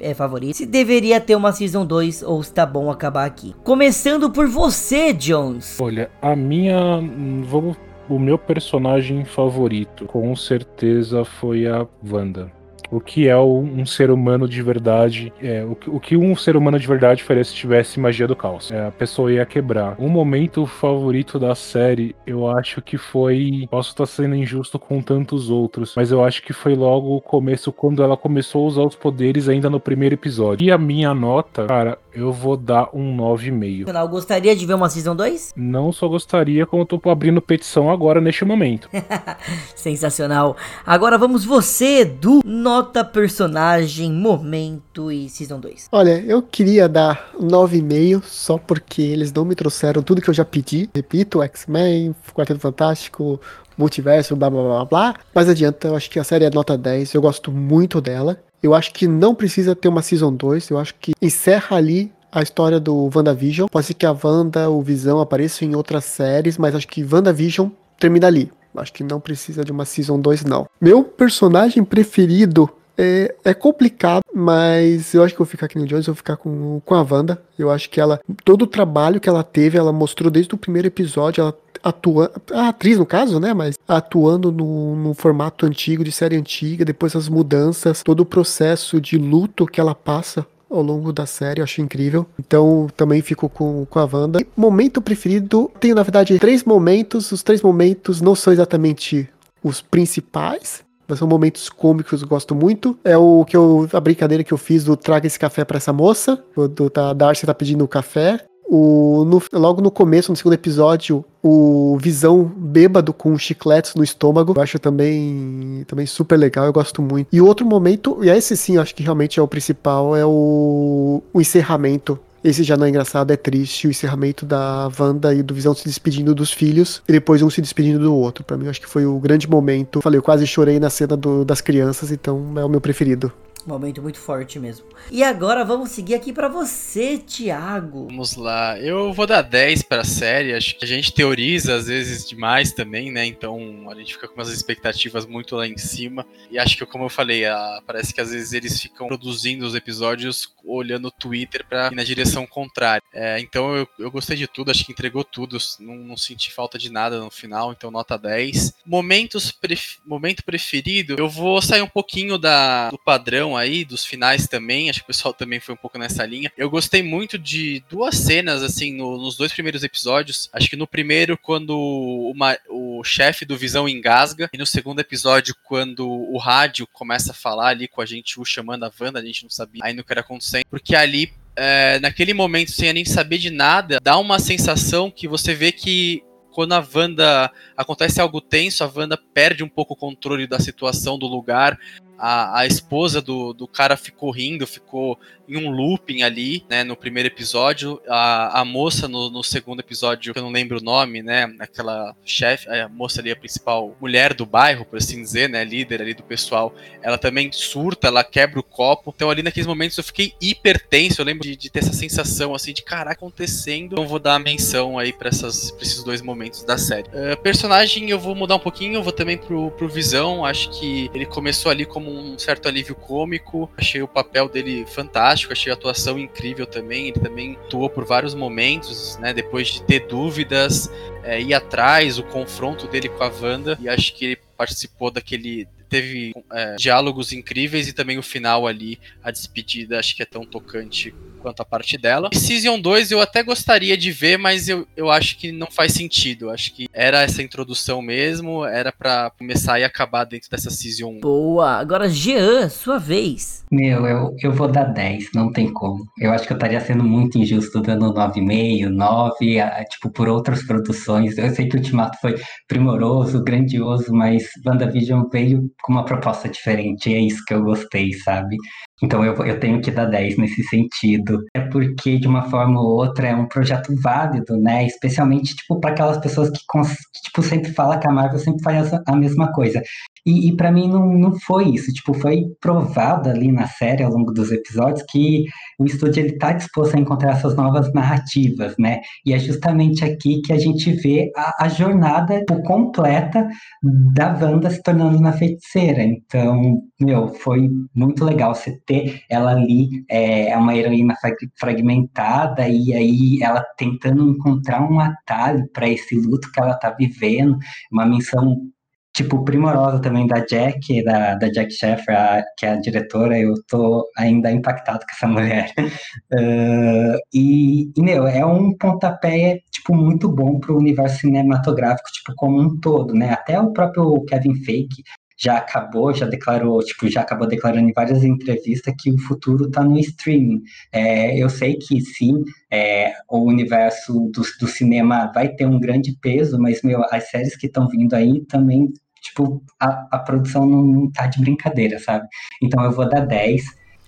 é favorito? Se deveria ter uma Season 2 ou se tá bom acabar aqui. Começando por você, Jones. Olha, a minha. Vamos o meu personagem favorito, com certeza, foi a Wanda o que é um ser humano de verdade, é, o, que um ser humano de verdade faria se tivesse magia do caos. É, a pessoa ia quebrar. Um momento favorito da série, eu acho que foi. Posso estar sendo injusto com tantos outros, mas eu acho que foi logo o começo, quando ela começou a usar os poderes ainda no primeiro episódio. E a minha nota, cara, eu vou dar um 9,5. Eu gostaria de ver uma Season 2? Não só gostaria, como eu tô abrindo petição agora neste momento. Sensacional. Agora vamos você, do nota nota, personagem, momento e Season 2? Olha, eu queria dar 9,5 só porque eles não me trouxeram tudo que eu já pedi. Repito, X-Men, Quarteto Fantástico, Multiverso, blá blá blá blá. Mas adianta, eu acho que a série é nota 10, eu gosto muito dela. Eu acho que não precisa ter uma Season 2, eu acho que encerra ali a história do WandaVision. Pode ser que a Wanda, o Visão apareçam em outras séries, mas acho que WandaVision termina ali. Acho que não precisa de uma Season 2, não. Meu personagem preferido é, é, complicado, mas eu acho que eu vou ficar aqui no Jones, vou ficar com, com a Wanda. Eu acho que ela, todo o trabalho que ela teve, ela mostrou desde o primeiro episódio, ela atua, a atriz no caso, né, mas atuando no, no formato antigo, de série antiga, depois as mudanças, todo o processo de luto que ela passa ao longo da série, eu acho incrível. Então também fico com, com a Wanda. E momento preferido, tenho na verdade três momentos. Os três momentos não são exatamente os principais, mas são momentos cômicos que eu gosto muito. É o que eu. a brincadeira que eu fiz do traga esse café para essa moça. Do, da Darcy tá pedindo café. O, no- logo no começo, no segundo episódio, o Visão bêbado com chicletes no estômago. Eu acho também, também super legal, eu gosto muito. E outro momento, e esse sim, acho que realmente é o principal, é o, o encerramento. Esse já não é engraçado, é triste. O encerramento da Wanda e do Visão se despedindo dos filhos e depois um se despedindo do outro. Pra mim, acho que foi o grande momento. Falei, eu quase chorei na cena do- das crianças, então é o meu preferido. Momento muito forte mesmo. E agora vamos seguir aqui pra você, Thiago. Vamos lá, eu vou dar 10 pra série, acho que a gente teoriza às vezes demais também, né? Então a gente fica com umas expectativas muito lá em cima. E acho que, como eu falei, a- parece que às vezes eles ficam produzindo os episódios olhando o Twitter pra ir na direção contrária. É, então eu, eu gostei de tudo, acho que entregou tudo, não, não senti falta de nada no final, então nota 10. Momentos pref- momento preferido, eu vou sair um pouquinho da, do padrão aí, dos finais também, acho que o pessoal também foi um pouco nessa linha. Eu gostei muito de duas cenas, assim, no- nos dois primeiros episódios. Acho que no primeiro, quando o, ma- o chefe do Visão engasga, e no segundo episódio, quando o rádio começa a falar ali com a gente, o chamando a Wanda, a gente não sabia ainda o que era acontecendo, porque ali é, naquele momento, sem nem saber de nada, dá uma sensação que você vê que quando a Wanda acontece algo tenso, a Wanda perde um pouco o controle da situação, do lugar. A, a esposa do, do cara ficou rindo, ficou em um looping ali, né, no primeiro episódio. A, a moça no, no segundo episódio, que eu não lembro o nome, né, aquela chefe, a moça ali, a principal mulher do bairro, por assim dizer, né, líder ali do pessoal, ela também surta, ela quebra o copo. Então ali naqueles momentos eu fiquei hiper tenso, eu lembro de, de ter essa sensação assim de caraca acontecendo. Então vou dar a menção aí pra, essas, pra esses dois momentos da série. Uh, personagem eu vou mudar um pouquinho, eu vou também pro, pro Visão, acho que ele começou ali como um certo alívio cômico, achei o papel dele fantástico, achei a atuação incrível também, ele também atuou por vários momentos, né, depois de ter dúvidas, é, ir atrás, o confronto dele com a Wanda, e acho que ele participou daquele teve é, diálogos incríveis e também o final ali, a despedida, acho que é tão tocante quanto a parte dela. E Season 2 eu até gostaria de ver, mas eu, eu acho que não faz sentido. Acho que era essa introdução mesmo, era para começar e acabar dentro dessa Season 1. Boa. Agora, Jean, sua vez. Meu, eu, eu vou dar 10, não tem como. Eu acho que eu estaria sendo muito injusto dando 9,5, 9, ah, tipo, por outras produções. Eu sei que o Ultimato foi primoroso, grandioso, mas WandaVision veio com uma proposta diferente, e é isso que eu gostei, sabe? Então eu, eu tenho que dar 10 nesse sentido. É porque, de uma forma ou outra, é um projeto válido, né? Especialmente, tipo, para aquelas pessoas que, que, tipo, sempre falam que a Marvel sempre faz a- mesma coisa. E, e para mim não, não foi isso. Tipo, foi provado ali na série, ao longo dos episódios, que o estúdio ele tá disposto a encontrar essas novas narrativas, né? E é justamente aqui que a gente vê a, a jornada tipo, completa da Wanda se tornando uma feiticeira. Então, meu, foi muito legal você ter ela ali, é, é uma heroína frag- fragmentada, e aí ela tentando encontrar um atalho para esse luto que ela tá vivendo, uma missão tipo, primorosa também da Jack, da, da Jack Sheffer, a- que é a diretora, eu tô ainda impactado com essa mulher. Ah, e, e, meu, é um pontapé, tipo, muito bom pro universo cinematográfico, tipo, como um todo, né? Até o próprio Kevin Feige já acabou, já declarou, tipo, já acabou declarando em várias entrevistas que o futuro tá no streaming. É, eu sei que sim, é, o universo do, do cinema vai ter um grande peso, mas, meu, as séries que estão vindo aí também, tipo, a, a produção não, não tá de brincadeira, sabe? Então eu vou dar 10,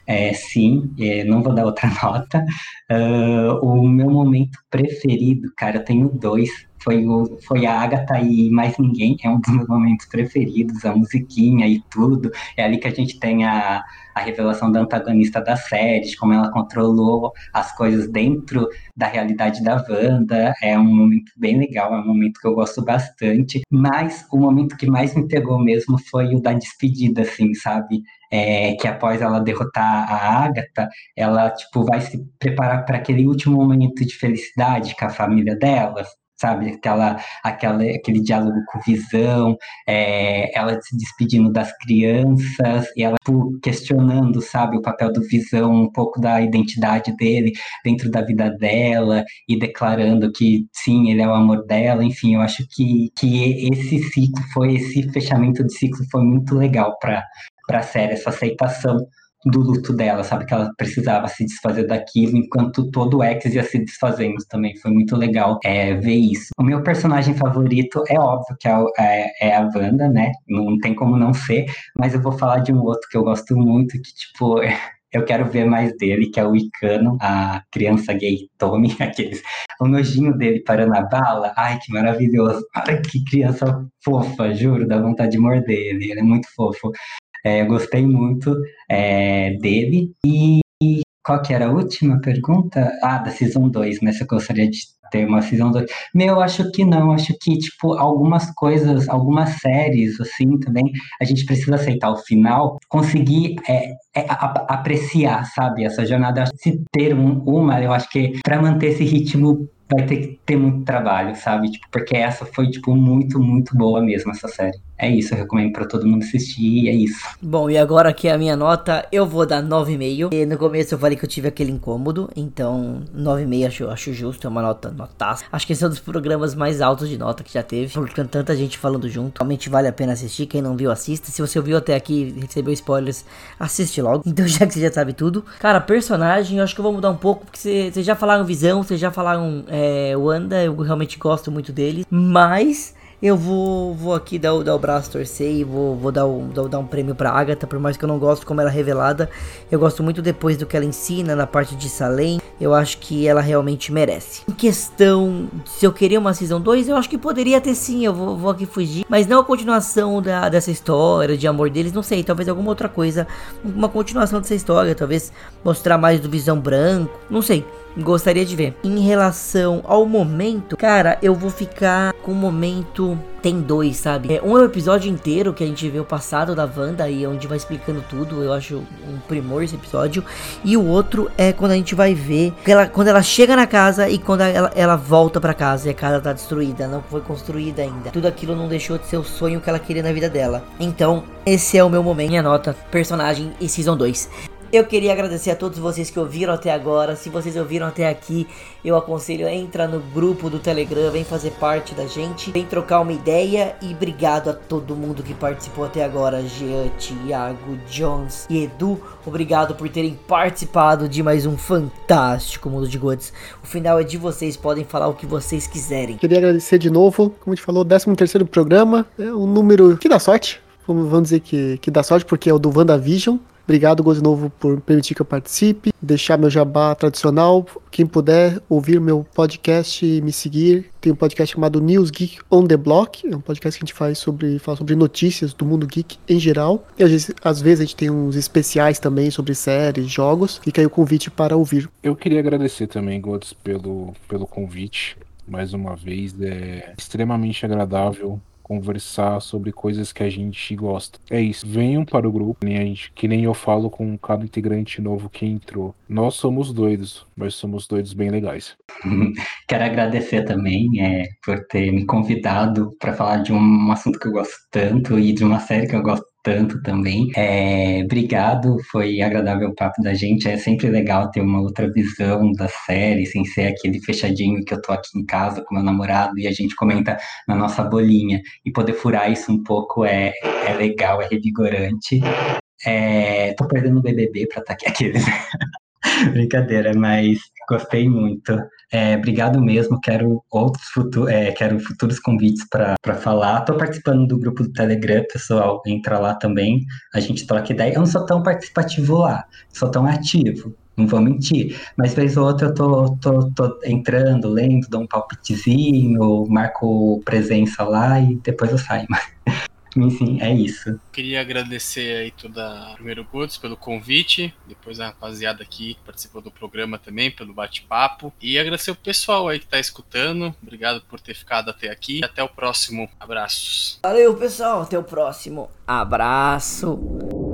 é, sim, é, não vou dar outra nota. Ah, o meu momento preferido, cara, eu tenho dois. Foi, o, foi a Agatha e mais ninguém, é um dos meus momentos preferidos, a musiquinha e tudo. É ali que a gente tem a, a revelação da antagonista da série, de como ela controlou as coisas dentro da realidade da Wanda. É um momento bem legal, é um momento que eu gosto bastante. Mas o momento que mais me pegou mesmo foi o da despedida, assim, sabe? É, que após ela derrotar a Agatha, ela tipo vai se preparar para aquele último momento de felicidade com a família dela, sabe? Aquela, aquela, aquele diálogo com visão, é, ela se despedindo das crianças e ela tipo, questionando, sabe, o papel do visão, um pouco da identidade dele dentro da vida dela e declarando que sim, ele é o amor dela. Enfim, eu acho que, que esse ciclo foi esse fechamento de ciclo foi muito legal para para a série, essa aceitação do luto dela, sabe? Que ela precisava se desfazer daquilo, enquanto todo o X ia se desfazendo também. Foi muito legal é, ver isso. O meu personagem favorito é óbvio que é, é, é, a Wanda, né? Não tem como não ser, mas eu vou falar de um outro que eu gosto muito, que, tipo, eu quero ver mais dele, que é o Icano, a criança gay Tommy, aqueles, o nojinho dele parando a bala, ai que maravilhoso, ai que criança fofa, juro, dá vontade de morder ele, ele é muito fofo. É, eu gostei muito é, dele. E qual que era a última pergunta? Ah, da Season 2, né? Se eu gostaria de ter uma Season 2. Meu, acho que não. Acho que, tipo, algumas coisas, algumas séries, assim, também, a gente precisa aceitar o final, conseguir é, é, apreciar, sabe? Essa jornada. Se ter um, uma, eu acho que para manter esse ritmo vai ter que ter muito trabalho, sabe? Tipo, porque essa foi, tipo, muito, muito boa mesmo, essa série. É isso, eu recomendo pra todo mundo assistir, é isso. Bom, e agora aqui a minha nota, eu vou dar 9,5. E no começo eu falei que eu tive aquele incômodo, então 9,5 acho, acho justo, é uma nota notaça. Acho que esse é um dos programas mais altos de nota que já teve, por tanta gente falando junto. Realmente vale a pena assistir, quem não viu, assista. Se você ouviu até aqui e recebeu spoilers, assiste logo. Então já que você já sabe tudo. Cara, personagem, eu acho que eu vou mudar um pouco, porque vocês já falaram Visão, vocês já falaram é, Wanda, eu realmente gosto muito dele. Mas eu vou, vou aqui dar, dar o braço torcer e vou, vou dar, o, dar, dar um prêmio pra Agatha, por mais que eu não gosto como ela é revelada. Eu gosto muito depois do que ela ensina na parte de Salem. Eu acho que ela realmente merece. Em questão se eu queria uma Season 2, eu acho que poderia ter sim, eu vou, vou aqui fugir. Mas não a continuação da, dessa história, de amor deles, não sei, talvez alguma outra coisa. Uma continuação dessa história, talvez mostrar mais do Visão Branco, não sei. Gostaria de ver. Em relação ao momento, cara, eu vou ficar com o momento. Tem dois, sabe? É, um é o episódio inteiro que a gente vê o passado da Wanda e onde vai explicando tudo. Eu acho um primor esse episódio. E o outro é quando a gente vai ver ela, quando ela chega na casa e quando ela, ela volta para casa e a casa tá destruída, não foi construída ainda. Tudo aquilo não deixou de ser o sonho que ela queria na vida dela. Então, esse é o meu momento, minha nota, personagem e Season 2. Eu queria agradecer a todos vocês que ouviram até agora. Se vocês ouviram até aqui, eu aconselho a entrar no grupo do Telegram, vem fazer parte da gente, vem trocar uma ideia e obrigado a todo mundo que participou até agora, Jean, Thiago, Jones e Edu. Obrigado por terem participado de mais um fantástico Mundo de Gods. O final é de vocês, podem falar o que vocês quiserem. Queria agradecer de novo, como a gente falou, 13 terceiro programa, é um número que dá sorte. Vamos dizer que, que dá sorte porque é o do WandaVision. Obrigado, Gozo Novo, por permitir que eu participe, deixar meu jabá tradicional. Quem puder ouvir meu podcast e me seguir, tem um podcast chamado News Geek on the Block, é um podcast que a gente faz sobre, fala sobre notícias do mundo geek em geral. E às vezes, às vezes a gente tem uns especiais também sobre séries, jogos. Fica aí o convite para ouvir. Eu queria agradecer também, Gods, pelo, pelo convite. Mais uma vez, é extremamente agradável conversar sobre coisas que a gente gosta. É isso. Venham para o grupo, nem, a gente, que nem eu falo com cada integrante novo que entrou. Nós somos doidos, mas somos doidos bem legais. Quero agradecer também é, por ter me convidado para falar de um assunto que eu gosto tanto e de uma série que eu gosto tanto também. É, obrigado, foi agradável o papo da gente. É sempre legal ter uma outra visão da série, sem ser aquele fechadinho que eu tô aqui em casa com meu namorado e a gente comenta na nossa bolinha. E poder furar isso um pouco é, é legal, é revigorante. É, tô perdendo o BBB pra estar aqui aqueles. Brincadeira, mas gostei muito. É, obrigado mesmo. Quero outros futuros, é, quero futuros convites para falar. Estou participando do grupo do Telegram, pessoal. Entra lá também. A gente troca ideia. Eu não sou tão participativo lá, sou tão ativo. Não vou mentir. Mas vez ou outra eu tô, tô, tô entrando, lendo, dou um palpitezinho, marco presença lá e depois eu saio. Enfim, é isso. Queria agradecer aí toda primeiro Goods pelo convite, depois a rapaziada aqui que participou do programa também pelo bate-papo e agradecer o pessoal aí que tá escutando. Obrigado por ter ficado até aqui. Até o próximo. Abraços. Valeu, pessoal. Até o próximo. Abraço.